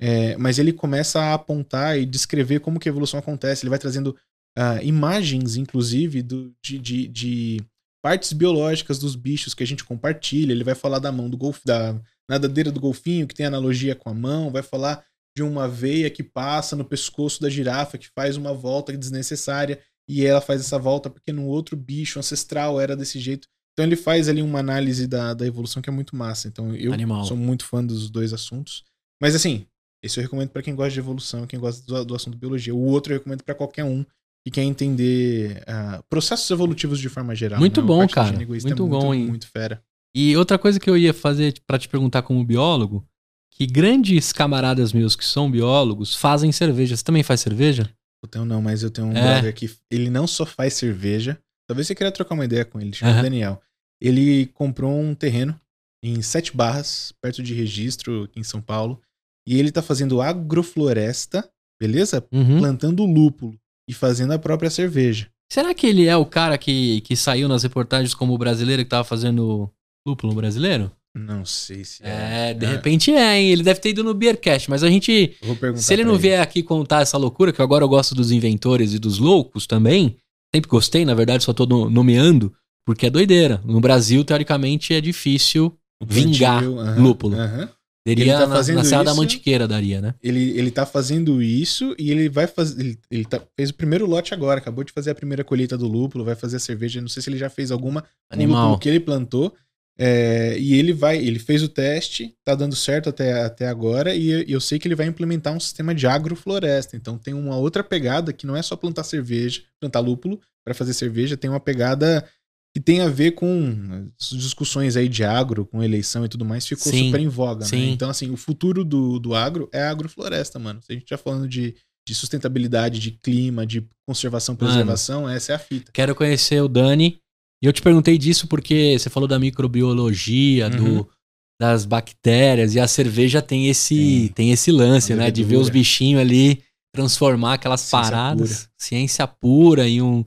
Speaker 1: É, mas ele começa a apontar e descrever como que a evolução acontece. Ele vai trazendo ah, imagens, inclusive, do, de, de, de partes biológicas dos bichos que a gente compartilha. Ele vai falar da mão do golfe, da nadadeira do golfinho, que tem analogia com a mão. Vai falar de uma veia que passa no pescoço da girafa, que faz uma volta desnecessária. E ela faz essa volta porque no outro bicho ancestral era desse jeito. Então ele faz ali uma análise da, da evolução que é muito massa. Então eu
Speaker 2: Animal.
Speaker 1: sou muito fã dos dois assuntos. Mas assim, esse eu recomendo pra quem gosta de evolução, quem gosta do, do assunto biologia. O outro eu recomendo pra qualquer um que quer entender ah, processos evolutivos de forma geral.
Speaker 2: Muito
Speaker 1: né?
Speaker 2: Bom, cara.
Speaker 1: Egoísta
Speaker 2: Muito
Speaker 1: é
Speaker 2: bom,
Speaker 1: muito,
Speaker 2: hein?
Speaker 1: muito fera.
Speaker 2: E outra coisa que eu ia fazer pra te perguntar como biólogo, que grandes camaradas meus que são biólogos fazem cerveja. Você também faz cerveja?
Speaker 1: Eu tenho não, mas eu tenho um
Speaker 2: É.
Speaker 1: brother que ele não só faz cerveja. Talvez você queira trocar uma ideia com ele, chama
Speaker 2: Aham.
Speaker 1: Daniel. Ele comprou um terreno em Sete Barras, perto de Registro, aqui em São Paulo. E ele tá fazendo agrofloresta, beleza?
Speaker 2: Uhum.
Speaker 1: Plantando lúpulo e fazendo a própria cerveja.
Speaker 2: Será que ele é o cara que, que saiu nas reportagens como o brasileiro que tava fazendo lúpulo brasileiro?
Speaker 1: Não sei se
Speaker 2: É, de
Speaker 1: Ah,
Speaker 2: repente é, hein? Ele deve ter ido no Beercast, mas a gente.
Speaker 1: Vou perguntar
Speaker 2: Se ele não vier aqui contar essa loucura, que agora eu gosto dos inventores e dos loucos também, sempre gostei, na verdade só tô no- nomeando, porque é doideira. No Brasil, teoricamente, é difícil vingar
Speaker 1: aham,
Speaker 2: lúpulo.
Speaker 1: aham.
Speaker 2: Daria
Speaker 1: Ele tá
Speaker 2: na, na
Speaker 1: fazendo
Speaker 2: Serra da
Speaker 1: isso-
Speaker 2: Mantiqueira, daria, né?
Speaker 1: Ele, ele tá fazendo isso e ele vai fazer. Ele, ele tá- fez o primeiro lote agora, acabou de fazer a primeira colheita do lúpulo, vai fazer a cerveja. Não sei se ele já fez alguma
Speaker 2: Animal.
Speaker 1: que ele plantou. É, e ele vai, ele fez o teste, tá dando certo até, até agora, e eu, eu sei que ele vai implementar um sistema de agrofloresta. Então tem uma outra pegada que não é só plantar cerveja, plantar lúpulo para fazer cerveja, tem uma pegada que tem a ver com as discussões aí de agro, com eleição e tudo mais, ficou
Speaker 2: Sim,
Speaker 1: super em voga, né?
Speaker 2: sim.
Speaker 1: Então, assim, o futuro do, do agro é a agrofloresta, mano. Se a gente tá falando de, de sustentabilidade, de clima, de conservação,
Speaker 2: Mano.
Speaker 1: preservação, essa é a fita.
Speaker 2: Quero conhecer o Dani. E eu te perguntei disso porque você falou da microbiologia,
Speaker 1: Uhum.
Speaker 2: do, das bactérias, e a cerveja tem esse,
Speaker 1: Tem.
Speaker 2: tem esse lance, né? De ver os bichinhos ali transformar aquelas
Speaker 1: Ciência
Speaker 2: paradas, ciência pura em, um,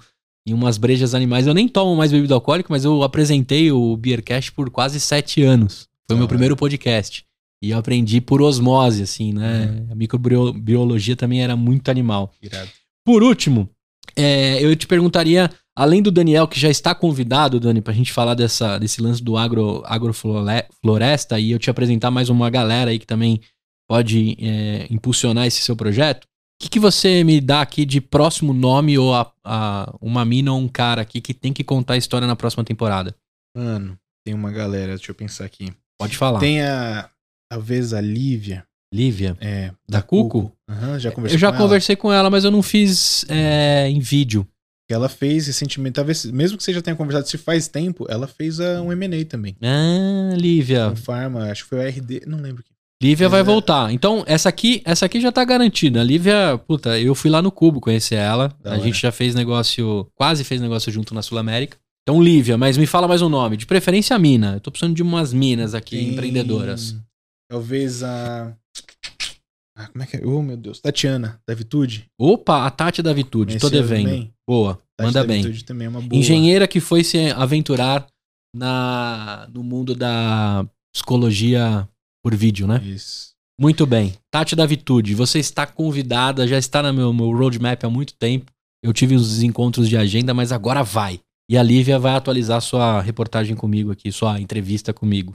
Speaker 2: em umas brejas animais. Eu nem tomo mais bebida alcoólica, mas eu apresentei o Beercast por quase sete anos. Foi o meu
Speaker 1: Ah.
Speaker 2: primeiro podcast. E eu aprendi por osmose, assim, né?
Speaker 1: Uhum.
Speaker 2: A microbiologia também era muito animal.
Speaker 1: Irado.
Speaker 2: Por último, é, eu te perguntaria, além do Daniel, que já está convidado, Dani, pra gente falar dessa, desse lance do agro, agrofloresta, e eu te apresentar mais uma galera aí que também pode é, impulsionar esse seu projeto. O que, que você me dá aqui de próximo nome ou a, a- uma mina ou um cara aqui que tem que contar a história na próxima temporada?
Speaker 1: Mano, tem uma galera, deixa eu pensar aqui.
Speaker 2: Pode falar.
Speaker 1: Tem a, talvez a Lívia,
Speaker 2: Lívia.
Speaker 1: é,
Speaker 2: Da Cuco?
Speaker 1: Aham, já conversei
Speaker 2: Eu já
Speaker 1: com ela.
Speaker 2: conversei com ela, mas eu não fiz é, em vídeo.
Speaker 1: Ela fez recentemente, talvez, mesmo que você já tenha conversado se faz tempo, ela fez a, um M&A também.
Speaker 2: Ah, Lívia.
Speaker 1: Um Pharma, acho que foi o RD, não lembro.
Speaker 2: Lívia vai
Speaker 1: É.
Speaker 2: voltar. Então, essa aqui, essa aqui já tá garantida. A Lívia, puta, eu fui lá no Cubo conhecer ela.
Speaker 1: Da
Speaker 2: a
Speaker 1: hora.
Speaker 2: gente já fez negócio, quase fez negócio junto na Sul América. Então, Lívia, mas me fala mais um nome. De preferência, a mina. Eu tô precisando de umas minas aqui, empreendedoras.
Speaker 1: Talvez a... Ah, como é que é? Oh, meu Deus. Tatiana, da Vitude.
Speaker 2: Opa, a Tati da Vitude, tô devendo. Boa,
Speaker 1: Tati
Speaker 2: manda
Speaker 1: da
Speaker 2: bem.
Speaker 1: Vitude também é uma boa.
Speaker 2: Engenheira que foi se aventurar na, no mundo da psicologia por vídeo, né?
Speaker 1: Isso.
Speaker 2: Muito bem. Tati da Vitude, você está convidada, já está no meu, meu roadmap há muito tempo. Eu tive os encontros de agenda, mas agora vai. E a Lívia vai atualizar sua reportagem comigo aqui, sua entrevista comigo.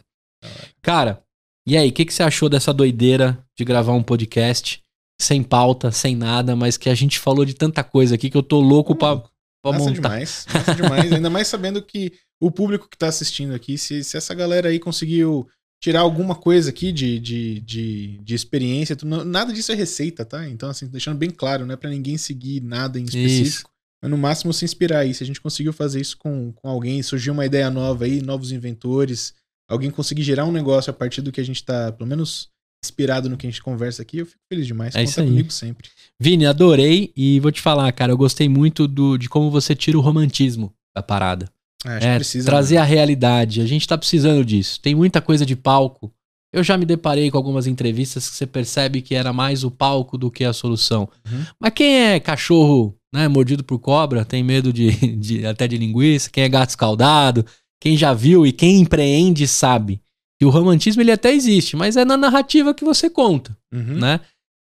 Speaker 2: Cara, e aí, o que, que você achou dessa doideira de gravar um podcast sem pauta, sem nada, mas que a gente falou de tanta coisa aqui que eu tô louco pra, pra
Speaker 1: Massa
Speaker 2: montar.
Speaker 1: demais. Massa demais. Ainda mais sabendo que o público que tá assistindo aqui, se, se essa galera aí conseguiu tirar alguma coisa aqui de, de, de, de experiência, nada disso é receita, tá? Então, assim, deixando bem claro, não é pra ninguém seguir nada em específico. Mas no máximo se inspirar aí. Se a gente conseguiu fazer isso com, com alguém, surgiu uma ideia nova aí, novos inventores, alguém conseguir gerar um negócio a partir do que a gente tá, pelo menos, inspirado no que a gente conversa aqui, eu fico feliz demais.
Speaker 2: É
Speaker 1: Conta
Speaker 2: isso aí.
Speaker 1: comigo sempre.
Speaker 2: Vini, adorei e vou te falar, cara, eu gostei muito do, de como você tira o romantismo da parada. É,
Speaker 1: que precisa.
Speaker 2: trazer
Speaker 1: né?
Speaker 2: a realidade. A gente tá precisando disso. Tem muita coisa de palco. Eu já me deparei com algumas entrevistas que você percebe que era mais o palco do que a solução.
Speaker 1: Uhum.
Speaker 2: Mas quem é cachorro, né, mordido por cobra, tem medo de, de- até de linguiça, quem é gato escaldado, quem já viu e quem empreende sabe que o romantismo ele até existe, mas é na narrativa que você conta
Speaker 1: Uhum.
Speaker 2: né?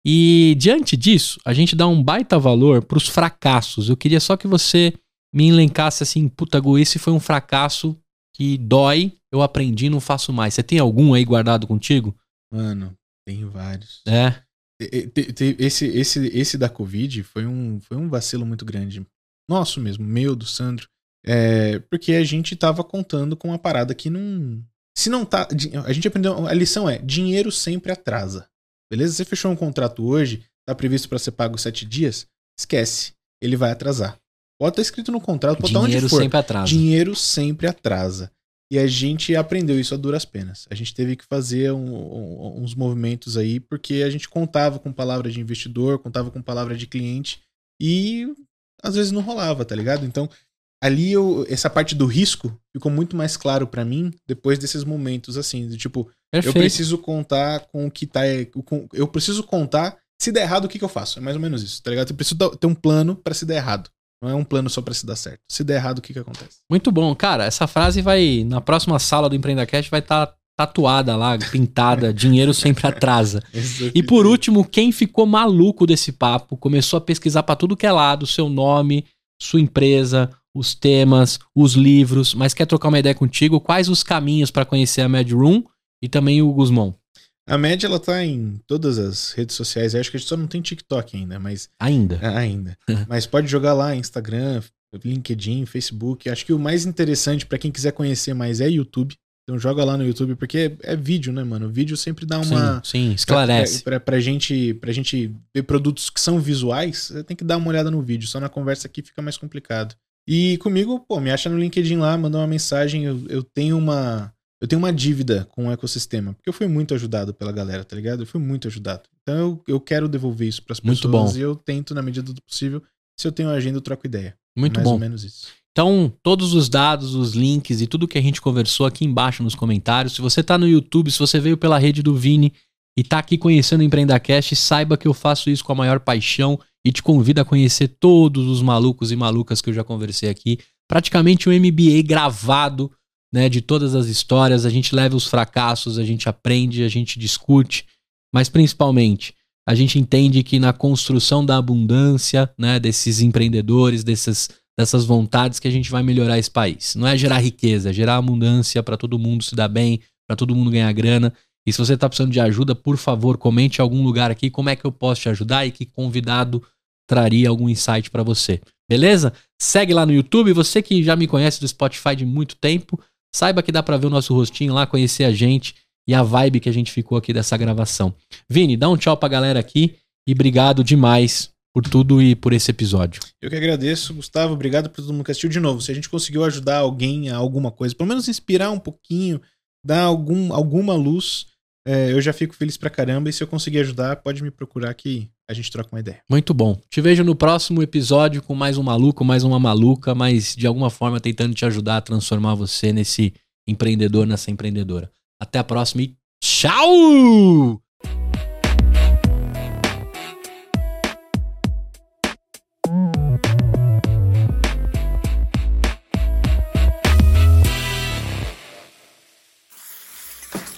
Speaker 2: E diante disso, a gente dá um baita valor pros fracassos. Eu queria só que você me elencasse assim, puta, Gu, esse foi um fracasso que dói, eu aprendi, não faço mais. Você tem algum aí guardado contigo?
Speaker 1: Mano, tem vários.
Speaker 2: É.
Speaker 1: Esse, esse, esse da Covid foi um, foi um vacilo muito grande. Nosso mesmo, meu, do Sandro. É, porque a gente tava contando com uma parada que não. Se não tá. A gente aprendeu. A lição é: dinheiro sempre atrasa. Beleza? Você fechou um contrato hoje, tá previsto pra ser pago sete dias, esquece. Ele vai atrasar. Pode estar escrito no contrato, pode estar onde
Speaker 2: Dinheiro
Speaker 1: for.
Speaker 2: sempre atrasa.
Speaker 1: Dinheiro sempre atrasa. E a gente aprendeu isso a duras penas. A gente teve que fazer um- um- uns movimentos aí, porque a gente contava com palavra de investidor, contava com palavra de cliente, e às vezes não rolava, tá ligado? Então, ali eu, essa parte do risco ficou muito mais claro pra mim depois desses momentos assim, do tipo, eu
Speaker 2: Perfeito.
Speaker 1: preciso contar com o que tá. com- eu preciso contar. Se der errado, o que, que eu faço? É mais ou menos isso, tá ligado? Eu preciso ter um plano pra se der errado. Não é um plano só pra se dar certo. Se der errado, o que, que acontece?
Speaker 2: Muito bom. Cara, essa frase vai, na próxima sala do Empreendacast, vai estar tatuada lá, pintada. Dinheiro sempre atrasa. E por último, quem ficou maluco desse papo, começou a pesquisar pra tudo que é lado, seu nome, sua empresa, os temas, os livros, mas quer trocar uma ideia contigo, quais os caminhos pra conhecer a Mad Room e também o Guzmão?
Speaker 1: A média ela tá em todas as redes sociais. Eu acho que a gente só não tem TikTok ainda, mas
Speaker 2: Ainda.
Speaker 1: ah, ainda. mas pode jogar lá Instagram, LinkedIn, Facebook. Acho que o mais interessante pra quem quiser conhecer mais é YouTube. Então joga lá no YouTube porque é vídeo, né, mano? O vídeo sempre dá uma
Speaker 2: Sim, sim, esclarece.
Speaker 1: Pra, pra, pra gente, pra gente ver produtos que são visuais, você tem que dar uma olhada no vídeo. Só na conversa aqui fica mais complicado. E comigo, pô, me acha no LinkedIn lá, manda uma mensagem. Eu, eu tenho uma. Eu tenho uma dívida com o ecossistema. Porque eu fui muito ajudado pela galera, tá ligado? Eu fui muito ajudado. Então eu, eu quero devolver isso pras pessoas.
Speaker 2: Muito bom.
Speaker 1: E eu tento, na medida do possível. Se eu tenho agenda, eu troco ideia.
Speaker 2: Muito
Speaker 1: Mais
Speaker 2: bom.
Speaker 1: ou menos isso.
Speaker 2: Então, todos os dados, os links e tudo que a gente conversou aqui embaixo nos comentários. Se você tá no YouTube, se você veio pela rede do Vini e tá aqui conhecendo o Empreendacast, saiba que eu faço isso com a maior paixão e te convido a conhecer todos os malucos e malucas que eu já conversei aqui. Praticamente um MBA gravado, né, de todas as histórias. A gente leva os fracassos, a gente aprende, a gente discute, mas principalmente a gente entende que na construção da abundância, né, desses empreendedores, dessas dessas vontades que a gente vai melhorar esse país. Não é gerar riqueza, é gerar abundância para todo mundo se dar bem, para todo mundo ganhar grana. E se você está precisando de ajuda, por favor, comente em algum lugar aqui como é que eu posso te ajudar e que convidado traria algum insight para você. Beleza? Segue lá no YouTube, você que já me conhece do Spotify de muito tempo, saiba que dá para ver o nosso rostinho lá, conhecer a gente e a vibe que a gente ficou aqui dessa gravação. Vini, dá um tchau pra galera aqui e obrigado demais por tudo e por esse episódio.
Speaker 1: Eu que agradeço, Gustavo. Obrigado por todo mundo que assistiu de novo. Se a gente conseguiu ajudar alguém a alguma coisa, pelo menos inspirar um pouquinho, dar algum, alguma luz, é, eu já fico feliz pra caramba. E se eu conseguir ajudar, pode me procurar que a gente troca uma ideia.
Speaker 2: Muito bom. Te vejo no próximo episódio com mais um maluco, mais uma maluca, mas de alguma forma tentando te ajudar a transformar você nesse empreendedor, nessa empreendedora. Até a próxima e tchau!